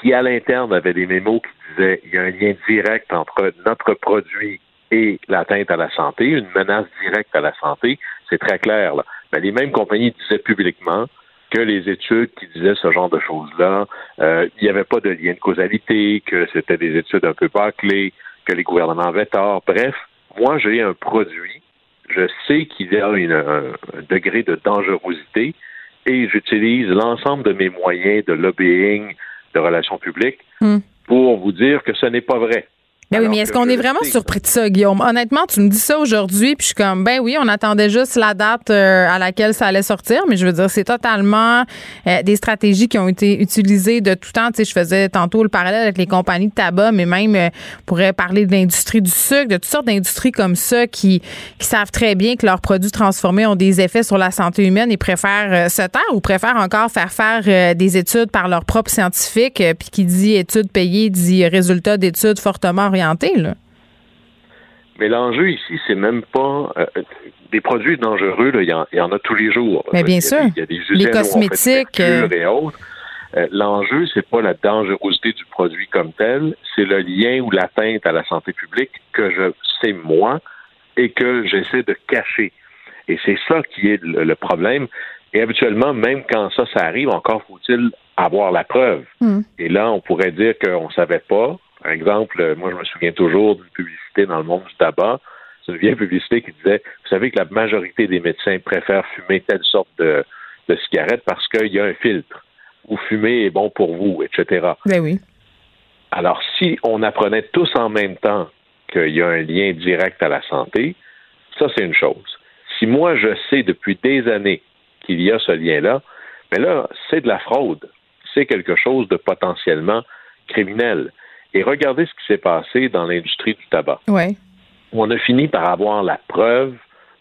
Speaker 8: qui à l'interne avait des mémos qui disaient il y a un lien direct entre notre produit et l'atteinte à la santé, une menace directe à la santé, c'est très clair. Là. Mais les mêmes compagnies disaient publiquement que les études qui disaient ce genre de choses-là, euh, il n'y avait pas de lien de causalité, que c'était des études un peu bâclées, que les gouvernements avaient tort. Bref, moi j'ai un produit, je sais qu'il y a une, un, degré de dangerosité et j'utilise l'ensemble de mes moyens de lobbying, de relations publiques hmm. pour vous dire que ce n'est pas vrai.
Speaker 3: Ben oui, mais est-ce qu'on est vraiment surpris de ça, Guillaume? Honnêtement, tu me dis ça aujourd'hui, puis je suis comme, ben oui, on attendait juste la date euh, à laquelle ça allait sortir, mais je veux dire, c'est totalement euh, des stratégies qui ont été utilisées de tout temps. Tu sais, je faisais tantôt le parallèle avec les compagnies de tabac, mais même, euh, on pourrait parler de l'industrie du sucre, de toutes sortes d'industries comme ça qui, qui savent très bien que leurs produits transformés ont des effets sur la santé humaine et préfèrent se taire ou préfèrent encore faire faire des études par leurs propres scientifiques, puis qui dit études payées dit résultats d'études fortement
Speaker 8: mais l'enjeu ici, c'est même pas euh, des produits dangereux. Il y, en a tous les jours.
Speaker 3: Mais bien sûr.
Speaker 8: Il y a des
Speaker 3: les cosmétiques
Speaker 8: euh, et autres. Euh, l'enjeu, c'est pas la dangerosité du produit comme tel, c'est le lien ou l'atteinte à la santé publique que je sais moi et que j'essaie de cacher. Et c'est ça qui est le, problème. Et habituellement, même quand ça, ça arrive, encore faut-il avoir la preuve. Hmm. Et là, on pourrait dire qu'on ne savait pas, par exemple, moi, je me souviens toujours d'une publicité dans le monde du tabac c'est une vieille publicité qui disait, vous savez que la majorité des médecins préfèrent fumer telle sorte de, de cigarette parce qu'il y a un filtre. Ou fumer est bon pour vous, etc.
Speaker 3: Ben oui.
Speaker 8: Alors, si on apprenait tous en même temps qu'il y a un lien direct à la santé, ça, c'est une chose. Si moi, je sais depuis des années qu'il y a ce lien-là, mais là, c'est de la fraude. C'est quelque chose de potentiellement criminel. Et regardez ce qui s'est passé dans l'industrie du tabac.
Speaker 3: Ouais.
Speaker 8: On a fini par avoir la preuve,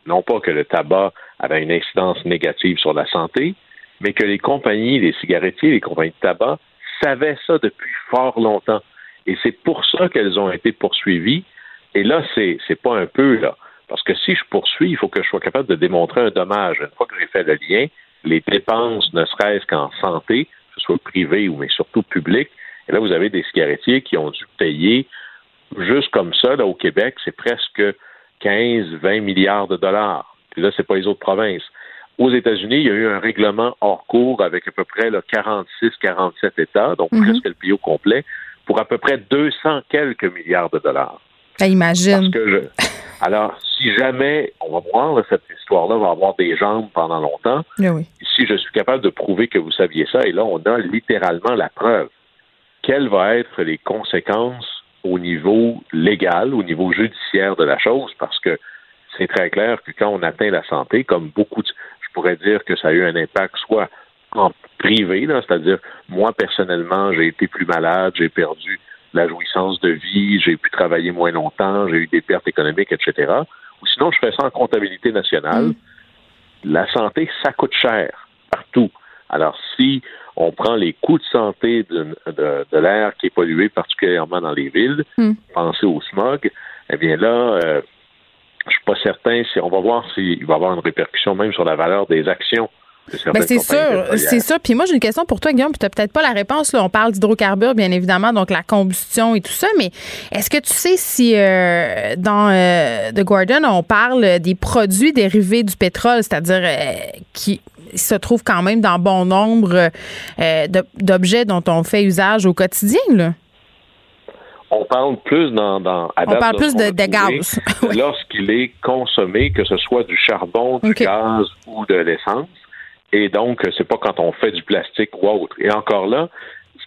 Speaker 8: non pas que le tabac avait une incidence négative sur la santé, mais que les compagnies, les cigarettiers, les compagnies de tabac savaient ça depuis fort longtemps. Et c'est pour ça qu'elles ont été poursuivies. Et là, c'est, c'est pas un peu, là. Parce que si je poursuis, il faut que je sois capable de démontrer un dommage. Une fois que j'ai fait le lien, les dépenses, ne serait-ce qu'en santé, que ce soit privé ou mais surtout public, et là, vous avez des cigarettiers qui ont dû payer, juste comme ça, là, au Québec, c'est presque 15, 20 milliards de dollars. Puis là, c'est pas les autres provinces. Aux États-Unis, il y a eu un règlement hors cours avec à peu près 46-47 États, donc
Speaker 3: Mhm.
Speaker 8: presque le pays au complet, pour à peu près 200 quelques milliards de dollars.
Speaker 3: Ben, imagine.
Speaker 8: Parce que je- Alors, si jamais, on va voir, là, cette histoire-là va avoir des jambes pendant longtemps,
Speaker 3: Ben oui.
Speaker 8: si je suis capable de prouver que vous saviez ça, et là, on a littéralement la preuve. Quelles vont être les conséquences au niveau légal, au niveau judiciaire de la chose? Parce que c'est très clair que quand on atteint la santé, comme beaucoup, de, je pourrais dire que ça a eu un impact soit en privé, là, c'est-à-dire moi personnellement, j'ai été plus malade, j'ai perdu la jouissance de vie, j'ai pu travailler moins longtemps, j'ai eu des pertes économiques, etc. Ou sinon, je fais ça en comptabilité nationale. La santé, ça coûte cher partout. Alors, si on prend les coûts de santé de, de- de l'air qui est pollué, particulièrement dans les villes,
Speaker 3: Mm.
Speaker 8: pensez au smog, eh bien là, euh, je suis pas certain si on va voir s'il va y avoir une répercussion même sur la valeur des actions.
Speaker 3: Ben, c'est
Speaker 8: compagnies
Speaker 3: sûr, c'est sûr. Puis moi, j'ai une question pour toi, Guillaume, puis tu peut-être pas la réponse. Là. On parle d'hydrocarbures, bien évidemment, donc la combustion et tout ça, mais est-ce que tu sais si euh, dans euh, The Guardian, on parle des produits dérivés du pétrole, c'est-à-dire euh, qui se trouvent quand même dans bon nombre d'objets dont on fait usage au quotidien, là?
Speaker 8: On parle plus dans, dans à
Speaker 3: On parle plus de- gaz.
Speaker 8: Lorsqu'il est consommé, que ce soit du charbon, du gaz ou de l'essence, et donc c'est pas quand on fait du plastique ou autre. Et encore là,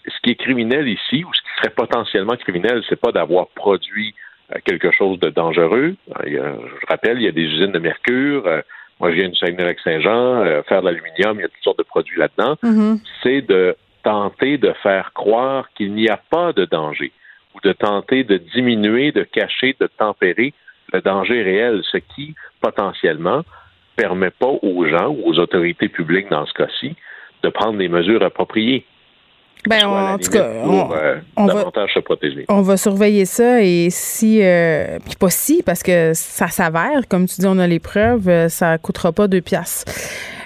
Speaker 8: ce qui est criminel ici, ou ce qui serait potentiellement criminel, c'est pas d'avoir produit euh, quelque chose de dangereux. Euh, je rappelle, il y a des usines de mercure. euh, moi, je viens du Saguenay-Lac-Saint-Jean. faire de l'aluminium, il y a toutes sortes de produits là-dedans.
Speaker 3: Mhm.
Speaker 8: C'est de tenter de faire croire qu'il n'y a pas de danger ou de tenter de diminuer, de cacher, de tempérer le danger réel, ce qui, potentiellement, permet pas aux gens ou aux autorités publiques, dans ce cas-ci, de prendre des mesures appropriées.
Speaker 3: Ben,
Speaker 8: la
Speaker 3: en tout cas,
Speaker 8: pour
Speaker 3: on-
Speaker 8: euh,
Speaker 3: on va-
Speaker 8: davantage se protéger.
Speaker 3: On va surveiller ça et si, euh, puis pas si, parce que ça s'avère, comme tu dis, on a les preuves, euh, ça coûtera pas deux piastres.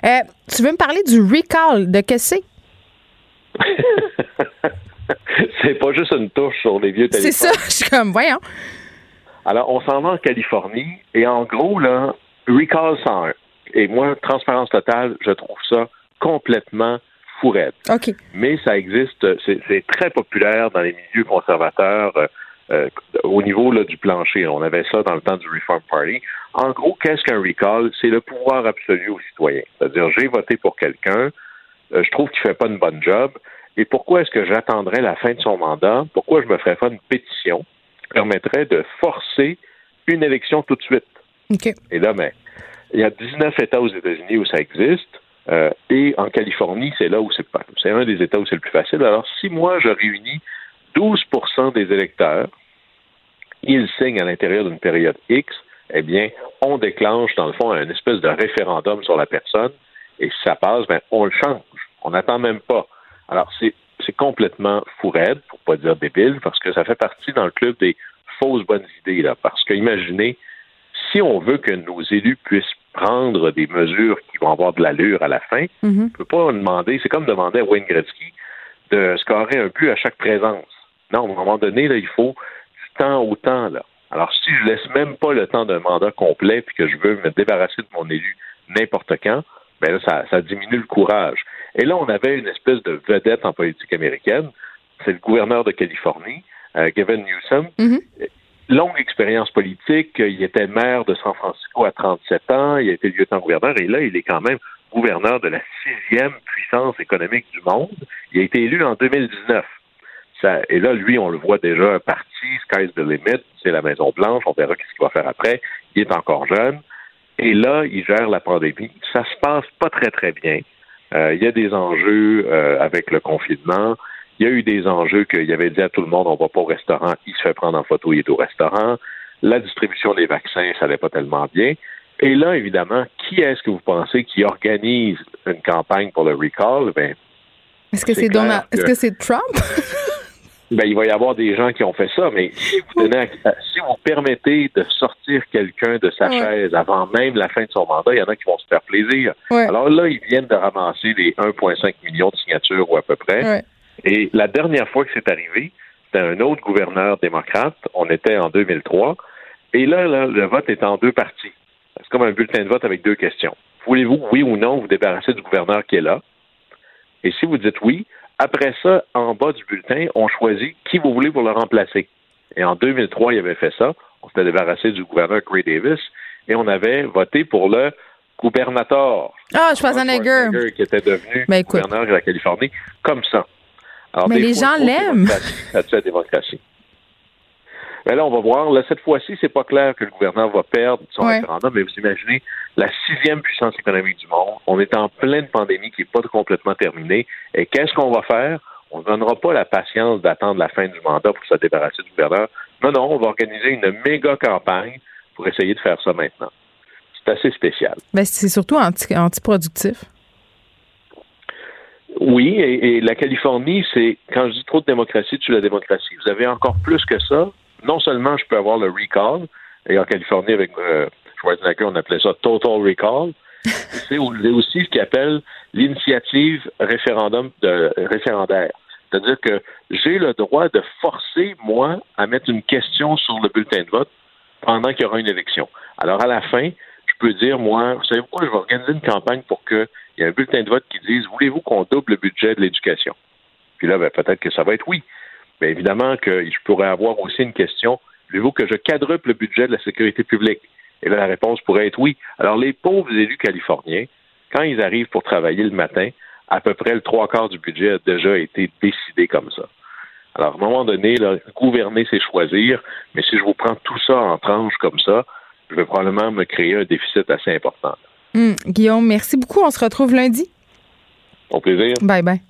Speaker 3: Euh, tu veux me parler du recall de que c'est?
Speaker 8: c'est pas juste une touche sur les vieux téléphones.
Speaker 3: C'est ça, je suis comme, voyons.
Speaker 8: Alors, on s'en va en Californie et en gros, là, Recall 101. Et moi, transparence totale, je trouve ça complètement fourette.
Speaker 3: OK.
Speaker 8: Mais ça existe, c'est très populaire dans les milieux conservateurs euh, euh, au niveau là, du plancher. On avait ça dans le temps du Reform Party. En gros, qu'est-ce qu'un recall? C'est le pouvoir absolu aux citoyens. C'est-à-dire, j'ai voté pour quelqu'un, euh, je trouve qu'il fait pas une bonne job, et pourquoi est-ce que j'attendrais la fin de son mandat? Pourquoi je me ferais pas une pétition qui permettrait de forcer une élection tout de suite? Et là, ben, il y a 19 États aux États-Unis où ça existe. euh, et en Californie, c'est là où c'est pas. C'est un des États où c'est le plus facile. Alors, si moi, je réunis 12% des électeurs, ils signent à l'intérieur d'une période X, eh bien, on déclenche, dans le fond, un espèce de référendum sur la personne. Et si ça passe, ben, on le change. On n'attend même pas. Alors, c'est c'est complètement fou raide, pour pas dire débile, parce que ça fait partie dans le club des fausses bonnes idées. Là. Parce que imaginez, si on veut que nos élus puissent prendre des mesures qui vont avoir de l'allure à la fin,
Speaker 3: Mhm.
Speaker 8: on ne peut pas demander, c'est comme demander à Wayne Gretzky de scorer un but à chaque présence. Non, à un moment donné, là, il faut du temps au temps. Là. Alors, si je laisse même pas le temps d'un mandat complet puis que je veux me débarrasser de mon élu n'importe quand, ben là, ça, ça diminue le courage. Et là, on avait une espèce de vedette en politique américaine. C'est le gouverneur de Californie, euh, Gavin Newsom.
Speaker 3: Mhm.
Speaker 8: Longue expérience politique. Il était maire de San Francisco à 37 ans. Il a été lieutenant-gouverneur et là, il est quand même gouverneur de la sixième puissance économique du monde. Il a été élu en 2019. Ça, et là, lui, on le voit déjà, parti, Sky's the Limit, c'est la Maison-Blanche, on verra ce qu'il va faire après. Il est encore jeune. Et là, il gère la pandémie. Ça se passe pas très, très bien. Euh, il y a des enjeux euh, avec le confinement. Il y a eu des enjeux qu'il avait dit à tout le monde, on va pas au restaurant, il se fait prendre en photo, il est au restaurant. La distribution des vaccins, ça n'allait pas tellement bien. Et là, évidemment, qui est-ce que vous pensez qui organise une campagne pour le recall? Ben,
Speaker 3: est-ce que c'est Donald, est-ce que c'est Trump?
Speaker 8: ben, il va y avoir des gens qui ont fait ça, mais si vous, si vous permettez de sortir quelqu'un de sa chaise avant même la fin de son mandat, il y en a qui vont se faire plaisir. Alors là, ils viennent de ramasser les 1,5 millions de signatures ou à peu près. Et la dernière fois que c'est arrivé, c'était un autre gouverneur démocrate. On était en 2003. Et là, le vote est en deux parties. C'est comme un bulletin de vote avec deux questions. Voulez-vous, oui ou non, vous débarrasser du gouverneur qui est là? Et si vous dites oui, après ça, en bas du bulletin, on choisit qui vous voulez pour le remplacer. Et en 2003, il avait fait ça. On s'était débarrassé du gouverneur Gray Davis et on avait voté pour le gouvernateur.
Speaker 3: Ah, Schwarzenegger.
Speaker 8: Qui était devenu ben, gouverneur de la Californie, comme ça.
Speaker 3: Mais les gens l'aiment.
Speaker 8: Ça tue la démocratie. Mais là, on va voir. Là, cette fois-ci, c'est pas clair que le gouvernement va perdre son référendum, mais vous imaginez la sixième puissance économique du monde. On est en pleine pandémie qui n'est pas complètement terminée. Et qu'est-ce qu'on va faire? On ne donnera pas la patience d'attendre la fin du mandat pour se débarrasser du gouverneur. Non, non, on va organiser une méga campagne pour essayer de faire ça maintenant. C'est assez spécial.
Speaker 3: Mais ben, c'est surtout anti antiproductif.
Speaker 8: Oui, et, la Californie, c'est quand je dis trop de démocratie, tu la démocratie. Vous avez encore plus que ça. Non seulement je peux avoir le recall, et en Californie avec euh, Schwarzenegger, on appelait ça total recall. c'est aussi ce qu'ils appelle l'initiative référendum de référendaire. C'est-à-dire que j'ai le droit de forcer, moi, à mettre une question sur le bulletin de vote pendant qu'il y aura une élection. Alors, à la fin, je peux dire, moi, vous savez pourquoi je vais organiser une campagne pour qu'il y ait un bulletin de vote qui dise, voulez-vous qu'on double le budget de l'éducation? Puis là, ben, peut-être que ça va être oui. Mais évidemment que je pourrais avoir aussi une question, voulez-vous que je quadruple le budget de la sécurité publique? Et là, la réponse pourrait être oui. Alors, les pauvres élus californiens, quand ils arrivent pour travailler le matin, à peu près le trois quarts du budget a déjà été décidé comme ça. Alors, à un moment donné, gouverner, c'est choisir, mais si je vous prends tout ça en tranches comme ça, je vais probablement me créer un déficit assez important.
Speaker 3: Hum, Guillaume, merci beaucoup. On se retrouve lundi.
Speaker 8: Au plaisir.
Speaker 3: Bye bye.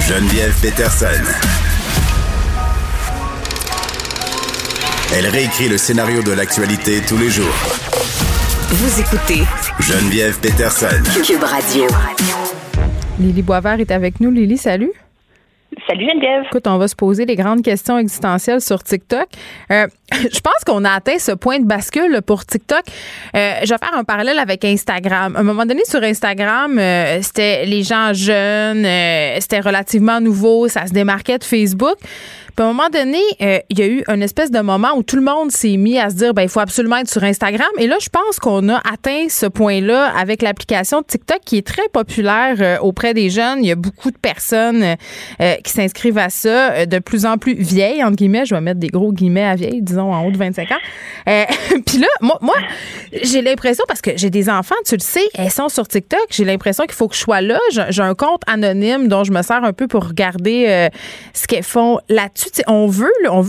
Speaker 2: Geneviève Peterson. Elle réécrit le scénario de l'actualité tous les jours.
Speaker 5: Vous écoutez
Speaker 2: Geneviève Peterson.
Speaker 5: Cube Radio.
Speaker 3: Lily Boisvert est avec nous. Lily, salut.
Speaker 9: Salut Geneviève.
Speaker 3: Écoute, on va se poser les grandes questions existentielles sur TikTok. Euh, je pense qu'on a atteint ce point de bascule pour TikTok. Euh, je vais faire un parallèle avec Instagram. À un moment donné, sur Instagram, euh, c'était les gens jeunes, c'était relativement nouveau, ça se démarquait de Facebook. Puis à un moment donné, euh, il y a eu une espèce de moment où tout le monde s'est mis à se dire, ben il faut absolument être sur Instagram. Et là, je pense qu'on a atteint ce point-là avec l'application TikTok qui est très populaire euh, auprès des jeunes. Il y a beaucoup de personnes euh, qui s'inscrivent à ça, de plus en plus vieilles, entre guillemets. Je vais mettre des gros guillemets à vieilles, en haut de 25 ans. Puis là, moi, moi j'ai l'impression, parce que j'ai des enfants, tu le sais, elles sont sur TikTok, j'ai l'impression qu'il faut que je sois là. J'ai un compte anonyme dont je me sers un peu pour regarder ce qu'elles font là-dessus on veut, on,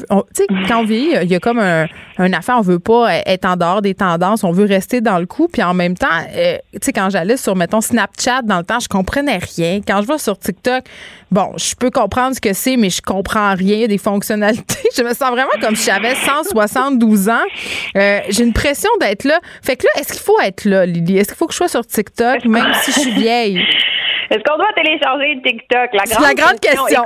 Speaker 3: quand on vit, il y a comme un, affaire, on veut pas être en dehors des tendances, on veut rester dans le coup. Puis en même temps, euh, tu sais, quand j'allais sur, mettons, Snapchat, dans le temps, je comprenais rien. Quand je vais sur TikTok, bon, je peux comprendre ce que c'est, mais je comprends rien des fonctionnalités. je me sens vraiment comme si j'avais 172 ans. Euh, j'ai une pression d'être là. Fait que là, est-ce qu'il faut être là, Lily? Est-ce qu'il faut que je sois sur TikTok, même si je suis vieille?
Speaker 9: Est-ce qu'on doit télécharger TikTok?
Speaker 3: La grande, la grande question.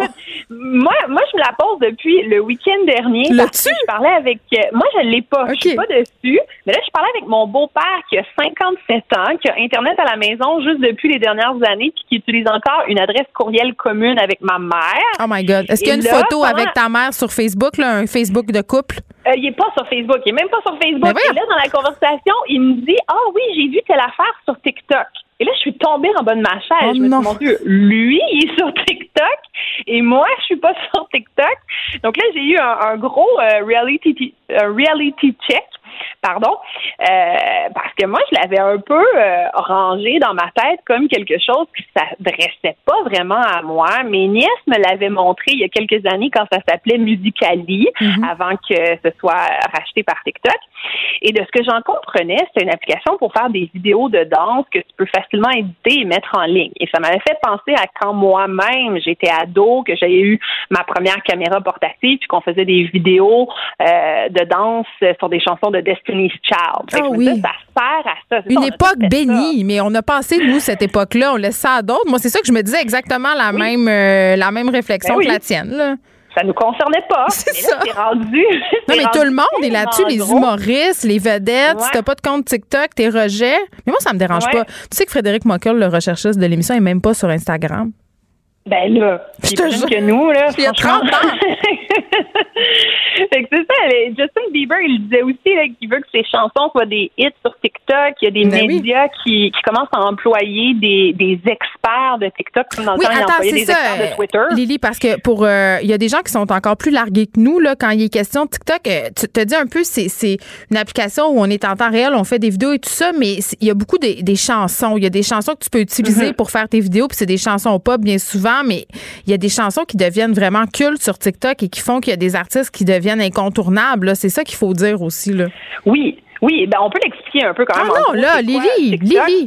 Speaker 9: moi, moi, je me la pose depuis le week-end dernier.
Speaker 3: Là-dessus?
Speaker 9: Je parlais avec. Euh, moi, je ne l'ai pas. Je suis pas dessus. Mais là, je parlais avec mon beau-père qui a 57 ans, qui a Internet à la maison juste depuis les dernières années, puis qui utilise encore une adresse courriel commune avec ma mère.
Speaker 3: Oh my God. Est-ce qu'il y a une photo avec ta mère sur Facebook, là, un Facebook de couple?
Speaker 9: Euh, il est pas sur Facebook. Il est même pas sur Facebook. Et là, dans la conversation, il me dit Ah oui, j'ai vu telle affaire sur TikTok. Et là, je suis tombée en bas de ma chaise.
Speaker 3: Oh
Speaker 9: je me
Speaker 3: non.
Speaker 9: suis dit, mon Dieu, lui, il est sur TikTok et moi, je suis pas sur TikTok. Donc là, j'ai eu un, un gros euh, reality, euh, reality check. Pardon, euh, parce que moi, je l'avais un peu euh, rangé dans ma tête comme quelque chose qui s'adressait pas vraiment à moi. Mes nièces me l'avaient montré il y a quelques années quand ça s'appelait Musicali, avant que ce soit racheté par TikTok. Et de ce que j'en comprenais, c'est une application pour faire des vidéos de danse que tu peux facilement éditer et mettre en ligne. Et ça m'avait fait penser à quand moi-même j'étais ado, que j'avais eu ma première caméra portative, puis qu'on faisait des vidéos euh, de danse sur des chansons de Destiny's Child.
Speaker 3: Ah oui.
Speaker 9: ça sert à ça.
Speaker 3: Une époque
Speaker 9: ça.
Speaker 3: bénie, mais on a passé, nous, cette époque-là. On laisse ça à d'autres. Moi, c'est ça que je me disais exactement la, même, euh, la même réflexion
Speaker 9: Ben oui.
Speaker 3: que la tienne. Là.
Speaker 9: Ça nous concernait pas.
Speaker 3: C'est ça.
Speaker 9: rendu.
Speaker 3: Non, mais tout le monde est là-dessus, les
Speaker 9: gros.
Speaker 3: humoristes, les vedettes. Si
Speaker 9: Ouais.
Speaker 3: t'as pas de compte TikTok, t'es rejet. Mais moi, ça me dérange
Speaker 9: Ouais.
Speaker 3: pas. Tu sais que Frédéric Mockel, le recherchiste de l'émission, est même pas sur Instagram.
Speaker 9: Ben là,
Speaker 3: Je
Speaker 9: il
Speaker 3: te
Speaker 9: est plus que nous, là.
Speaker 3: Il y a
Speaker 9: franchement.
Speaker 3: 30 ans.
Speaker 9: fait que c'est ça. Justin Bieber, il disait aussi là, qu'il veut que ses chansons soient des hits sur TikTok. Il y a des
Speaker 3: Ben oui.
Speaker 9: médias qui, qui commencent à employer des, des experts de TikTok, comme dans le
Speaker 3: Oui,
Speaker 9: temps, il
Speaker 3: attends, c'est
Speaker 9: des
Speaker 3: ça,
Speaker 9: experts de
Speaker 3: euh,
Speaker 9: Twitter.
Speaker 3: Lily, parce que pour euh, il y a des gens qui sont encore plus largués que nous là quand il est question de TikTok. euh, tu te dis un peu c'est c'est une application où on est en temps réel, on fait des vidéos et tout ça, mais c'est- il y a beaucoup des, des chansons. Il y a des chansons que tu peux utiliser
Speaker 9: Mm-hmm.
Speaker 3: pour faire tes vidéos, puis c'est des chansons pop bien souvent, mais il y a des chansons qui deviennent vraiment cultes sur TikTok et qui font qu'il y a des artistes qui deviennent incontournables. C'est ça qu'il faut dire aussi là.
Speaker 9: Oui. Oui, ben on peut l'expliquer un peu quand
Speaker 3: Ah
Speaker 9: même. En
Speaker 3: non, là, Lily? Lily.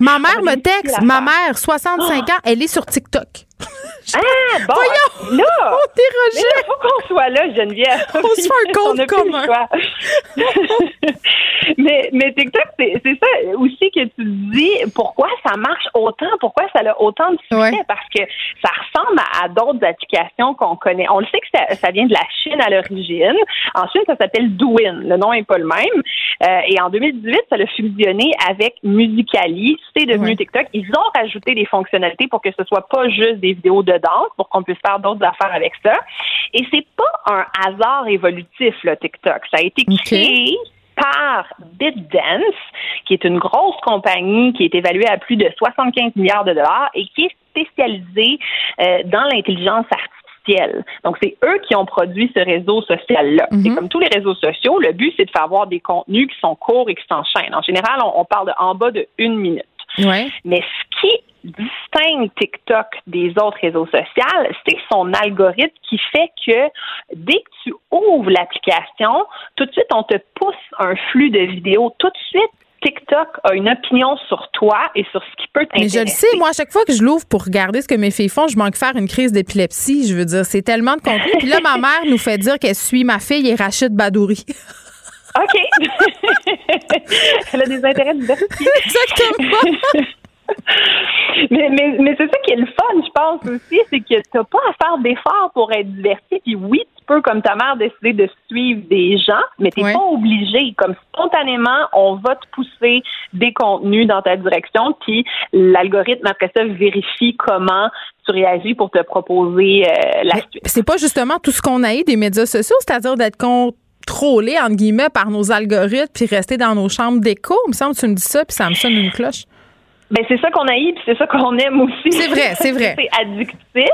Speaker 3: Ma mère me texte, ma mère, 65 ans, elle est sur TikTok.
Speaker 9: Ah, bon,
Speaker 3: Voyons!
Speaker 9: là,
Speaker 3: On dérogeait.
Speaker 9: là, faut qu'on soit là, Geneviève.
Speaker 3: On se fait un compte commun.
Speaker 9: mais, mais TikTok, c'est ça aussi que tu dis pourquoi ça marche autant, pourquoi ça a autant de succès,
Speaker 3: Ouais.
Speaker 9: parce que ça ressemble à, à d'autres applications qu'on connaît. On le sait que ça, ça vient de la Chine à l'origine. Ensuite, ça s'appelle Douyin. Le nom est pas le même. Euh, et en 2018, ça l'a fusionné avec Musicali. C'est devenu
Speaker 3: Ouais.
Speaker 9: TikTok. Ils ont rajouté des fonctionnalités pour que ce soit pas juste des vidéos de danse, pour qu'on puisse faire d'autres affaires avec ça. Et c'est pas un hasard évolutif, là, TikTok. Ça a été créé par BitDance, qui est une grosse compagnie qui est évaluée à plus de 75 milliards de dollars et qui est spécialisée euh, dans l'intelligence artificielle. Donc, c'est eux qui ont produit ce réseau social-là. C'est comme tous les réseaux sociaux, le but, c'est de faire voir des contenus qui sont courts et qui s'enchaînent. En général, on, on parle de en bas de une minute.
Speaker 3: Ouais.
Speaker 9: Mais ce qui distingue TikTok des autres réseaux sociaux, c'est son algorithme qui fait que dès que tu ouvres l'application, tout de suite, on te pousse un flux de vidéos. Tout de suite, TikTok a une opinion sur toi et sur ce qui peut
Speaker 3: Mais
Speaker 9: t'intéresser.
Speaker 3: je le sais, moi, à chaque fois que je l'ouvre pour regarder ce que mes filles font, je manque faire une crise d'épilepsie. Je veux dire, c'est tellement de contenu. Puis là, ma mère nous fait dire qu'elle suit ma fille et Rachid Badouri.
Speaker 9: OK. Elle a des intérêts diversifiés.
Speaker 3: Exactement.
Speaker 9: mais mais, mais c'est ça qui est le fun, je pense aussi, c'est que tu n'as pas à faire d'efforts pour être diversifié. Puis oui, tu peux, comme ta mère, décider de suivre des gens, mais tu n'es
Speaker 3: Ouais.
Speaker 9: pas obligé. Comme spontanément, on va te pousser des contenus dans ta direction, puis l'algorithme, après ça, vérifie comment tu réagis pour te proposer euh, la
Speaker 3: Mais
Speaker 9: suite.
Speaker 3: c'est pas justement tout ce qu'on a eu des médias sociaux, c'est-à-dire d'être contrôlé, entre guillemets, par nos algorithmes puis rester dans nos chambres d'écho. Il me semble que tu me dis ça puis ça me sonne une cloche.
Speaker 9: Ben c'est ça qu'on a eu, puis c'est ça qu'on aime aussi.
Speaker 3: C'est vrai, c'est vrai.
Speaker 9: c'est addictif.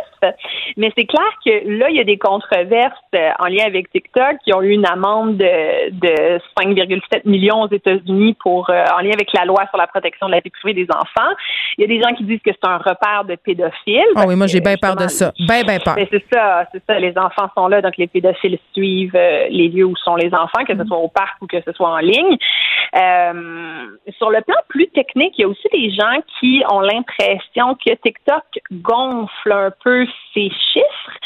Speaker 9: Mais c'est clair que là, il y a des controverses euh, en lien avec TikTok qui ont eu une amende de, de 5,7 millions aux États-Unis pour euh, en lien avec la loi sur la protection de la vie privée des enfants. Il y a des gens qui disent que c'est un repère de pédophiles.
Speaker 3: Ah oui, moi j'ai bien peur de ça. Ben, ben peur.
Speaker 9: mais c'est ça, c'est ça. Les enfants sont là, donc les pédophiles suivent euh, les lieux où sont les enfants, que ce soit au parc ou que ce soit en ligne. Euh, sur le plan plus technique, il y a aussi des gens qui ont l'impression que TikTok gonfle un peu ses chiffres.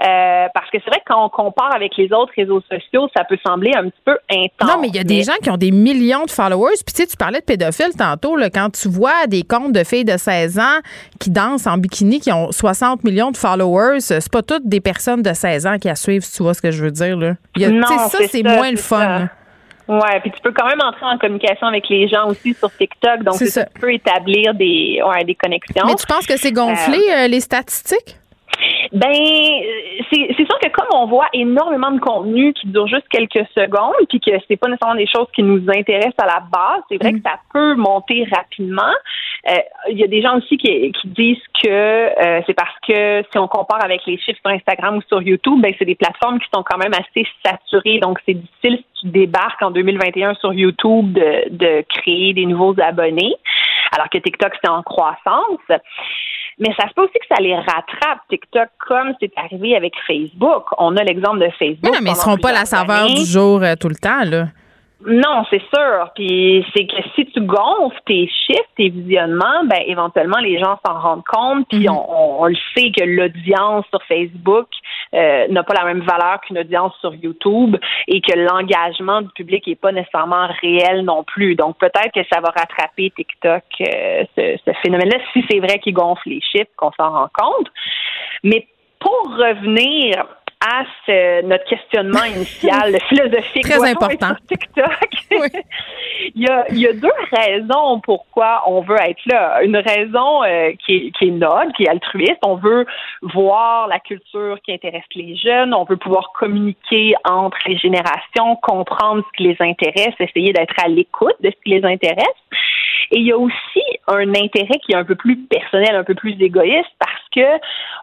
Speaker 9: Euh, parce que c'est vrai que quand on compare avec les autres réseaux sociaux, ça peut sembler un petit peu intense.
Speaker 3: Non, mais il y a des gens qui ont des millions de followers. Puis, tu sais, tu parlais de pédophiles tantôt. Là, quand tu vois des comptes de filles de 16 ans qui dansent en bikini, qui ont 60 millions de followers, c'est pas toutes des personnes de 16 ans qui la suivent, si tu vois ce que je veux dire. Là. Il y a- tu sais,
Speaker 9: Non,
Speaker 3: ça,
Speaker 9: c'est
Speaker 3: moins le fun.
Speaker 9: ça. Ouais, puis tu peux quand même entrer en communication avec les gens aussi sur TikTok, donc ça, tu peux établir des, ouais, des connexions.
Speaker 3: Mais tu penses que c'est gonflé, euh, les statistiques?
Speaker 9: Ben, euh, c'est sûr que comme on voit énormément de contenu qui dure juste quelques secondes, puis que c'est pas nécessairement des choses qui nous intéressent à la base, c'est vrai mm. que ça peut monter rapidement. Euh, il y a des gens aussi qui, qui disent que euh, c'est parce que si on compare avec les chiffres sur Instagram ou sur YouTube, ben c'est des plateformes qui sont quand même assez saturées, donc c'est difficile si tu débarques en 2021 sur YouTube de, de créer des nouveaux abonnés, alors que TikTok c'est en croissance. Mais ça se peut aussi que ça les rattrape, TikTok, comme c'est arrivé avec Facebook. On a l'exemple de Facebook.
Speaker 3: Mais non, mais ils ne seront pas la saveur du jour euh, tout le temps, là.
Speaker 9: Non, c'est sûr. Puis c'est que si tu gonfles tes chiffres, tes visionnements, ben éventuellement les gens s'en rendent compte. Puis mhm. on, le sait que l'audience sur Facebook euh, n'a pas la même valeur qu'une audience sur YouTube et que l'engagement du public n'est pas nécessairement réel non plus. Donc peut-être que ça va rattraper TikTok euh, ce, ce phénomène-là si c'est vrai qu'il gonfle les chiffres, qu'on s'en rend compte. Mais pour revenir à notre questionnement initial philosophique.
Speaker 3: Très important.
Speaker 9: TikTok. il, y a, il y a deux raisons pourquoi on veut être là. Une raison euh, qui, est, qui est noble, qui est altruiste. On veut voir la culture qui intéresse les jeunes. On veut pouvoir communiquer entre les générations, comprendre ce qui les intéresse, essayer d'être à l'écoute de ce qui les intéresse. Et il y a aussi un intérêt qui est un peu plus personnel, un peu plus égoïste, parce que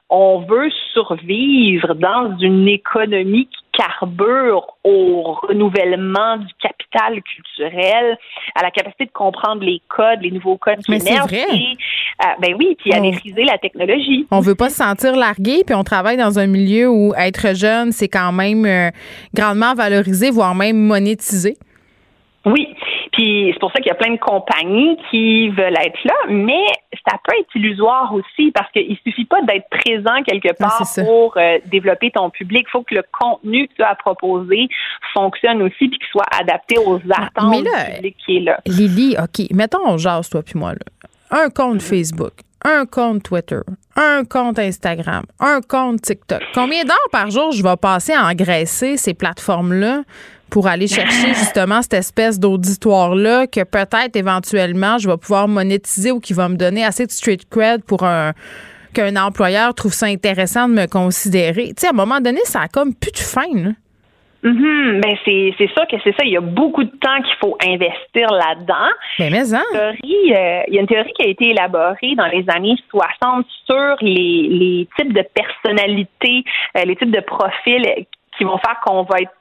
Speaker 9: on veut survivre dans une économie qui carbure au renouvellement du capital culturel, à la capacité de comprendre les codes, les nouveaux codes qui émergent. Euh, ben oui, puis à maîtriser la technologie.
Speaker 3: On veut pas se sentir largué, puis on travaille dans un milieu où être jeune, c'est quand même euh, grandement valorisé, voire même monétisé.
Speaker 9: Oui, puis c'est pour ça qu'il y a plein de compagnies qui veulent être là, mais ça peut être illusoire aussi parce qu'il suffit pas d'être présent quelque part pour euh, développer ton public. Il faut que le contenu que tu as à proposer fonctionne aussi puis qu'il soit adapté aux ah, attentes du public qui est là.
Speaker 3: Lily, OK, mettons on jase toi puis moi là. Un compte mm-hmm. Facebook, un compte Twitter, un compte Instagram, un compte TikTok. Combien d'heures par jour je vais passer à engraisser ces plateformes-là pour aller chercher justement cette espèce d'auditoire-là que peut-être éventuellement je vais pouvoir monétiser ou qui va me donner assez de street cred pour un qu'un employeur trouve ça intéressant de me considérer. Tu sais, à un moment donné, ça a comme plus de fin. Là.
Speaker 9: Mm Ben c'est c'est sûr que c'est ça. Il y a beaucoup de temps qu'il faut investir là-dedans.
Speaker 3: Ben, mais mais hein?
Speaker 9: Théorie, euh, il y a une théorie qui a été élaborée dans les années 60 sur les, les types de personnalités, euh, les types de profils qui vont faire qu'on va être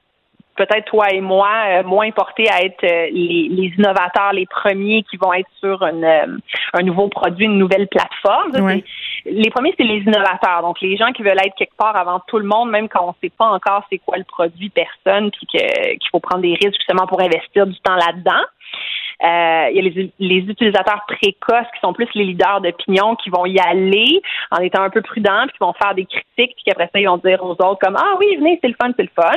Speaker 9: peut-être toi et moi euh, moins portés à être euh, les, innovateurs, les premiers qui vont être sur euh, un nouveau produit, une nouvelle plateforme. Les premiers, c'est les innovateurs, donc les gens qui veulent être quelque part avant tout le monde, même quand on ne sait pas encore c'est quoi le produit personne, puis qu'il faut prendre des risques justement pour investir du temps là-dedans. Euh, il y a les, les, utilisateurs précoces qui sont plus les leaders d'opinion qui vont y aller en étant un peu prudents, puis qui vont faire des critiques, puis qu'après ça, ils vont dire aux autres comme Ah oui, venez, c'est le fun, c'est le fun.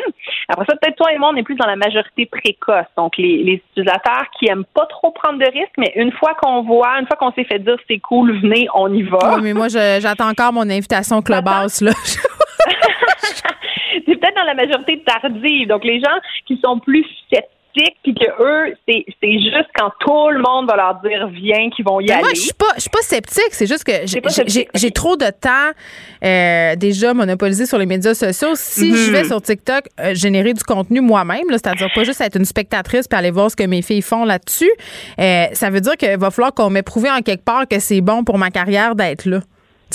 Speaker 9: Après ça, peut-être toi et moi, on est plus dans la majorité précoce. Donc, les, les utilisateurs qui aiment pas trop prendre de risques, mais une fois qu'on voit, une fois qu'on s'est fait dire c'est cool, venez, on y va.
Speaker 3: Oui, mais moi, j'attends encore mon invitation Clubhouse, là.
Speaker 9: c'est peut-être dans la majorité tardive. Donc, les gens qui sont plus puis que eux, c'est juste quand tout le monde va leur dire viens qu'ils vont y aller.
Speaker 3: Moi, je suis pas, je suis pas sceptique. C'est juste que j'ai trop de temps euh, déjà monopolisé sur les médias sociaux. Si je vais mhm. sur TikTok euh, générer du contenu moi-même, c'est-à-dire pas juste être une spectatrice puis aller voir ce que mes filles font là-dessus, euh, ça veut dire qu'il va falloir qu'on m'ait prouvé en quelque part que c'est bon pour ma carrière d'être là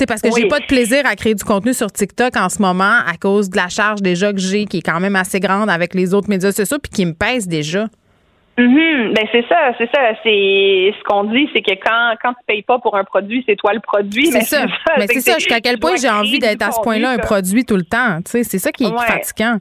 Speaker 3: sais, parce que j'ai pas de plaisir à créer du contenu sur TikTok en ce moment à cause de la charge déjà que j'ai, qui est quand même assez grande avec les autres médias sociaux, puis qui me pèse déjà.
Speaker 9: Mm Ben c'est ça, c'est ça. C'est ce qu'on dit, c'est que quand quand tu payes pas pour un produit, c'est toi le produit.
Speaker 3: C'est ça. Mais c'est ça. Jusqu'à quel point j'ai envie d'être à ce point-là un produit tout le temps. Tu sais, c'est ça qui est fatigant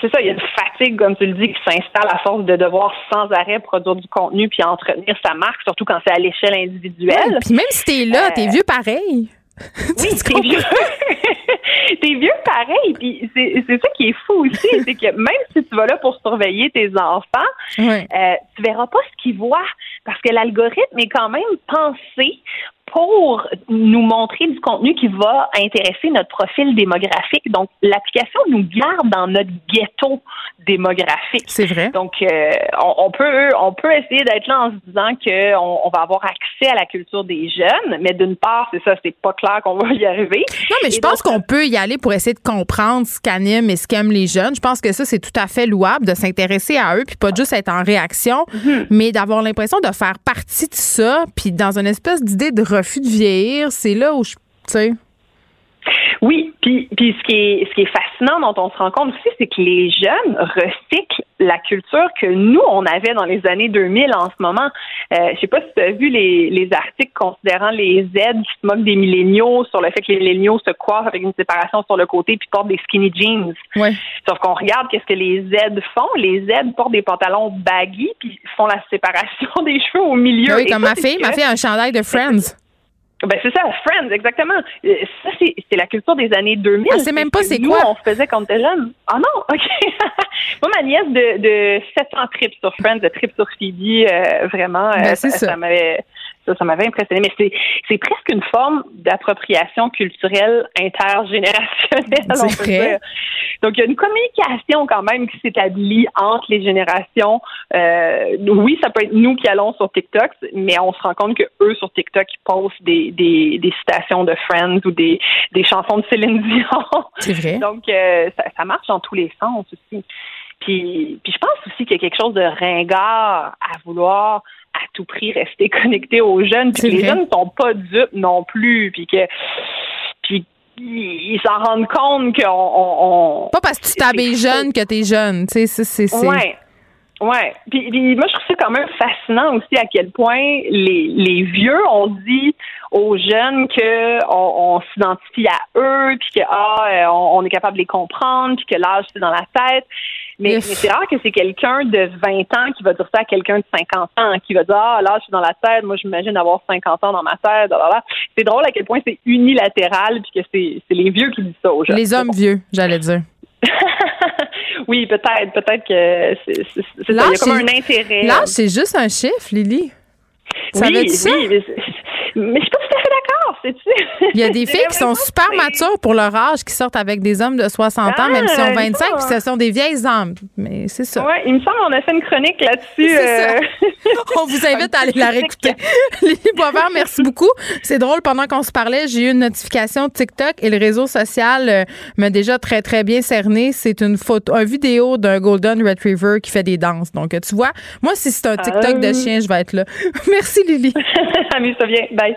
Speaker 9: c'est ça, il y a une fatigue, comme tu le dis, qui s'installe à force de devoir sans arrêt produire du contenu puis entretenir sa marque, surtout quand c'est à l'échelle individuelle.
Speaker 3: puis même si t'es là, t'es euh, vieux pareil.
Speaker 9: Oui, t'es vieux. t'es vieux pareil. Puis c'est ça qui est fou aussi, c'est que même si tu vas là pour surveiller tes enfants, euh, tu verras pas ce qu'ils voient parce que l'algorithme est quand même pensé pour nous montrer du contenu qui va intéresser notre profil démographique. Donc, l'application nous garde dans notre ghetto démographique.
Speaker 3: C'est vrai.
Speaker 9: Donc, euh, on, peut on peut essayer d'être là en se disant qu'on on va avoir accès à la culture des jeunes, mais d'une part, c'est ça, c'est pas clair qu'on va y arriver.
Speaker 3: Non, mais je pense qu'on peut y aller pour essayer de comprendre ce qu'anime et ce qu'aiment les jeunes. Je pense que ça, c'est tout à fait louable de s'intéresser à eux, puis pas juste être en réaction, mm-hmm. mais d'avoir l'impression de faire partie de ça, puis dans une espèce d'idée de refus de vieillir, c'est là où je, tu sais.
Speaker 9: Oui, puis, puis ce, qui est, ce qui est fascinant dont on se rend compte aussi, c'est que les jeunes recyclent la culture que nous, on avait dans les années 2000 en ce moment. Euh, je sais pas si tu as vu les, les articles considérant les Z qui se moquent des milléniaux sur le fait que les milléniaux se coiffent avec une séparation sur le côté puis portent des skinny jeans.
Speaker 3: Ouais.
Speaker 9: Sauf qu'on regarde qu'est-ce que les Z font. Les Z portent des pantalons baggy puis font la séparation des cheveux au milieu.
Speaker 3: Oui, comme ma fille. Ma fille a un chandail de Friends.
Speaker 9: Ben c'est ça, Friends, exactement. Euh, ça, c'est la culture des années 2000.
Speaker 3: Ah, c'est même pas c'est quoi.
Speaker 9: on faisait quand on était jeune. Ah non, OK. Moi, ma nièce de, de 700 trips sur Friends, de trips sur Phoebe, euh, vraiment,
Speaker 3: ben,
Speaker 9: euh, ça, ça m'avait ça, m'avait impressionné. Mais c'est, c'est presque une forme d'appropriation culturelle intergénérationnelle, on peut dire. Donc, il y a une communication quand même qui s'établit entre les générations. Euh, oui, ça peut être nous qui allons sur TikTok, mais on se rend compte que eux sur TikTok ils postent des, des, des citations de Friends ou des, des chansons de Céline Dion.
Speaker 3: C'est vrai.
Speaker 9: Donc, euh, ça, ça marche dans tous les sens aussi. Puis, puis je pense aussi qu'il y a quelque chose de ringard à vouloir à tout prix rester connecté aux jeunes, puis que les jeunes ne sont pas dupes non plus, puis que puis ils s'en rendent compte qu'on on,
Speaker 3: pas parce que tu t'habilles jeune que t'es jeune, tu sais, c'est
Speaker 9: ouais. Ouais. Puis, puis, moi, je trouve ça quand même fascinant aussi à quel point les, les vieux ont dit aux jeunes que on, on s'identifie à eux, puis que ah, on, on, est capable de les comprendre, puis que l'âge c'est dans la tête. Mais, mais c'est rare que c'est quelqu'un de 20 ans qui va dire ça à quelqu'un de 50 ans, qui va dire Ah, là, je suis dans la tête, moi, j'imagine avoir 50 ans dans ma tête. C'est drôle à quel point c'est unilatéral, puis que c'est les vieux qui disent ça aux jeunes.
Speaker 3: Les hommes vieux, j'allais dire.
Speaker 9: oui, peut-être. Peut-être que c'est ça. Il y a comme un intérêt.
Speaker 3: Là, c'est juste un chiffre, Lily.
Speaker 9: Ça oui, ça? oui, mais, mais je suis pas tout à fait d'accord, sais-tu?
Speaker 3: Il y a des filles qui sont super matures pour leur âge, qui sortent avec des hommes de 60 ans, même si ont 25, ah, puis ce sont des vieilles âmes. Mais c'est ça.
Speaker 9: Oui, il me semble qu'on a fait une chronique là-dessus. Euh...
Speaker 3: on vous invite à aller la réécouter. Lily Boisvert, merci beaucoup. C'est drôle, pendant qu'on se parlait, j'ai eu une notification de TikTok et le réseau social euh, m'a déjà très, très bien cerné. C'est une photo, une vidéo d'un Golden Retriever qui fait des danses. Donc, tu vois, moi, si c'est un TikTok de ah. chien, je vais être là. merci, Lily.
Speaker 9: Amuse-toi bien. Bye.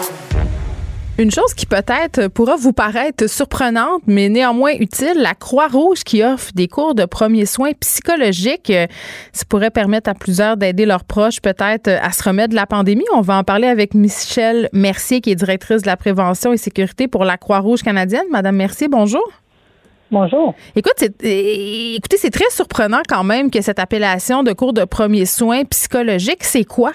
Speaker 3: Une chose qui peut-être pourra vous paraître surprenante, mais néanmoins utile, la Croix-Rouge qui offre des cours de premiers soins psychologiques. Ça pourrait permettre à plusieurs d'aider leurs proches peut-être à se remettre de la pandémie. On va en parler avec Michelle Mercier, qui est directrice de la prévention et sécurité pour la Croix-Rouge canadienne. Madame Mercier, bonjour.
Speaker 10: Bonjour.
Speaker 3: Écoute, écoutez, c'est très surprenant quand même que cette appellation de cours de premiers soins psychologiques, c'est quoi?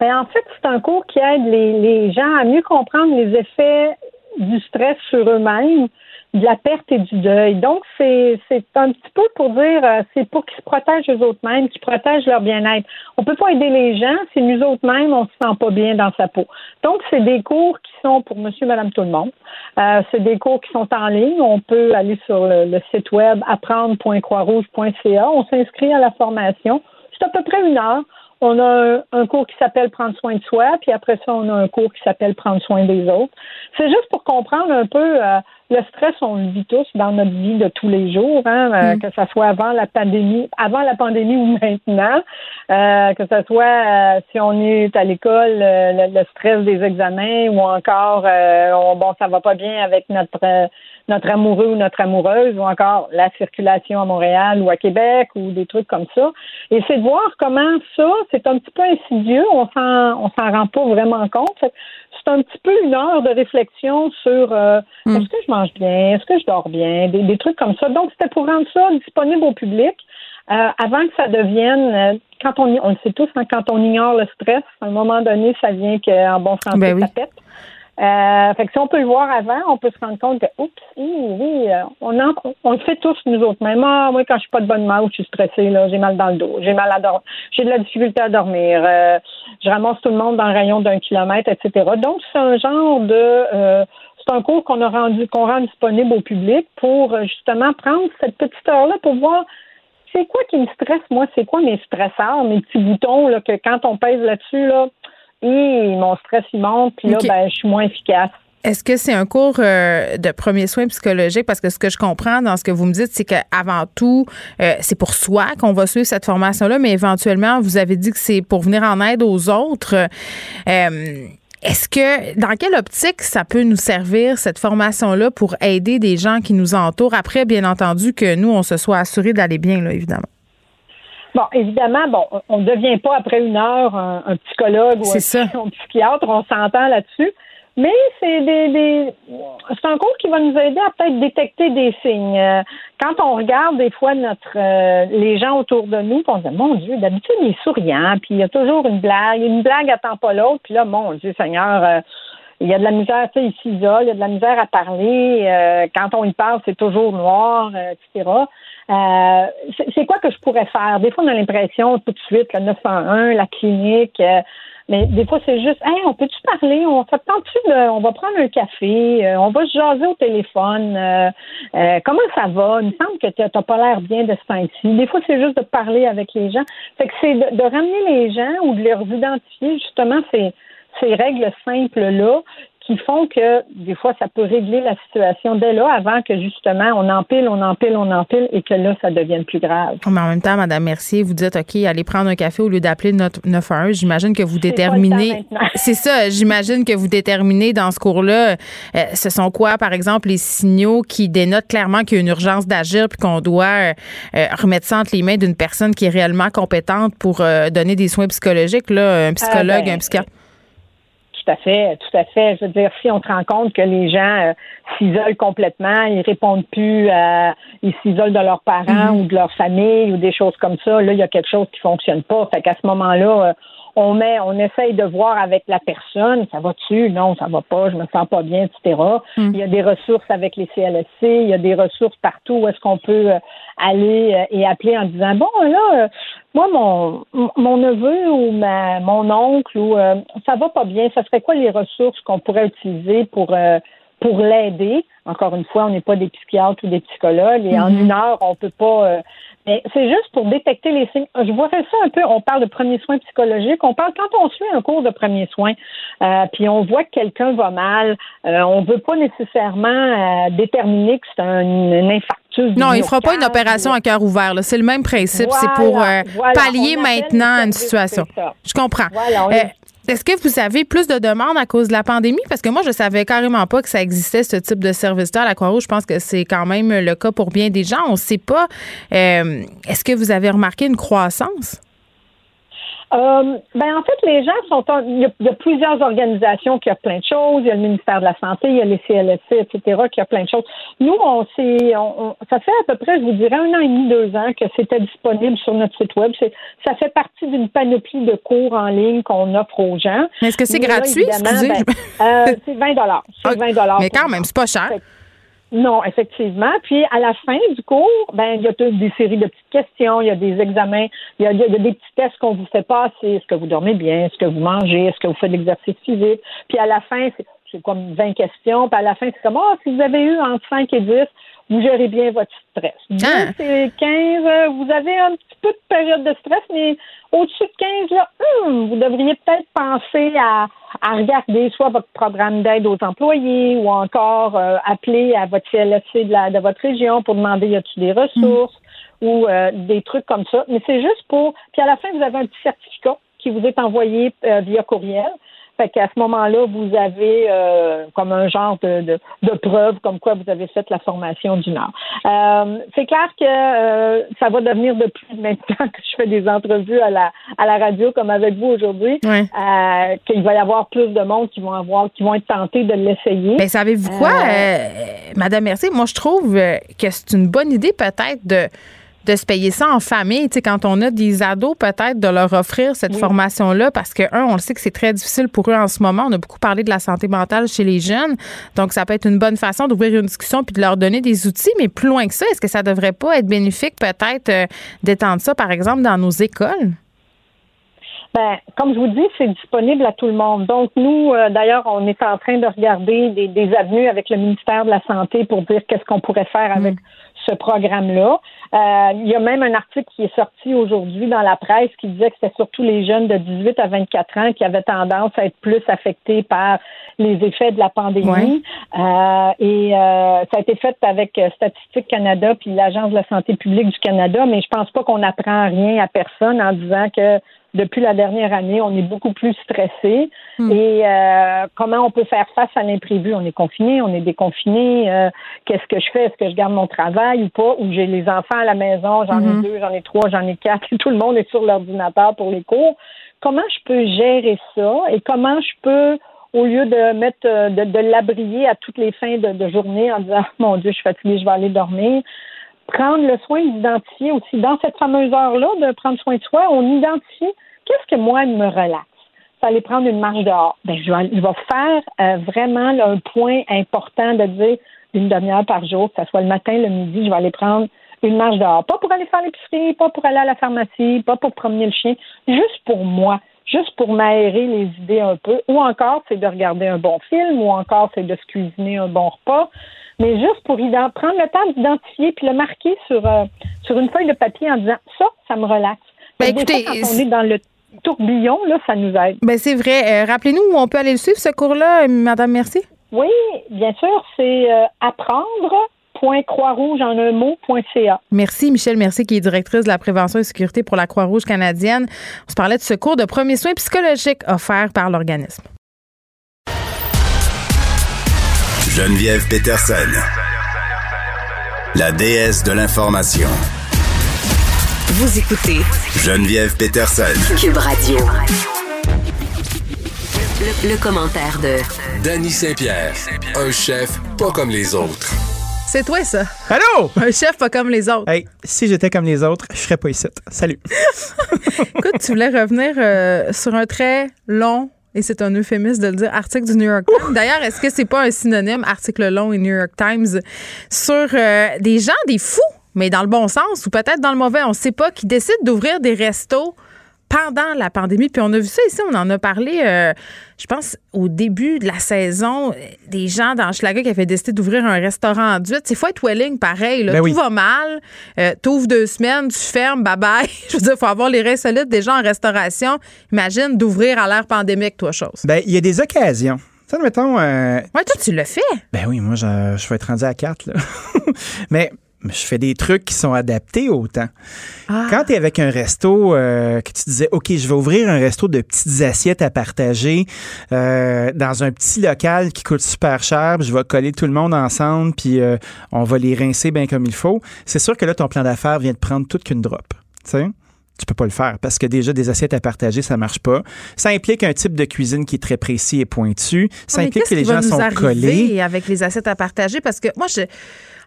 Speaker 10: Ben, en fait, c'est un cours qui aide les, les gens à mieux comprendre les effets du stress sur eux-mêmes, de la perte et du deuil. Donc, c'est, un petit peu pour dire, euh, c'est pour qu'ils se protègent eux-mêmes, qu'ils protègent leur bien-être. On peut pas aider les gens si nous autres-mêmes, on se sent pas bien dans sa peau. Donc, c'est des cours qui sont pour monsieur, madame, tout le monde. Euh, c'est des cours qui sont en ligne. On peut aller sur le, le site web apprendre.croixrouge.ca. On s'inscrit à la formation. C'est à peu près une heure. On a un, cours qui s'appelle Prendre soin de soi, puis après ça, on a un cours qui s'appelle Prendre soin des autres. C'est juste pour comprendre un peu euh, le stress, on le vit tous dans notre vie de tous les jours, hein, euh, mm. que ce soit avant la pandémie, avant la pandémie ou maintenant, euh, que ce soit si on est à l'école, le, stress des examens ou encore bon, ça va pas bien avec notre notre amoureux ou notre amoureuse ou encore la circulation à Montréal ou à Québec ou des trucs comme ça. Et c'est de voir comment ça, c'est un petit peu insidieux, on s'en on s'en rend pas vraiment compte. C'est un petit peu une heure de réflexion sur euh, hmm. est-ce que je mange bien, est-ce que je dors bien, des, trucs comme ça. Donc c'était pour rendre ça disponible au public. Euh, avant que ça devienne, euh, quand on, on le sait tous, hein, quand on ignore le stress, à un moment donné, ça vient qu'en bon français,
Speaker 3: ben
Speaker 10: ça pète. Euh, fait que si on peut le voir avant, on peut se rendre compte que, oups, oui, euh, on, on le fait tous nous autres. Même ah, moi, quand je suis pas de bonne humeur, je suis stressée, là, j'ai mal dans le dos, j'ai mal à dormir, j'ai de la difficulté à dormir, euh, je ramasse tout le monde dans le rayon d'un kilomètre, etc. Donc, c'est un genre de euh, c'est un cours qu'on a rendu qu'on rend disponible au public pour justement prendre cette petite heure-là pour voir c'est quoi qui me stresse, moi, c'est quoi mes stresseurs, mes petits boutons là, que quand on pèse là-dessus, là, et mon stress il monte, puis là, ben, je suis moins efficace.
Speaker 3: Est-ce que c'est un cours euh, de premiers soins psychologiques? Parce que ce que je comprends dans ce que vous me dites, c'est qu'avant tout, euh, c'est pour soi qu'on va suivre cette formation-là, mais éventuellement, vous avez dit que c'est pour venir en aide aux autres. Euh, est-ce que, dans quelle optique ça peut nous servir, cette formation-là, pour aider des gens qui nous entourent? Après, bien entendu, que nous, on se soit assuré d'aller bien, là, évidemment.
Speaker 10: Bon, évidemment, bon, on ne devient pas après une heure un, psychologue ou un, psychiatre, on s'entend là-dessus. Mais c'est des, des c'est un cours qui va nous aider à peut-être détecter des signes. Euh, quand on regarde des fois notre euh, les gens autour de nous, on se dit mon Dieu, d'habitude il est souriant, puis il y a toujours une blague, une blague attend pas l'autre, puis là mon Dieu Seigneur, euh, il y a de la misère, tu sais, il s'isole, il y a de la misère à parler. quand on y parle, c'est toujours noir, etc. c'est quoi que je pourrais faire? Des fois, on a l'impression tout de suite, le 911, la clinique, mais des fois, c'est juste, hey, on peut-tu parler? On fait tu on va prendre un café, euh, on va se jaser au téléphone. Euh, euh, comment ça va? Il me semble que tu n'as pas l'air bien de ce temps-ci. Des fois, c'est juste de parler avec les gens. Fait que c'est de, de, ramener les gens ou de leur identifier justement ces, ces règles simples-là qui font que des fois, ça peut régler la situation dès là, avant que justement on empile, on empile, on empile et que là, ça devienne plus grave.
Speaker 3: Mais en même temps, Madame Mercier, vous dites, OK, allez prendre un café au lieu d'appeler notre 911. J'imagine que vous déterminez. C'est ça, j'imagine que vous déterminez dans ce cours-là, euh, ce sont quoi, par exemple, les signaux qui dénotent clairement qu'il y a une urgence d'agir puis qu'on doit euh, euh, remettre ça entre les mains d'une personne qui est réellement compétente pour donner des soins psychologiques, là, un psychologue, ah, ben, un psychiatre
Speaker 10: tout à fait, tout à fait. Je veux dire, si on se rend compte que les gens euh, s'isolent complètement, ils répondent plus, à, ils s'isolent de leurs parents mm-hmm. ou de leur famille ou des choses comme ça, là, il y a quelque chose qui fonctionne pas. Fait qu'à ce moment-là, euh, on met, on essaye de voir avec la personne, ça va-tu? Non, ça va pas, je me sens pas bien, etc. Mm. Il y a des ressources avec les CLSC, il y a des ressources partout où est-ce qu'on peut euh, aller et appeler en disant, bon, là, moi, mon, mon neveu ou ma, mon oncle, ou euh, ça va pas bien, ça serait quoi les ressources qu'on pourrait utiliser pour euh, pour l'aider? Encore une fois, on n'est pas des psychiatres ou des psychologues et en mm-hmm. une heure, on peut pas. Euh, mais c'est juste pour détecter les signes. Je vois ça un peu. On parle de premiers soins psychologiques. On parle quand on suit un cours de premiers soins, puis on voit que quelqu'un va mal. on veut pas nécessairement déterminer que c'est un, un infarctus
Speaker 3: non, il ne fera pas une opération à cœur ouvert. C'est le même principe. c'est pour euh, pallier maintenant une situation. Je comprends. Euh, est-ce que vous avez plus de demandes à cause de la pandémie? Parce que moi, je savais carrément pas que ça existait, ce type de service-là à la Croix-Rouge. Je pense que c'est quand même le cas pour bien des gens. On ne sait pas. Euh, est-ce que vous avez remarqué une croissance?
Speaker 10: Euh, ben en fait, les gens sont. Il y, a, plusieurs organisations qui ont plein de choses. Il y a le ministère de la Santé, il y a les CLSC, etc., qui a plein de choses. Nous, on s'est. ça fait à peu près, je vous dirais, un an et demi, deux ans que c'était disponible sur notre site web. Ça fait partie d'une panoplie de cours en ligne qu'on offre aux gens.
Speaker 3: Est-ce que c'est gratuit? Excusez,
Speaker 10: ben, euh, c'est 20 C'est 20
Speaker 3: Mais quand même, c'est pas cher.
Speaker 10: Non, effectivement. Puis à la fin du cours, ben il y a des séries de petites questions, il y a des examens, il y a, des petits tests qu'on vous fait passer. Est-ce que vous dormez bien? Est-ce que vous mangez? Est-ce que vous faites de l'exercice physique? Puis à la fin, c'est comme 20 questions. Puis à la fin, c'est comme, oh, si vous avez eu entre 5 et 10, vous gérez bien votre stress. 10 ah. et 15, vous avez un petit peu de période de stress, mais au-dessus de 15, là, hum, vous devriez peut-être penser à, à, regarder soit votre programme d'aide aux employés ou encore euh, appeler à votre CLSC de, la, de votre région pour demander y a-t-il des ressources ou euh, des trucs comme ça. Mais c'est juste pour. Puis à la fin, vous avez un petit certificat qui vous est envoyé euh, via courriel fait qu'à ce moment-là, vous avez euh, comme un genre de, de, preuve comme quoi vous avez fait la formation du Nord. Euh, c'est clair que euh, ça va devenir de plus maintenant que je fais des entrevues à la à la radio comme avec vous aujourd'hui, qu'il va y avoir plus de monde qui vont avoir qui vont être tentés de l'essayer.
Speaker 3: Mais savez-vous quoi, Madame Mercier, moi je trouve que c'est une bonne idée peut-être de de se payer ça en famille. Tu sais, quand on a des ados, peut-être de leur offrir cette formation-là, parce que, un, on le sait que c'est très difficile pour eux en ce moment. On a beaucoup parlé de la santé mentale chez les jeunes. Donc, ça peut être une bonne façon d'ouvrir une discussion puis de leur donner des outils. Mais plus loin que ça, est-ce que ça devrait pas être bénéfique, peut-être, euh, d'étendre ça, par exemple, dans nos écoles?
Speaker 10: Ben, comme je vous dis, c'est disponible à tout le monde. Donc, nous, euh, d'ailleurs, on est en train de regarder des, des, avenues avec le ministère de la Santé pour dire qu'est-ce qu'on pourrait faire avec ce programme-là. Euh, il y a même un article qui est sorti aujourd'hui dans la presse qui disait que c'était surtout les jeunes de 18 à 24 ans qui avaient tendance à être plus affectés par les effets de la pandémie. Euh, et euh, ça a été fait avec Statistique Canada puis l'Agence de la santé publique du Canada, mais je pense pas qu'on apprend rien à personne en disant que depuis la dernière année, on est beaucoup plus stressé. Hmm. Et euh, comment on peut faire face à l'imprévu? On est confiné, on est déconfiné. Euh, qu'est-ce que je fais? Est-ce que je garde mon travail ou pas? Ou j'ai les enfants à la maison, j'en ai
Speaker 3: Hmm.
Speaker 10: deux, j'en ai trois, j'en ai quatre, et tout le monde est sur l'ordinateur pour les cours. Comment je peux gérer ça? Et comment je peux au lieu de mettre euh, de, de l'abrier à toutes les fins de, de journée en disant mon Dieu, je suis fatiguée, je vais aller dormir, prendre le soin d'identifier aussi dans cette fameuse heure-là de prendre soin de soi, on identifie qu'est-ce que moi me relaxe? C'est aller prendre une marche dehors. Ben, je vais, je vais faire euh, vraiment là, un point important de dire une demi-heure par jour, que ce soit le matin, le midi, je vais aller prendre une marche dehors. Pas pour aller faire l'épicerie, pas pour aller à la pharmacie, pas pour promener le chien, juste pour moi, juste pour m'aérer les idées un peu. Ou encore, c'est de regarder un bon film, ou encore, c'est de se cuisiner un bon repas. Mais juste pour prendre le temps d'identifier puis le marquer sur, euh, sur une feuille de papier en disant ça, ça me relaxe.
Speaker 3: Ben, écoutez,
Speaker 10: fois, quand on est dans le tourbillon, là, ça nous aide.
Speaker 3: Ben c'est vrai. Euh, Rappelez-nous où on peut aller le suivre, ce cours-là, euh, Madame Merci.
Speaker 10: Oui, bien sûr, c'est euh, apprendre.croixrouge en un mot.ca.
Speaker 3: Merci, Michel Mercier, qui est directrice de la prévention et sécurité pour la Croix-Rouge canadienne. On se parlait de ce cours de premiers soins psychologiques offert par l'organisme.
Speaker 2: Geneviève Peterson. La déesse de l'information.
Speaker 5: Vous écoutez
Speaker 2: Geneviève Peterson.
Speaker 5: Cube Radio. Le, le commentaire de
Speaker 11: Danny Saint-Pierre, un chef pas comme les autres.
Speaker 3: C'est toi, ça.
Speaker 12: Allô?
Speaker 3: Un chef pas comme les autres.
Speaker 12: Hey, si j'étais comme les autres, je serais pas ici. Salut.
Speaker 3: Écoute, tu voulais revenir euh, sur un très long, et c'est un euphémisme de le dire, article du New York Times. D'ailleurs, est-ce que c'est pas un synonyme, article long et New York Times, sur euh, des gens, des fous, mais dans le bon sens ou peut-être dans le mauvais, on sait pas, qui décident d'ouvrir des restos pendant la pandémie. Puis on a vu ça ici, on en a parlé, euh, je pense, au début de la saison, des gens dans Schlager qui avaient décidé d'ouvrir un restaurant en duite. C'est Fight Welling, pareil. Là,
Speaker 12: Ben
Speaker 3: tout
Speaker 12: oui.
Speaker 3: va mal. Euh, T'ouvres deux semaines, tu fermes, bye-bye. je veux dire, il faut avoir les reins solides des gens en restauration. Imagine d'ouvrir à l'ère pandémique, toi, chose.
Speaker 12: Ben, il y a des occasions. Tu sais, mettons. euh,
Speaker 3: Ouais, toi, tu le fais.
Speaker 12: ben oui, moi, je, je vais être rendu à 4, là. Mais je fais des trucs qui sont adaptés au temps.
Speaker 3: Ah.
Speaker 12: Quand tu es avec un resto, euh, que tu disais, OK, je vais ouvrir un resto de petites assiettes à partager euh, dans un petit local qui coûte super cher, puis je vais coller tout le monde ensemble, puis euh, on va les rincer bien comme il faut, c'est sûr que là, ton plan d'affaires vient de prendre toute qu'une drop. Tu sais? Tu peux pas le faire parce que déjà des assiettes à partager, ça marche pas. Ça implique un type de cuisine qui est très précis et pointu. Ça implique que les gens sont collés.
Speaker 3: avec les assiettes à partager? Parce que moi je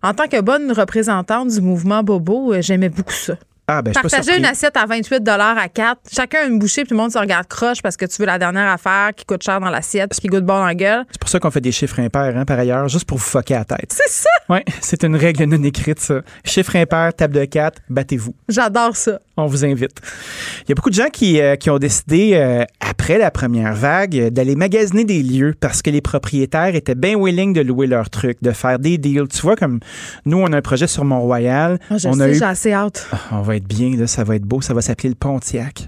Speaker 3: en tant que bonne représentante du mouvement Bobo, euh, j'aimais beaucoup ça.
Speaker 12: Ah, ben,
Speaker 3: Partager une assiette à 28 à 4, chacun une bouchée, puis tout le monde se regarde croche parce que tu veux la dernière affaire qui coûte cher dans l'assiette, puis qui goûte bon dans la gueule.
Speaker 12: C'est pour ça qu'on fait des chiffres impairs, hein, par ailleurs, juste pour vous foquer à la tête.
Speaker 3: C'est ça!
Speaker 12: Oui, c'est une règle non écrite, ça. Chiffre impair, table de 4, battez-vous.
Speaker 3: J'adore ça.
Speaker 12: On vous invite. Il y a beaucoup de gens qui, euh, qui ont décidé, euh, après la première vague, euh, d'aller magasiner des lieux parce que les propriétaires étaient bien willing de louer leurs trucs, de faire des deals. Tu vois, comme nous, on a un projet sur Mont-Royal.
Speaker 3: Ah,
Speaker 12: on
Speaker 3: sais,
Speaker 12: a eu
Speaker 3: j'ai assez hâte.
Speaker 12: Ah, on va être bien, là, ça va être beau, ça va s'appeler le Pontiac.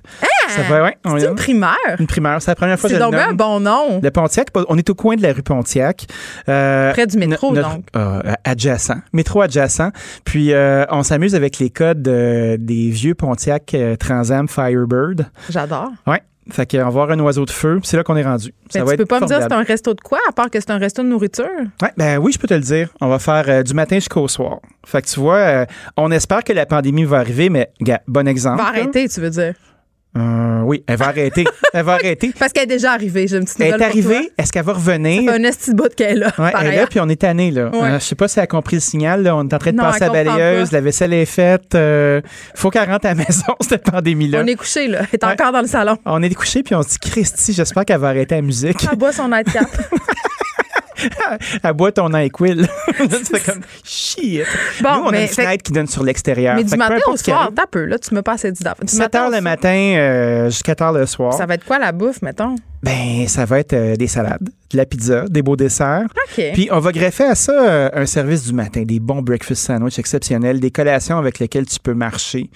Speaker 12: Ouais, on
Speaker 3: C'est
Speaker 12: est-
Speaker 3: une primeur.
Speaker 12: une primeur, c'est la première fois que je le
Speaker 3: donc un
Speaker 12: nomme.
Speaker 3: bon nom.
Speaker 12: Le Pontiac, on est au coin de la rue Pontiac. Euh,
Speaker 3: Près du métro,
Speaker 12: notre-
Speaker 3: donc.
Speaker 12: euh, adjacent. Métro adjacent. Puis, euh, on s'amuse avec les codes euh, des vieux Pontiac Transam Firebird.
Speaker 3: J'adore.
Speaker 12: Ouais. Fait qu'on va avoir un oiseau de feu. puis C'est là qu'on est rendu. Ça
Speaker 3: Mais
Speaker 12: va
Speaker 3: tu peux pas me dire c'est un resto de quoi, à part que c'est un resto de nourriture?
Speaker 12: Ouais, ben oui, je peux te le dire. On va faire euh, du matin jusqu'au soir. Fait que tu vois, euh, on espère que la pandémie va arriver, mais gars, bon exemple.
Speaker 3: Va arrêter, tu veux dire.
Speaker 12: Euh, oui, elle va arrêter. elle va arrêter.
Speaker 3: Parce qu'elle est déjà arrivée. J'ai une petite
Speaker 12: Elle est arrivée. Est-ce qu'elle va revenir?
Speaker 3: Ça fait un esti de qu'elle est là.
Speaker 12: Ouais, elle est là, puis on est tanné, là.
Speaker 3: Ouais.
Speaker 12: Euh, je sais pas si elle a compris le signal, là. On est en train de
Speaker 3: Non,
Speaker 12: passer à
Speaker 3: comprend
Speaker 12: balayeuse,
Speaker 3: pas.
Speaker 12: la vaisselle est faite. Euh, faut qu'elle rentre à la maison, cette pandémie-là.
Speaker 3: On est couché, là. Elle est encore dans le salon.
Speaker 12: On est couché, puis on se dit, Christy, j'espère qu'elle va arrêter la musique.
Speaker 3: Elle boit son nightcap.
Speaker 12: boit ton NyQuil. fais comme, shit.
Speaker 3: Bon,
Speaker 12: Nous, on a
Speaker 3: mais
Speaker 12: une
Speaker 3: fait-
Speaker 12: fenêtre qui donne sur l'extérieur.
Speaker 3: Mais
Speaker 12: Fait
Speaker 3: du matin au soir, t'as peu, là, tu me passes du d'affaires. Du
Speaker 12: 7
Speaker 3: matin
Speaker 12: heures le matin euh, jusqu'à tard le soir.
Speaker 3: Ça va être quoi la bouffe, mettons?
Speaker 12: Ben, ça va être euh, des salades, de la pizza, des beaux desserts. Puis on va greffer à ça euh, un service du matin, des bons breakfast sandwich exceptionnels, des collations avec lesquelles tu peux marcher,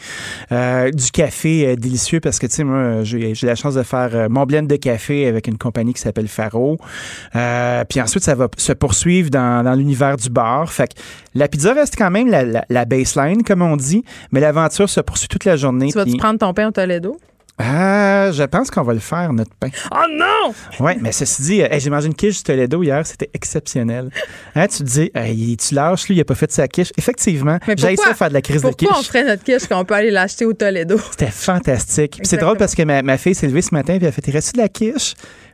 Speaker 12: euh, du café délicieux parce que tu sais moi j'ai la chance de faire mon blend de café avec une compagnie qui s'appelle Faro. Puis ensuite ça va se poursuivre dans, dans l'univers du bar. Fait que la pizza reste quand même la, la- la baseline comme on dit, mais l'aventure se poursuit toute la journée.
Speaker 3: Tu vas-tu
Speaker 12: puis-
Speaker 3: prendre ton pain au Toledo?
Speaker 12: Ah, je pense qu'on va le faire notre pain.
Speaker 3: Oh non!
Speaker 12: Oui, mais ceci dit, euh, hey, j'ai mangé une quiche du Toledo hier, c'était exceptionnel. Hein, tu te dis, hey, tu lâches, lui, il a pas fait sa quiche. Effectivement, j'ai ça faire de la crise de
Speaker 3: Pourquoi on
Speaker 12: quiche.
Speaker 3: ferait notre quiche quand on peut aller l'acheter au Toledo?
Speaker 12: C'était fantastique. Puis c'est drôle parce que ma, ma fille s'est levée ce matin et elle a fait, il reste de la quiche?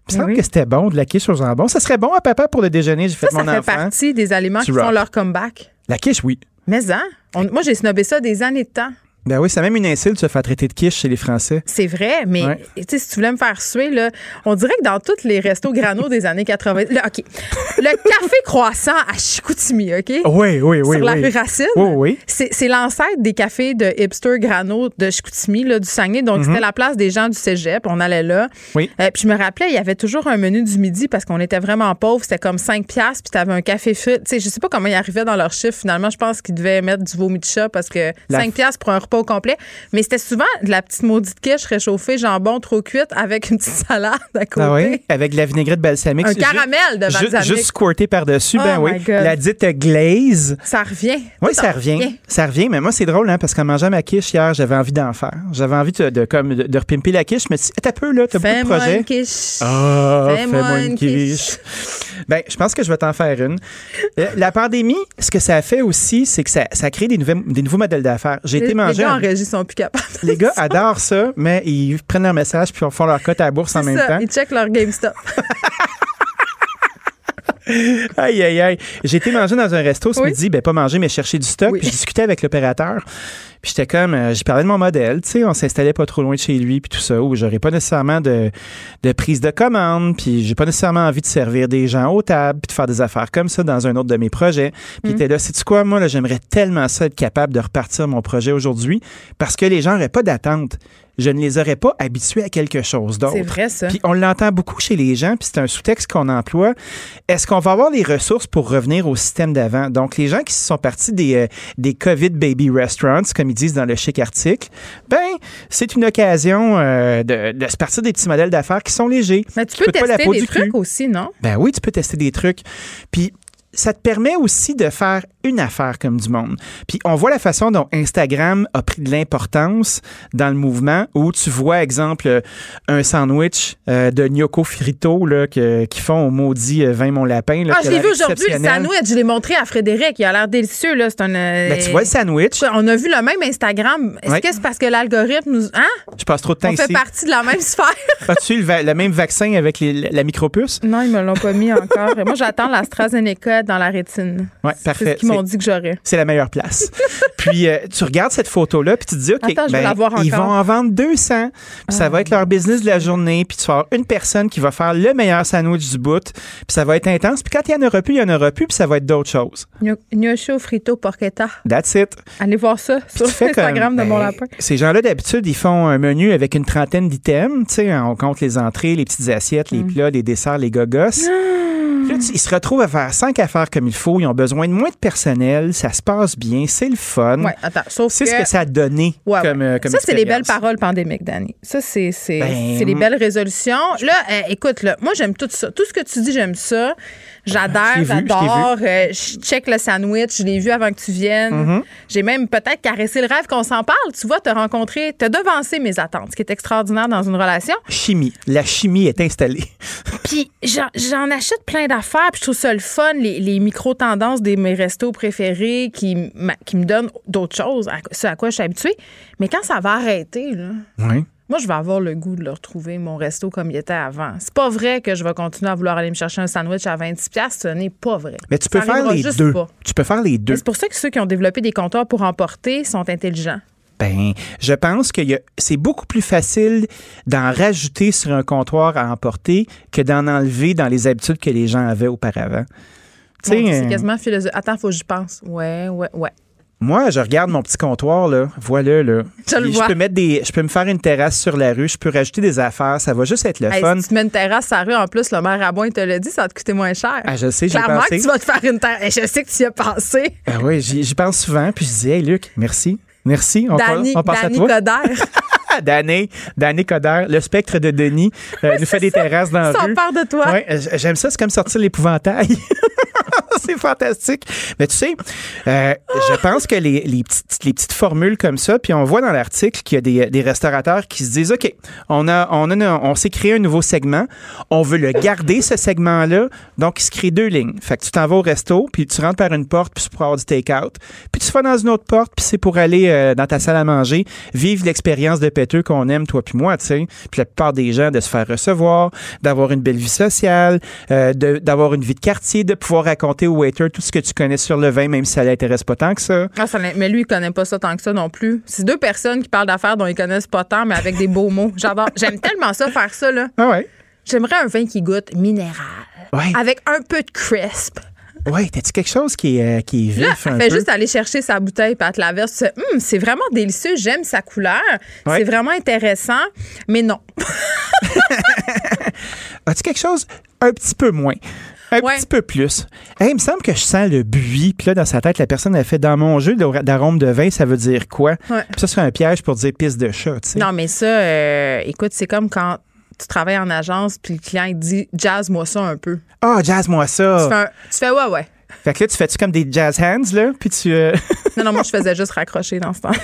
Speaker 12: Il me semble
Speaker 3: oui.
Speaker 12: que c'était bon, de la quiche au jambon. Ça serait bon à papa pour le déjeuner, j'ai fait
Speaker 3: Ça, ça
Speaker 12: mon
Speaker 3: fait
Speaker 12: enfant.
Speaker 3: partie des aliments
Speaker 12: Tu
Speaker 3: qui font leur comeback.
Speaker 12: La quiche, oui.
Speaker 3: Mais hein? On- moi, j'ai snobé ça des années de temps.
Speaker 12: Ben oui, c'est même une insulte de se faire traiter de quiche chez les Français.
Speaker 3: C'est vrai, mais
Speaker 12: Ouais.
Speaker 3: si tu voulais me faire suer, là, on dirait que dans tous les restos grano des années 80. là, OK. Le café croissant à Chicoutimi, OK?
Speaker 12: Oui, oui, oui.
Speaker 3: Sur la rue Racine.
Speaker 12: Oui, oui.
Speaker 3: C'est l'ancêtre des cafés de hipster grano de Chicoutimi, là, du Saguenay. Donc, c'était la place des gens du cégep. On allait là.
Speaker 12: Mhm. Oui.
Speaker 3: Euh, puis je me rappelais, il y avait toujours un menu du midi parce qu'on était vraiment pauvres. C'était comme 5 piastres, puis tu avais un café frit. Tu sais, je sais pas comment ils arrivaient dans leur chiffre. Finalement, je pense qu'ils devaient mettre du vomi de chat parce que
Speaker 12: La-
Speaker 3: 5 piastres pour un repas au complet. Mais c'était souvent de la petite maudite quiche réchauffée, jambon trop cuite avec une petite salade à côté.
Speaker 12: Ah oui, avec de la vinaigrette balsamique.
Speaker 3: Un caramel de balsamique.
Speaker 12: Juste squirté par-dessus, ben
Speaker 3: Oh
Speaker 12: oui.
Speaker 3: God.
Speaker 12: La dite glaze.
Speaker 3: Ça revient.
Speaker 12: Oui, ça
Speaker 3: en
Speaker 12: revient. Ça revient, mais moi, c'est drôle, hein, parce qu'en mangeant ma quiche hier, j'avais envie d'en faire. J'avais envie de, de, comme, de, de repimper la quiche. Dit, t'as peu, là, t'as beaucoup de
Speaker 3: Fais-moi
Speaker 12: projets.
Speaker 3: une quiche.
Speaker 12: Ah,
Speaker 3: Fais-moi
Speaker 12: fais-moi
Speaker 3: une
Speaker 12: quiche. Ben, je pense que je vais t'en faire une. Euh, La pandémie, ce que ça a fait aussi, c'est que ça, ça a créé des, nouvelles- des nouveaux modèles d'affaires. J'ai
Speaker 3: Les,
Speaker 12: été
Speaker 3: les
Speaker 12: manger.
Speaker 3: gars
Speaker 12: un-
Speaker 3: en régie sont plus capables.
Speaker 12: les gars adorent ça, mais ils prennent leur message puis ils font leur cote à la bourse en même
Speaker 3: ça,
Speaker 12: temps.
Speaker 3: Ils checkent leur GameStop.
Speaker 12: Aïe, aïe, aïe. J'ai été manger dans un resto ce
Speaker 3: Oui.
Speaker 12: midi, ben pas manger, mais chercher du stock.
Speaker 3: Oui.
Speaker 12: Puis je discutais avec l'opérateur. Puis j'étais comme, euh, j'ai parlé de mon modèle, tu sais, on s'installait pas trop loin de chez lui, puis tout ça, où j'aurais pas nécessairement de, de prise de commande, puis j'ai pas nécessairement envie de servir des gens aux tables, puis de faire des affaires comme ça dans un autre de mes projets. Puis il était là, sais-tu quoi, moi, là, j'aimerais tellement ça être capable de repartir mon projet aujourd'hui, parce que les gens n'auraient pas d'attente. Je ne les aurais pas habitués à quelque chose d'autre.
Speaker 3: C'est vrai, ça.
Speaker 12: Puis on l'entend beaucoup chez les gens, puis c'est un sous-texte qu'on emploie. Est-ce qu'on va avoir les ressources pour revenir au système d'avant? Donc, les gens qui sont partis des, euh, des COVID baby restaurants, comme ils disent dans le chic article, ben, c'est une occasion euh, de, de se partir des petits modèles d'affaires qui sont légers.
Speaker 3: Mais tu peux
Speaker 12: coûtent pas la
Speaker 3: tester
Speaker 12: peau
Speaker 3: des
Speaker 12: du cul.
Speaker 3: trucs aussi, non?
Speaker 12: Ben oui, tu peux tester des trucs. Puis ça te permet aussi de faire une affaire comme du monde. Puis on voit la façon dont Instagram a pris de l'importance dans le mouvement où tu vois, exemple, euh, un sandwich euh, de gnocco frito là, que- qui font au maudit euh, vin mon lapin. là,
Speaker 3: Ah, je l'ai vu aujourd'hui, le sandwich. Je l'ai montré à Frédéric. Il a l'air délicieux, là. C'est un. euh,
Speaker 12: Ben, tu vois le sandwich.
Speaker 3: On a vu le même Instagram. Est-ce que c'est parce que l'algorithme nous. Hein?
Speaker 12: Je passe trop de temps
Speaker 3: On fait
Speaker 12: ici.
Speaker 3: partie de la même sphère.
Speaker 12: As-tu le, va- le même vaccin avec les- la micropuce?
Speaker 3: Non, ils me l'ont pas mis encore. Moi, j'attends l'AstraZeneca dans la rétine.
Speaker 12: Oui,
Speaker 3: C'est
Speaker 12: parfait.
Speaker 3: ce qu'ils m'ont
Speaker 12: C'est-
Speaker 3: dit que j'aurais.
Speaker 12: C'est la meilleure place. puis euh, tu regardes cette photo-là, puis tu te dis, OK,
Speaker 3: Attends,
Speaker 12: ben, ils vont en vendre 200. Puis ça va être leur business de la journée. Puis tu vas avoir une personne qui va faire le meilleur sandwich du bout. Puis ça va être intense. Puis quand il y en aura plus, il y en aura plus. Puis ça va être d'autres choses.
Speaker 3: Gno- Gnocco frito porchetta.
Speaker 12: That's it.
Speaker 3: Allez voir ça sur Instagram de mon
Speaker 12: ben,
Speaker 3: lapin.
Speaker 12: Ces gens-là, d'habitude, ils font un menu avec une trentaine d'items. Tu sais, on compte les entrées, les petites assiettes,
Speaker 3: Mm.
Speaker 12: les plats, les desserts, les gogos. Ils se retrouvent à faire cinq affaires comme il faut. Ils ont besoin de moins de personnel. Ça se passe bien. C'est le fun.
Speaker 3: Ouais, attends, sauf
Speaker 12: C'est
Speaker 3: que.
Speaker 12: ce que ça a donné
Speaker 3: Ouais,
Speaker 12: comme,
Speaker 3: ouais.
Speaker 12: euh, comme
Speaker 3: ça, c'est les belles paroles pandémiques, Danny. Ça, c'est c'est
Speaker 12: Ben,
Speaker 3: c'est les belles résolutions. Là, euh, écoute, là, moi, j'aime tout ça. Tout ce que tu dis, j'aime ça. J'adore, j'adore. Euh, je check le sandwich. Je l'ai vu avant que tu viennes.
Speaker 12: Mm-hmm.
Speaker 3: J'ai même peut-être caressé le rêve qu'on s'en parle. Tu vois, te rencontrer, te devancer mes attentes, ce qui est extraordinaire dans une relation.
Speaker 12: Chimie. La chimie est installée.
Speaker 3: Puis j'en achète plein d'affaires, puis je trouve ça le fun, les, les micro-tendances de mes restos préférés qui, qui me donnent d'autres choses, ce à quoi je suis habituée. Mais quand ça va arrêter, là,
Speaker 12: Oui.
Speaker 3: Moi, je vais avoir le goût de le retrouver, mon resto, comme il était avant. C'est pas vrai que je vais continuer à vouloir aller me chercher un sandwich à 26$. Ce n'est pas vrai.
Speaker 12: Mais tu peux
Speaker 3: Ça
Speaker 12: faire les deux.
Speaker 3: pas.
Speaker 12: Tu peux faire les deux.
Speaker 3: C'est pour ça que ceux qui ont développé des comptoirs pour emporter sont intelligents.
Speaker 12: Ben, je pense que c'est beaucoup plus facile d'en rajouter sur un comptoir à emporter que d'en enlever dans les habitudes que les gens avaient auparavant.
Speaker 3: Dieu,
Speaker 12: euh,
Speaker 3: C'est quasiment philosophique. Attends, faut que j'y pense. Ouais, ouais, ouais.
Speaker 12: Moi, je regarde mon petit comptoir là, voilà là.
Speaker 3: Je le vois.
Speaker 12: peux mettre des, je peux me faire une terrasse sur la rue, je peux rajouter des affaires, ça va juste être le
Speaker 3: Hey,
Speaker 12: fun.
Speaker 3: si tu mets une terrasse à la rue, en plus, le maire Rabouin te l'a dit, ça va te coûter moins cher.
Speaker 12: Ah, je sais, j'y ai
Speaker 3: Clairement
Speaker 12: pensé.
Speaker 3: que tu vas te faire une terrasse. Je sais que tu y as pensé.
Speaker 12: Ah oui, j'y j'y pense souvent, puis je dis, hey Luc, merci. Merci, on,
Speaker 3: Danny,
Speaker 12: on pense
Speaker 3: Danny
Speaker 12: à toi.
Speaker 3: Coderre.
Speaker 12: Danny, Danny Coderre, le spectre de Denis, euh, nous fait des terrasses dans la
Speaker 3: Sans
Speaker 12: rue.
Speaker 3: part de toi.
Speaker 12: Ouais, j'aime ça, c'est comme sortir l'épouvantail. c'est fantastique. Mais tu sais, euh, je pense que les, les petites, les petites formules comme ça, puis on voit dans l'article qu'il y a des, des restaurateurs qui se disent, OK, on, a, on, a, on s'est créé un nouveau segment, on veut le garder, ce segment-là, donc il se crée deux lignes. Fait que tu t'en vas au resto, puis tu rentres par une porte, puis c'est pour avoir du take-out, puis tu vas dans une autre porte, puis c'est pour aller euh, dans ta salle à manger, vivre l'expérience de péteux qu'on aime, toi puis moi, tu sais. Puis la plupart des gens, de se faire recevoir, d'avoir une belle vie sociale, euh, de- d'avoir une vie de quartier, de pouvoir raconter au waiter tout ce que tu connais sur le vin, même si ça l'intéresse pas tant que ça.
Speaker 3: Ah, ça mais lui, il connaît pas ça tant que ça non plus. C'est deux personnes qui parlent d'affaires dont ils connaissent pas tant, mais avec des beaux mots. J'adore. J'aime tellement ça, faire ça, là.
Speaker 12: Ah ouais?
Speaker 3: J'aimerais un vin qui goûte minéral.
Speaker 12: Ouais.
Speaker 3: Avec un peu de crisp.
Speaker 12: Ouais, t'as-tu quelque chose qui est, euh, qui est
Speaker 3: Là,
Speaker 12: vif un
Speaker 3: elle fait
Speaker 12: peu?
Speaker 3: juste aller chercher sa bouteille et elle te la verse. Hum, c'est vraiment délicieux, j'aime sa couleur.
Speaker 12: Ouais.
Speaker 3: C'est vraiment intéressant, mais non.
Speaker 12: As-tu quelque chose un petit peu moins? Un
Speaker 3: Ouais.
Speaker 12: petit peu plus? Hey, il me semble que je sens le buis. Puis là, dans sa tête, la personne a fait dans mon jeu d'arôme de vin, ça veut dire quoi?
Speaker 3: Ouais.
Speaker 12: Puis ça, c'est un piège pour dire pisse de chat, tu sais.
Speaker 3: Non, mais ça, euh, écoute, c'est comme quand tu travailles en agence puis le client il dit jazz-moi ça un peu.
Speaker 12: Ah, jazz-moi ça.
Speaker 3: Tu, fais un- tu fais ouais, ouais.
Speaker 12: Fait que là, tu fais-tu comme des jazz hands, là? Puis tu. euh,
Speaker 3: Non, non, moi, je faisais juste raccrocher dans ce temps-là.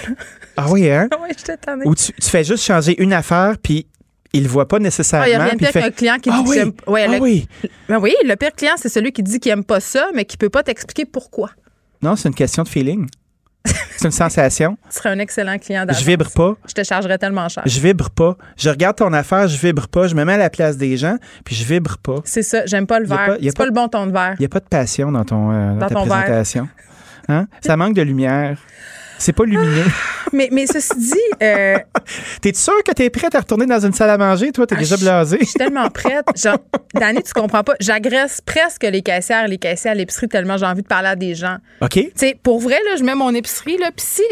Speaker 12: ah oui, hein?
Speaker 3: j'étais tannée.
Speaker 12: Ou tu, tu fais juste changer une affaire, puis il le voit pas nécessairement.
Speaker 3: Ah, il y a rien de pire
Speaker 12: fait,
Speaker 3: qu'un client qui
Speaker 12: ah
Speaker 3: dit
Speaker 12: oui,
Speaker 3: ouais,
Speaker 12: ah
Speaker 3: le-
Speaker 12: oui.
Speaker 3: Ben oui, le pire client, c'est celui qui dit qu'il aime pas ça, mais qui peut pas t'expliquer pourquoi.
Speaker 12: Non, c'est une question de feeling. C'est une sensation.
Speaker 3: Tu serais un excellent client d'agence.
Speaker 12: Je vibre pas.
Speaker 3: Je te chargerais tellement cher.
Speaker 12: Je vibre pas. Je regarde ton affaire, je vibre pas. Je me mets à la place des gens, puis je vibre pas.
Speaker 3: C'est ça, j'aime pas le verre. C'est pas,
Speaker 12: pas-
Speaker 3: le bon ton de verre.
Speaker 12: Il n'y a pas de passion dans, ton, euh, dans
Speaker 3: Dans
Speaker 12: ta
Speaker 3: ton verre.
Speaker 12: présentation. Hein? Ça manque de lumière. C'est pas lumineux.
Speaker 3: Mais, mais ceci dit, euh,
Speaker 12: T'es sûr que t'es prête à retourner dans une salle à manger? Toi, t'es
Speaker 3: Ah,
Speaker 12: déjà
Speaker 3: je-
Speaker 12: blasé.
Speaker 3: je suis tellement prête. Genre, Dani, tu comprends pas. J'agresse presque les caissières et les caissiers à l'épicerie tellement j'ai envie de parler à des gens.
Speaker 12: OK?
Speaker 3: Tu sais, pour vrai, là, je mets mon épicerie, là, puis si,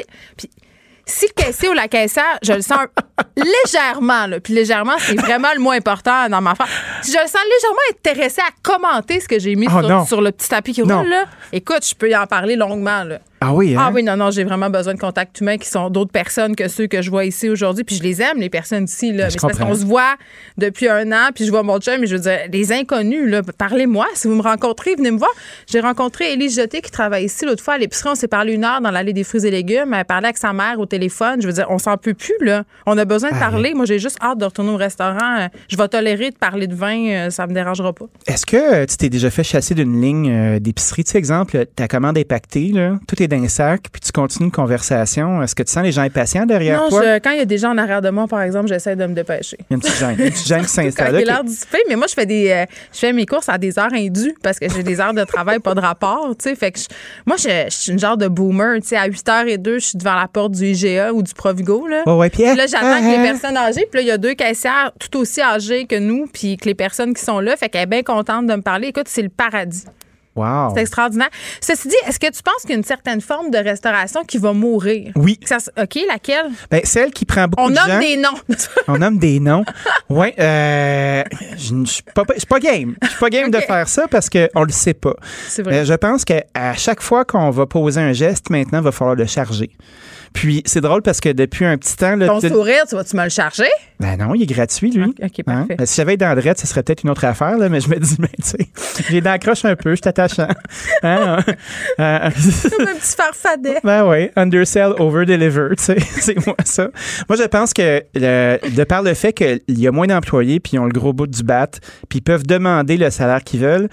Speaker 3: si le caissier ou la caissière, je le sens légèrement, là, puis légèrement, c'est vraiment le moins important dans ma affaire. Si je le sens légèrement intéressé à commenter ce que j'ai mis
Speaker 12: Oh, non.
Speaker 3: sur, sur le petit tapis qui roule, là, écoute, je peux y en parler longuement, là.
Speaker 12: Ah oui, hein?
Speaker 3: Ah oui, non, non, j'ai vraiment besoin de contacts humains qui sont d'autres personnes que ceux que je vois ici aujourd'hui. Puis je les aime, les personnes ici. Là.
Speaker 12: Ben,
Speaker 3: Mais parce qu'on se voit depuis un an, puis je vois mon chum, mais je veux dire, les inconnus, là, parlez-moi. Si vous me rencontrez, venez me voir. J'ai rencontré Élise Jeté qui travaille ici l'autre fois à l'épicerie. On s'est parlé une heure dans l'allée des fruits et légumes. Elle parlait avec sa mère au téléphone. Je veux dire, on s'en peut plus, là. On a besoin de
Speaker 12: Ah,
Speaker 3: parler. Moi, j'ai juste hâte de retourner au restaurant. Je vais tolérer de parler de vin. euh, Ça me dérangera pas.
Speaker 12: Est-ce que euh, tu t'es déjà fait chasser d'une ligne euh, d'épicerie? Tu sais, exemple, ta commande est pactée, là, tout est dans un sac, puis tu continues une conversation. Est-ce que tu sens les gens impatients derrière
Speaker 3: Non,
Speaker 12: toi?
Speaker 3: je- quand il y a des gens en arrière de moi, par exemple, j'essaie de me dépêcher.
Speaker 12: Il y a une petite gêne, une petite gêne qui s'installe.
Speaker 3: l'heure du souper, mais moi, je fais des, euh, je fais mes courses à des heures indues parce que j'ai des heures de travail pas de rapport, tu sais. Fait que je- moi, je, je suis une genre de boomer, tu sais. À 8h02, je suis devant la porte du IGA ou du Provigo, là.
Speaker 12: Ouais, ouais, puis,
Speaker 3: Puis là, j'attends
Speaker 12: ah,
Speaker 3: que les
Speaker 12: ah,
Speaker 3: personnes âgées. Puis là, il y a deux caissières tout aussi âgées que nous, puis que les personnes qui sont là. Fait qu'elle est bien contente de me parler. Écoute, c'est le paradis.
Speaker 12: Wow.
Speaker 3: C'est extraordinaire. Ceci dit, est-ce que tu penses qu'il y a une certaine forme de restauration qui va mourir?
Speaker 12: Oui.
Speaker 3: Ça OK, laquelle?
Speaker 12: Ben, celle qui prend beaucoup
Speaker 3: On
Speaker 12: de
Speaker 3: nomme
Speaker 12: gens.
Speaker 3: des noms.
Speaker 12: On nomme des noms. Oui, euh, je ne suis pas, pas game. Je suis pas game de faire ça parce qu'on le sait pas.
Speaker 3: C'est vrai.
Speaker 12: Euh, je pense qu'à chaque fois qu'on va poser un geste, maintenant, il va falloir le charger. Puis c'est drôle parce que depuis un petit temps, là,
Speaker 3: Ton
Speaker 12: tu-
Speaker 3: sourire, tu vas-tu me le charger?
Speaker 12: Ben non, il est gratuit, lui.
Speaker 3: OK,
Speaker 12: Hein?
Speaker 3: parfait.
Speaker 12: Ben, si j'avais dans Drette, ce serait peut-être une autre affaire, là, mais je me dis, ben, tu sais, j'ai d'accroche un peu, je suis attachant. Hein? Euh,
Speaker 3: Comme un petit farfadet.
Speaker 12: ben oui, undersell, over-deliver, tu sais, c'est moi ça. Moi, je pense que le- de par le fait qu'il y a moins d'employés, puis ils ont le gros bout du bat, puis ils peuvent demander le salaire qu'ils veulent,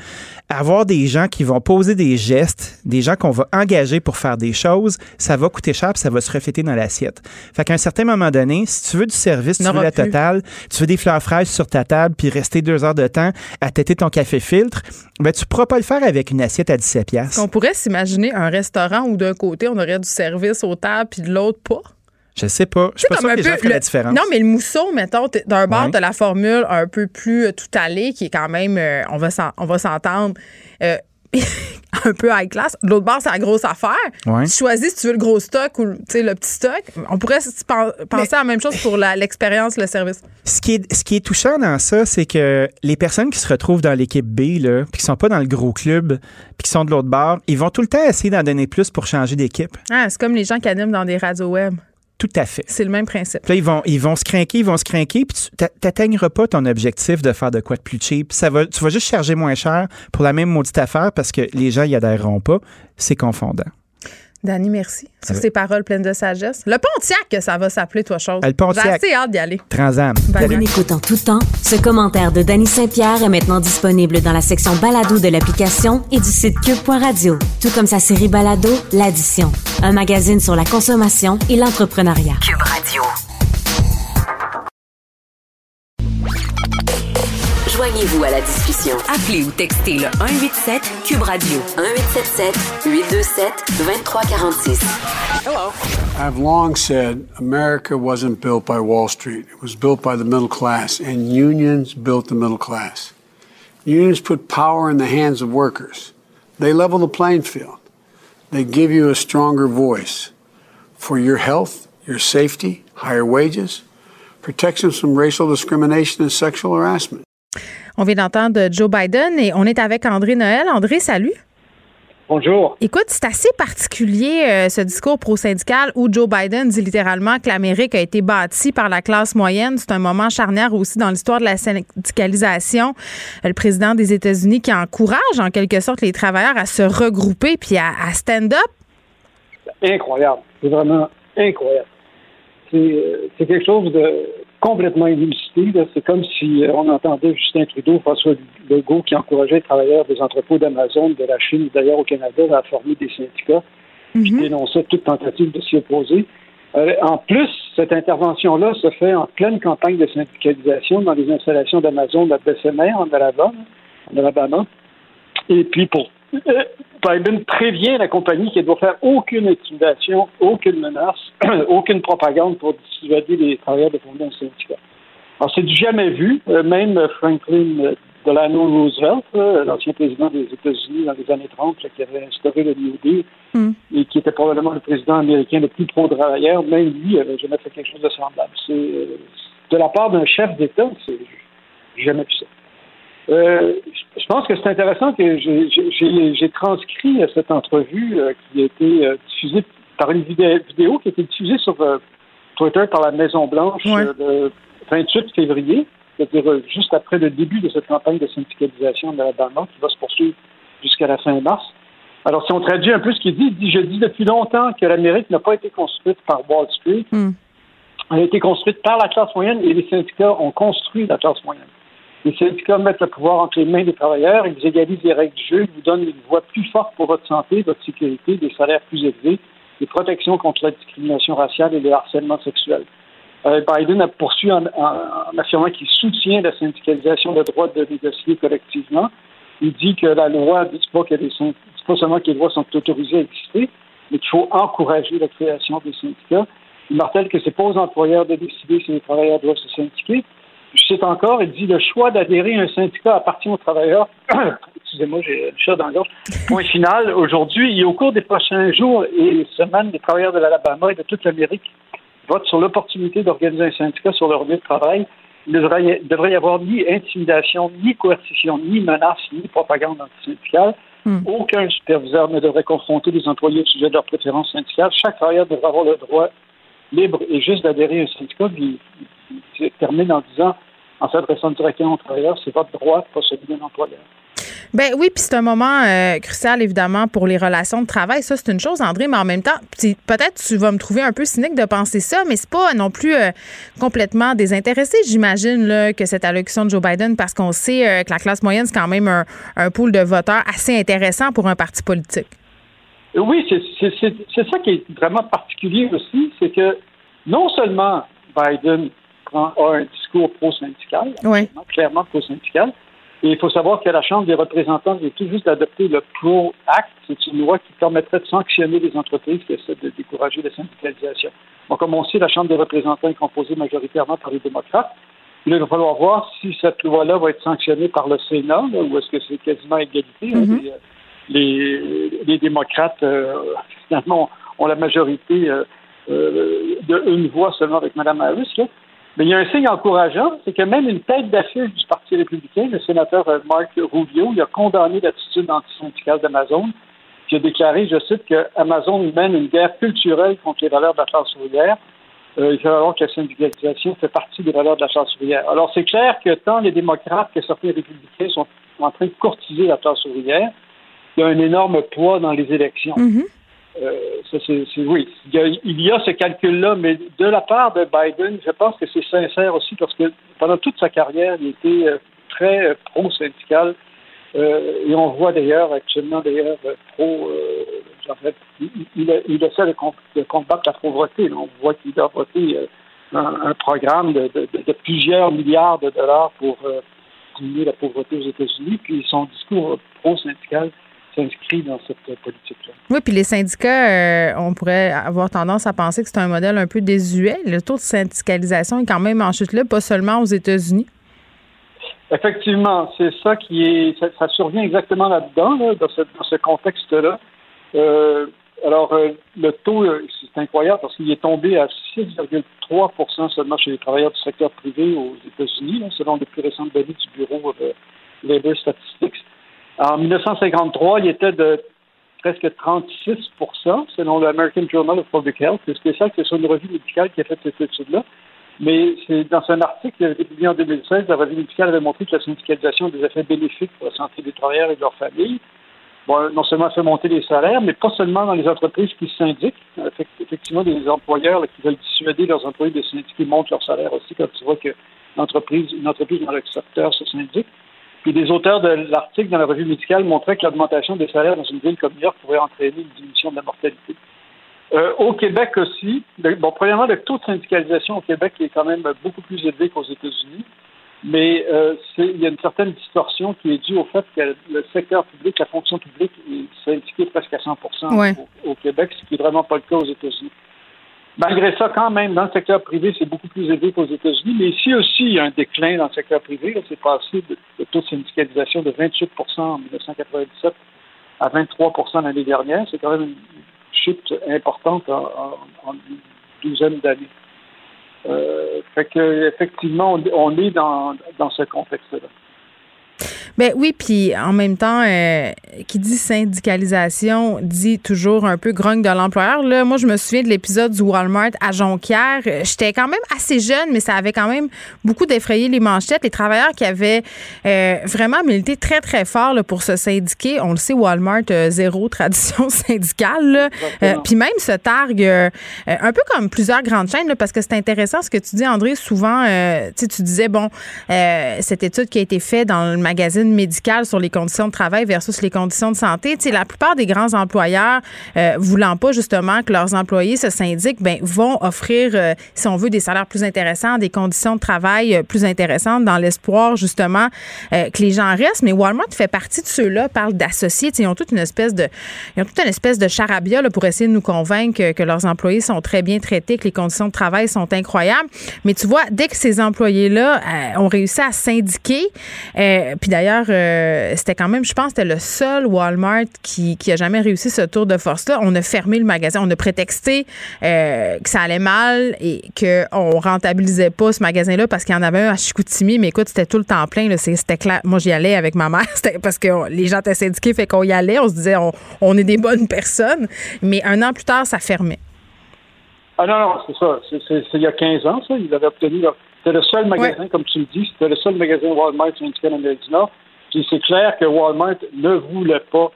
Speaker 12: avoir des gens qui vont poser des gestes, des gens qu'on va engager pour faire des choses, ça va coûter cher, puis ça va se refléter dans l'assiette. Fait qu'à un certain moment donné, si tu veux du service, tu veux
Speaker 3: plus.
Speaker 12: totale. Tu veux des fleurs fraîches sur ta table puis rester deux heures de temps à têter ton café filtre. Ben, tu pourras pas le faire avec une assiette à 17 pièces.
Speaker 3: On pourrait s'imaginer un restaurant où d'un côté, on aurait du service aux tables puis de l'autre pas?
Speaker 12: Je sais pas. Je suis pas
Speaker 3: comme
Speaker 12: sûr
Speaker 3: un
Speaker 12: que les gens
Speaker 3: le-
Speaker 12: la différence.
Speaker 3: Non, mais le mousseau, mettons, d'un bord,
Speaker 12: Ouais.
Speaker 3: de la formule un peu plus euh, tout allé, qui est quand même, euh, on va s'en- on va s'entendre, euh, un peu high class. De l'autre bord, c'est la grosse affaire.
Speaker 12: Ouais.
Speaker 3: Tu choisis si tu veux le gros stock ou le petit stock. On pourrait penser à la même chose pour l'expérience, le service.
Speaker 12: Ce qui, est, ce qui est touchant dans ça, c'est que les personnes qui se retrouvent dans l'équipe B, là, puis qui sont pas dans le gros club, puis qui sont de l'autre bord, ils vont tout le temps essayer d'en donner plus pour changer d'équipe.
Speaker 3: Ah, c'est comme les gens qui animent dans des radios web.
Speaker 12: Tout à fait.
Speaker 3: C'est le même principe.
Speaker 12: Puis là, ils vont, ils vont se craquer, ils vont se craquer, puis tu n'atteigneras pas ton objectif de faire de quoi de plus cheap. Ça va, tu vas juste charger moins cher pour la même maudite affaire parce que les gens y adhéreront pas. C'est confondant.
Speaker 3: Dani, merci. Sur
Speaker 12: Ouais.
Speaker 3: ces paroles pleines de sagesse. Le Pontiac, que ça va s'appeler, toi, chose.
Speaker 12: Ah, le Pontiac.
Speaker 3: J'ai assez hâte d'y aller.
Speaker 12: Transam.
Speaker 3: Bye
Speaker 13: Bonne écoute en tout temps. Ce commentaire de Danny Saint-Pierre est maintenant disponible dans la section balado de l'application et du site cube.radio. Tout comme sa série balado, L'Addition. Un magazine sur la consommation et l'entrepreneuriat.
Speaker 5: Cube Radio. Joignez-vous à la discussion. Appelez ou textez le 187 Cube Radio 1877 827 2346.
Speaker 14: I've long said America wasn't built by Wall Street. It was built by the middle class, and unions built the middle class. Unions put power in the hands of workers. They level the playing field. They give you a stronger voice for your health, your safety, higher wages, protections from racial discrimination and sexual harassment.
Speaker 3: On vient d'entendre Joe Biden et on est avec André Noël. André, salut.
Speaker 15: Bonjour.
Speaker 3: Écoute, c'est assez particulier euh, ce discours pro-syndical où Joe Biden dit littéralement que l'Amérique a été bâtie par la classe moyenne. C'est un moment charnière aussi dans l'histoire de la syndicalisation. Euh, Le président des États-Unis qui encourage en quelque sorte les travailleurs à se regrouper puis à, à stand up.
Speaker 15: Incroyable. C'est vraiment incroyable. C'est euh, c'est quelque chose de complètement inusité. C'est comme si euh, on entendait Justin Trudeau, François Legault qui encourageait les travailleurs des entrepôts d'Amazon, de la Chine, d'ailleurs au Canada, à former des syndicats. qui dénonçaient toute tentative de s'y opposer. Euh, en plus, cette intervention-là se fait en pleine campagne de syndicalisation dans les installations d'Amazon à Bessemer, en Alabama. En Alabama. Et puis, pour Biden prévient la compagnie qu'elle doit faire aucune intimidation, aucune menace, aucune propagande pour dissuader les travailleurs de fonder un syndicat. Alors, c'est du jamais vu. Euh, même Franklin Delano Roosevelt, euh, l'ancien président des États-Unis dans les années 30, là, qui avait instauré le New Deal et qui était probablement le président américain le plus pro-travailleur, même lui avait jamais fait quelque chose de semblable. C'est euh, de la part d'un chef d'État, c'est jamais vu ça. Euh, je pense que c'est intéressant que j'ai- transcrit cette entrevue euh, qui a été euh, diffusée par une vidéo, qui a été diffusée sur Twitter par la Maison Blanche le 28 février, c'est-à-dire juste après le début de cette campagne de syndicalisation de l'Alabama qui va se poursuivre jusqu'à la fin mars. Alors, si on traduit un peu ce qu'il dit, il dit Je dis depuis longtemps que l'Amérique n'a pas été construite par Wall Street, elle a été construite par la classe moyenne et les syndicats ont construit la classe moyenne. Les syndicats mettent le pouvoir entre les mains des travailleurs, ils égalisent les règles du jeu, ils vous donnent une voix plus forte pour votre santé, votre sécurité, des salaires plus élevés, des protections contre la discrimination raciale et le harcèlement sexuel. Euh, Biden a poursuivi en, affirmant qu'il soutient la syndicalisation de droit de négocier collectivement. Il dit que la loi ne dit pas, seulement que les lois sont autorisées à exister, mais qu'il faut encourager la création des syndicats. Il martèle que c'est pas aux employeurs de décider si les travailleurs doivent se syndiquer. Je cite encore, il dit le choix d'adhérer à un syndicat appartient aux travailleurs. Excusez-moi, j'ai le chat dans le gorge. Point final. Aujourd'hui et au cours des prochains jours et semaines, les travailleurs de l'Alabama et de toute l'Amérique votent sur l'opportunité d'organiser un syndicat sur leur lieu de travail. Il ne devrait y- avoir ni intimidation, ni coercition, ni menace, ni propagande antisyndicale. Aucun superviseur ne devrait confronter les employés au sujet de leurs préférences syndicales. Chaque travailleur devrait avoir le droit libre et juste d'adhérer à un syndicat. Puis, termine en disant, en s'adressant directement aux travailleurs, c'est votre droit, pas celui d'un employeur.
Speaker 3: Ben oui, puis c'est un moment euh, crucial, évidemment, pour les relations de travail. Ça, c'est une chose, André, mais en même temps, peut-être tu vas me trouver un peu cynique de penser ça, mais c'est pas non plus euh, complètement désintéressé, j'imagine, que cette allocution de Joe Biden, parce qu'on sait euh, que la classe moyenne, c'est quand même un, un pool de voteurs assez intéressant pour un parti politique.
Speaker 15: Oui, c'est ça qui est vraiment particulier aussi, c'est que non seulement Biden prend a un discours pro-syndical,
Speaker 3: Oui.
Speaker 15: clairement pro-syndical. Et il faut savoir que la Chambre des représentants vient tout juste d'adopter le PRO Act. C'est une loi qui permettrait de sanctionner les entreprises qui essaient de décourager la syndicalisation. Bon, comme on sait, la Chambre des représentants est composée majoritairement par les démocrates. Là, il va falloir voir si cette loi-là va être sanctionnée par le Sénat, là, ou est-ce que c'est quasiment égalité. hein.
Speaker 3: Mhm.
Speaker 15: Les, les, les démocrates, euh, finalement, ont la majorité euh, euh, de une voix seulement avec Mme Harris. Là. Mais il y a un signe encourageant, c'est que même une tête d'affiche du Parti républicain, le sénateur euh, Mark Rubio, il a condamné l'attitude antisyndicale d'Amazon, qui a déclaré, je cite, que Amazon mène une guerre culturelle contre les valeurs de la classe ouvrière. Euh, il fait alors que la syndicalisation fait partie des valeurs de la classe ouvrière. Alors, c'est clair que tant les démocrates que certains républicains sont en train de courtiser la classe ouvrière, il y a un énorme poids dans les élections.
Speaker 3: Mhm.
Speaker 15: Euh, ça, c'est, oui, il y, a, il y a ce calcul-là, mais de la part de Biden, je pense que c'est sincère aussi parce que pendant toute sa carrière, il était euh, très euh, pro-syndical. Euh, et on voit d'ailleurs actuellement d'ailleurs euh, pro, euh, en fait, il, il, il essaie de, com- de combattre la pauvreté. On voit qu'il a voté euh, un, programme de, de- de plusieurs milliards de dollars pour euh, diminuer la pauvreté aux États-Unis. Puis son discours pro-syndical s'inscrit dans cette politique-là.
Speaker 3: Oui, puis les syndicats, euh, on pourrait avoir tendance à penser que c'est un modèle un peu désuet. Le taux de syndicalisation est quand même en chute là, pas seulement aux États-Unis.
Speaker 15: Effectivement, c'est ça qui est, ça, ça survient exactement là-dedans, là, dans ce, dans ce contexte-là. Euh, alors, euh, le taux, c'est incroyable parce qu'il est tombé à 6,3% seulement chez les travailleurs du secteur privé aux États-Unis, selon les plus récentes données du Bureau de Labor Statistics. En 1953, il était de presque 36 selon l'American Journal of Public Health. C'est spécial que c'est sur une revue médicale qui a fait cette étude-là. Mais c'est dans un article qui a été publié en 2016, la revue médicale avait montré que la syndicalisation a des effets bénéfiques pour la santé des travailleurs et de leurs familles. Bon, non seulement fait monter les salaires, mais pas seulement dans les entreprises qui syndiquent. Effect- Effectivement, des employeurs qui veulent dissuader leurs employés de syndiquer montent leur salaire aussi quand tu vois que l'entreprise, une entreprise dans le secteur se syndique. Puis des auteurs de l'article dans la revue médicale montraient que l'augmentation des salaires dans une ville comme New York pourrait entraîner une diminution de la mortalité. Euh, au Québec aussi, le- bon, premièrement, le taux de syndicalisation au Québec est quand même beaucoup plus élevé qu'aux États-Unis, mais euh, il y a une certaine distorsion qui est due au fait que le secteur public, la fonction publique, est syndiquée presque à 100
Speaker 3: Ouais.
Speaker 15: au, au Québec, ce qui est vraiment pas le cas aux États-Unis. Malgré ça, quand même, dans le secteur privé, c'est beaucoup plus élevé qu'aux États-Unis, mais ici aussi, il y a un déclin dans le secteur privé. C'est passé de, de taux de syndicalisation de 28% en 1997 à 23 l'année dernière. C'est quand même une chute importante en une douzaine d'années. Euh, fait que effectivement, on, on est dans, dans ce contexte-là.
Speaker 3: Ben oui, puis en même temps, euh, qui dit syndicalisation dit toujours un peu grogne de l'employeur. Là, moi, je me souviens de l'épisode du Walmart à Jonquière. Euh, J'étais quand même assez jeune, mais ça avait quand même beaucoup défrayé les manchettes. Les travailleurs qui avaient euh, vraiment milité très, très fort là, pour se syndiquer. On le sait, Walmart, euh, zéro tradition syndicale. puis même se targue un peu comme plusieurs grandes chaînes, là, parce que c'est intéressant ce que tu dis, André. Souvent, tu sais, tu disais, bon, cette étude qui a été faite dans le magazine médical sur les conditions de travail versus les conditions de santé, la plupart des grands employeurs euh, voulant pas justement que leurs employés se syndiquent, ben, vont offrir, euh, si on veut, des salaires plus intéressants, des conditions de travail euh, plus intéressantes dans l'espoir justement que les gens restent. Mais Walmart fait partie de ceux-là, parle d'associés. Ils ont toute une espèce de, ils ont toute une espèce de charabia là, pour essayer de nous convaincre que, que leurs employés sont très bien traités, que les conditions de travail sont incroyables. Mais tu vois, dès que ces employés-là ont réussi à syndiquer, puis d'ailleurs, euh, c'était quand même, je pense, c'était le seul Walmart qui, a jamais réussi ce tour de force-là. On a fermé le magasin, on a prétexté euh, que ça allait mal et qu'on rentabilisait pas ce magasin-là parce qu'il y en avait un à Chicoutimi, mais écoute, c'était tout le temps plein. C'était clair. Moi, j'y allais avec ma mère parce que les gens étaient syndiqués, fait qu'on y allait. On se disait, on, est des bonnes personnes. Mais un an plus tard, ça fermait.
Speaker 15: Ah non, non, c'est ça. C'est il y a 15 ans, ça. Ils avaient obtenu. leur- C'était le seul magasin, comme tu le dis, c'était le seul magasin Walmart syndical en Amérique du Nord. Puis c'est clair que Walmart ne voulait pas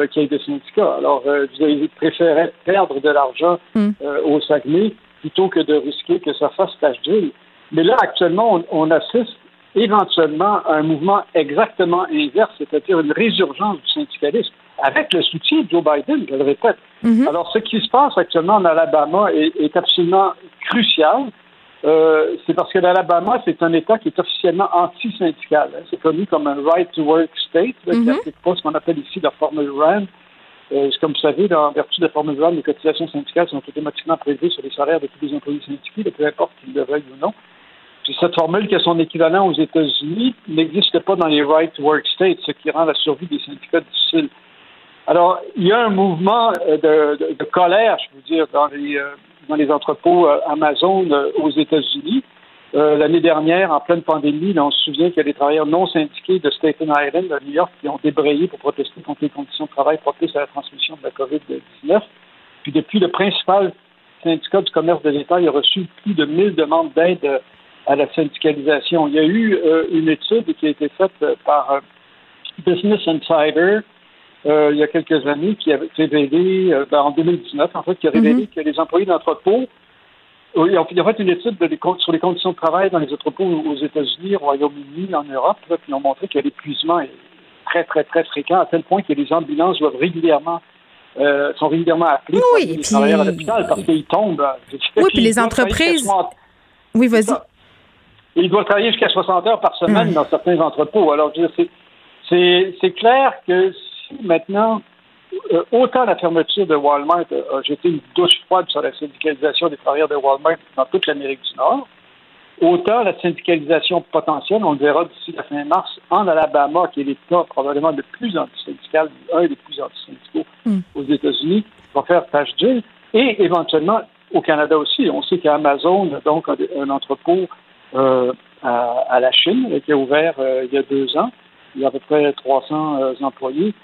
Speaker 15: euh, qu'il y ait des syndicats. Alors, euh, ils préféraient perdre de l'argent
Speaker 3: Mm.
Speaker 15: euh, au Saguenay plutôt que de risquer que ça fasse tache d'huile. Mais là, actuellement, on, on assiste éventuellement à un mouvement exactement inverse, c'est-à-dire une résurgence du syndicalisme, avec le soutien de Joe Biden, je le répète. Alors, ce qui se passe actuellement en Alabama est, est absolument crucial. Euh, c'est parce que l'Alabama, c'est un État qui est officiellement anti-syndical. Hein. C'est connu comme un right to work state, qui
Speaker 3: Mhm.
Speaker 15: n'applique pas ce qu'on appelle ici la formule RAND. Euh, comme vous savez, en vertu de la formule RAND, les cotisations syndicales sont automatiquement prélevées sur les salaires de tous les employés syndiqués, peu importe qu'ils le veuillent ou non. Puis cette formule, qui a son équivalent aux États-Unis, n'existe pas dans les right to work states, ce qui rend la survie des syndicats difficile. Alors, il y a un mouvement euh, de, colère, je veux dire, dans les, euh, dans les entrepôts euh, Amazon aux États-Unis. L'année dernière, en pleine pandémie, on se souvient qu'il y a des travailleurs non syndiqués de Staten Island, à New York, qui ont débrayé pour protester contre les conditions de travail propices à la transmission de la COVID-19. Puis depuis, le principal syndicat du commerce de l'État a reçu plus de 1000 demandes d'aide à la syndicalisation. Il y a eu une étude qui a été faite par Business Insider euh, il y a quelques années qui avait révélé, euh, ben, en 2019 en fait, qui a révélé que les employés d'entrepôt, oui, ils ils ont fait une étude de sur les conditions de travail dans les entrepôts aux États-Unis, au Royaume-Uni, en Europe, là, puis ils ont montré que l'épuisement est très, très, très fréquent, à tel point que les ambulances doivent régulièrement euh, sont régulièrement appelées pour
Speaker 3: Oui,
Speaker 15: amener les
Speaker 3: puis-
Speaker 15: travailleurs à l'hôpital parce qu'ils tombent.
Speaker 3: Oui, puis les entreprises- Oui, vas-y.
Speaker 15: Ils doivent travailler jusqu'à 60 heures par semaine dans certains entrepôts. Alors, je veux dire, c'est- clair que maintenant, euh, autant la fermeture de Walmart a jeté une douche froide sur la syndicalisation des travailleurs de Walmart dans toute l'Amérique du Nord, autant la syndicalisation potentielle, on le verra d'ici la fin mars, en Alabama, qui est l'État probablement le plus antisyndical, un des plus antisyndicaux
Speaker 3: Mm.
Speaker 15: aux États-Unis, va faire tâche d'huile. Et éventuellement, au Canada aussi, on sait qu'Amazon a donc un, entrepôt euh, à, à la Chine, qui a ouvert euh, il y a deux ans. Il y a à peu près 300 euh, employés.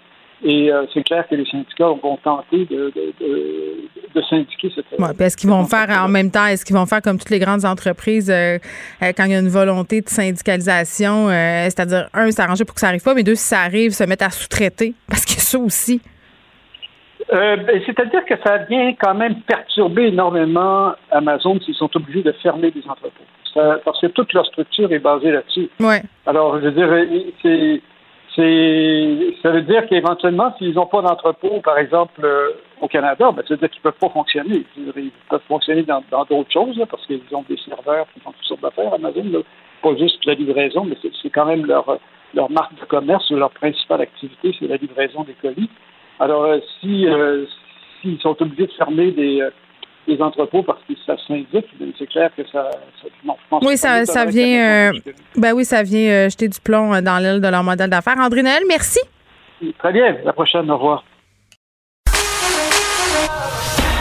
Speaker 15: Et euh, c'est clair que les syndicats vont tenter de, de, de, de syndiquer cette.
Speaker 3: Ouais, est-ce qu'ils vont faire en même temps, est-ce qu'ils vont faire comme toutes les grandes entreprises euh, euh, quand il y a une volonté de syndicalisation, c'est-à-dire, un, s'arranger pour que ça arrive pas, mais deux, si ça arrive, se mettre à sous-traiter, parce que ça aussi.
Speaker 15: Ben, C'est-à-dire que ça vient quand même perturber énormément Amazon s'ils sont obligés de fermer des entrepôts. Ça- parce que toute leur structure est basée là-dessus.
Speaker 3: Ouais.
Speaker 15: Alors, je veux dire, c'est, c'est, ça veut dire qu'éventuellement, s'ils n'ont pas d'entrepôt, par exemple, euh, au Canada, ben, ça veut dire qu'ils ne peuvent pas fonctionner. Ils peuvent fonctionner dans, d'autres choses, là, parce qu'ils ont des serveurs qui font toutes sortes d'affaires, Amazon, là. pas juste la livraison, mais c'est, quand même leur, leur marque de commerce, leur principale activité, c'est la livraison des colis. Alors, euh, si euh, s'ils sont obligés de fermer des, euh, des entrepôts parce que ça syndique, ben, c'est clair que ça. ça non, je pense
Speaker 3: Oui,
Speaker 15: que
Speaker 3: ça, ça vient, euh, ben oui, ça vient euh, jeter du plomb euh, dans l'aile de leur modèle d'affaires. André Noël, merci.
Speaker 15: Très bien. La prochaine, au revoir.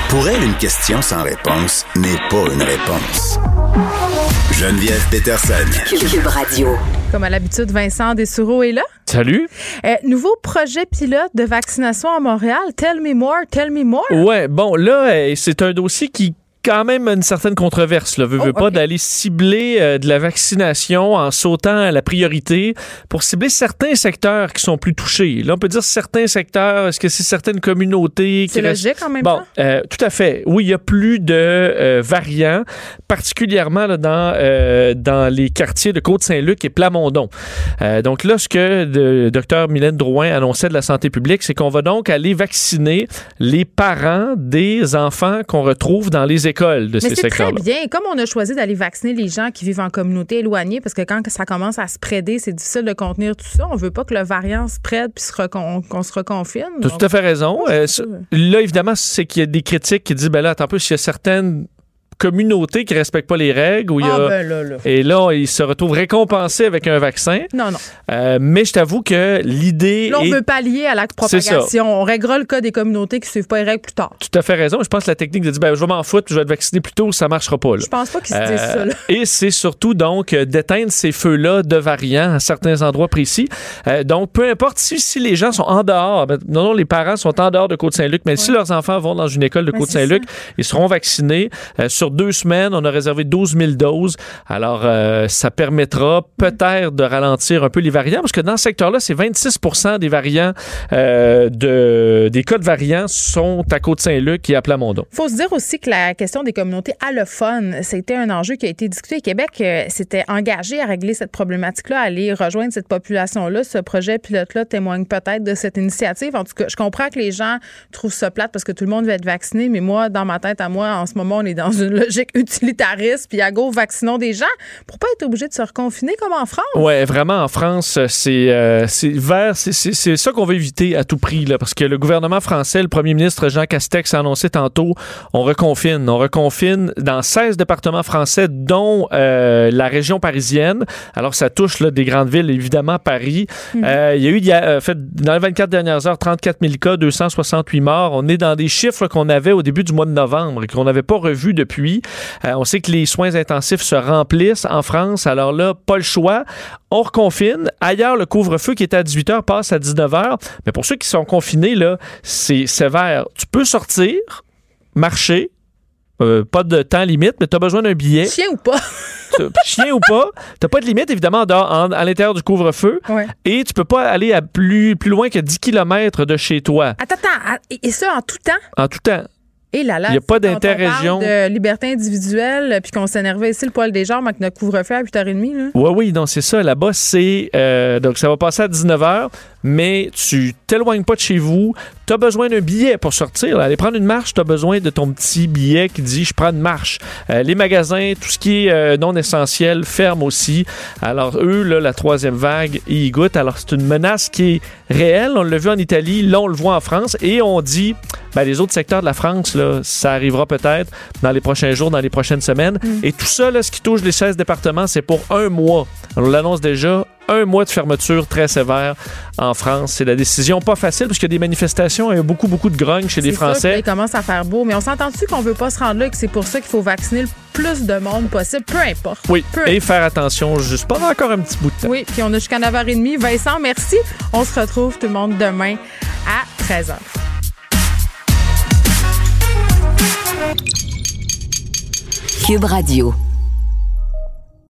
Speaker 2: Pour elle, une question sans réponse n'est pas une réponse. Geneviève Peterson.
Speaker 5: Cube Radio.
Speaker 3: Comme à l'habitude, Vincent Dessoureau est là.
Speaker 16: Salut.
Speaker 3: Euh, nouveau projet pilote de vaccination à Montréal. Tell me more, tell me more.
Speaker 16: Ouais, bon, là, euh, c'est un dossier qui quand même une certaine controverse. Là. Veux,
Speaker 3: Oh,
Speaker 16: veux pas d'aller cibler euh, de la vaccination en sautant à la priorité pour cibler certains secteurs qui sont plus touchés. Là, on peut dire certains secteurs. Est-ce que c'est certaines communautés qui
Speaker 3: C'est
Speaker 16: restent-
Speaker 3: logique en même
Speaker 16: bon,
Speaker 3: temps?
Speaker 16: euh, tout à fait. Oui, il y a plus de euh, variants, particulièrement là, dans, euh, dans les quartiers de Côte-Saint-Luc et Plamondon. Donc là, ce que le docteur Mylène Drouin annonçait de la santé publique, c'est qu'on va donc aller vacciner les parents des enfants qu'on retrouve dans les écoles de
Speaker 3: Mais
Speaker 16: ces
Speaker 3: c'est très bien. Comme on a choisi d'aller vacciner les gens qui vivent en communauté éloignée, parce que quand ça commence à se préder, c'est difficile de contenir tout ça. On veut pas que le variant se prête puis qu'on se reconfine.
Speaker 16: Tu as tout à fait raison. Euh, là, évidemment, c'est qu'il y a des critiques qui disent, ben là, attends un peu, s'il y a certaines communautés qui respectent pas les règles, où il y a...
Speaker 3: Ah, ben là, là.
Speaker 16: Et là, ils se retrouvent récompensés avec un vaccin.
Speaker 3: Non, non.
Speaker 16: Euh, mais je t'avoue que l'idée
Speaker 3: Là, on
Speaker 16: est...
Speaker 3: veut pallier à l'acte propagation. On réglera le cas des communautés qui suivent pas les règles plus tard.
Speaker 16: Tout à fait raison. Je pense que la technique de dire, ben, je vais m'en foutre, je vais être vacciné plus tôt, ça marchera pas. Là.
Speaker 3: Je pense pas qu'ils se disent ça, là.
Speaker 16: Et c'est surtout donc euh, d'éteindre ces feux-là de variants à certains endroits précis. Euh, donc, peu importe si, si les gens sont en dehors, ben, non, non, les parents sont en dehors de Côte-Saint-Luc, mais si leurs enfants vont dans une école de
Speaker 3: Ouais,
Speaker 16: Côte-Saint-Luc, ils seront vaccinés. Euh, sur deux semaines, on a réservé 12 000 doses. Alors, euh, ça permettra peut-être de ralentir un peu les variants, parce que dans ce secteur-là, c'est 26% des variants, euh, de, des cas de variants sont à Côte-Saint-Luc et à Plamondon.
Speaker 3: faut se dire aussi que la question des communautés allophones, c'était un enjeu qui a été discuté. Québec euh, s'était engagé à régler cette problématique-là, à aller rejoindre cette population-là. Ce projet pilote-là témoigne peut-être de cette initiative. En tout cas, je comprends que les gens trouvent ça plate parce que tout le monde veut être vacciné, mais moi, dans ma tête à moi, en ce moment, on est dans une une logique utilitariste, puis à go, vaccinons des gens pour pas être obligé de se reconfiner comme en France.
Speaker 16: Ouais, vraiment, en France, c'est euh, c'est vers, c'est- ça qu'on veut éviter à tout prix, là, parce que le gouvernement français, le premier ministre Jean Castex a annoncé tantôt, on reconfine. On reconfine dans 16 départements français, dont euh, la région parisienne. Alors, ça touche là, des grandes villes, évidemment, Paris.
Speaker 17: Mhm.
Speaker 16: Euh, il y a eu, y a, euh, fait, dans les 24 dernières heures, 34 000 cas, 268 morts. On est dans des chiffres qu'on avait au début du mois de novembre et qu'on n'avait pas revus depuis. Euh, on sait que les soins intensifs se remplissent en France. Alors là, pas le choix. On reconfine. Ailleurs, le couvre-feu qui était à 18 h passe à 19 h. Mais pour ceux qui sont confinés, là, c'est sévère. Tu peux sortir, marcher, euh, pas de temps limite, mais tu as besoin d'un billet.
Speaker 3: Chien ou pas?
Speaker 16: Chien ou pas, t'as pas de limite, évidemment, en dehors- en- à l'intérieur du couvre-feu.
Speaker 3: Ouais.
Speaker 16: Et tu peux pas aller à plus, plus loin que 10 km de chez toi,
Speaker 3: Attends, attends, et ça en tout temps?
Speaker 16: en tout temps.
Speaker 3: Et là, là,
Speaker 16: Il y a pas d'interrégion.
Speaker 3: de liberté individuelle, puis qu'on s'énervait ici le poil des jambes avec notre couvre-feu à 8h30. Là.
Speaker 16: Oui, oui, donc c'est ça. Là-bas, c'est. euh, donc, ça va passer à 19h, mais tu t'éloignes pas de chez vous. Tu as besoin d'un billet pour sortir. là. Aller prendre une marche, tu as besoin de ton petit billet qui dit je prends une marche. Euh, les magasins, tout ce qui est euh, non essentiel, ferment aussi. Alors, eux, là, la troisième vague, ils y goûtent. Alors, c'est une menace qui est réelle. On l'a vu en Italie, là, on le voit en France. Et on dit, ben, les autres secteurs de la France, là, ça arrivera peut-être dans les prochains jours, dans les prochaines semaines. Et tout ça, là, ce qui touche les 16 départements, c'est pour un mois. On l'annonce déjà. Un mois de fermeture très sévère en France. C'est la décision pas facile parce qu'il y a des manifestations et beaucoup, beaucoup de grogne chez les Français.
Speaker 3: il commence à faire beau. Mais on s'entend-tu qu'on veut pas se rendre là et que c'est pour ça qu'il faut vacciner le plus de monde possible, peu importe.
Speaker 16: Oui,
Speaker 3: Peu
Speaker 16: et faire attention juste pendant encore un petit bout de temps.
Speaker 3: Oui, puis on a jusqu'à 9h30. Vincent, merci. On se retrouve tout le monde demain à 13h.
Speaker 5: Cube Radio.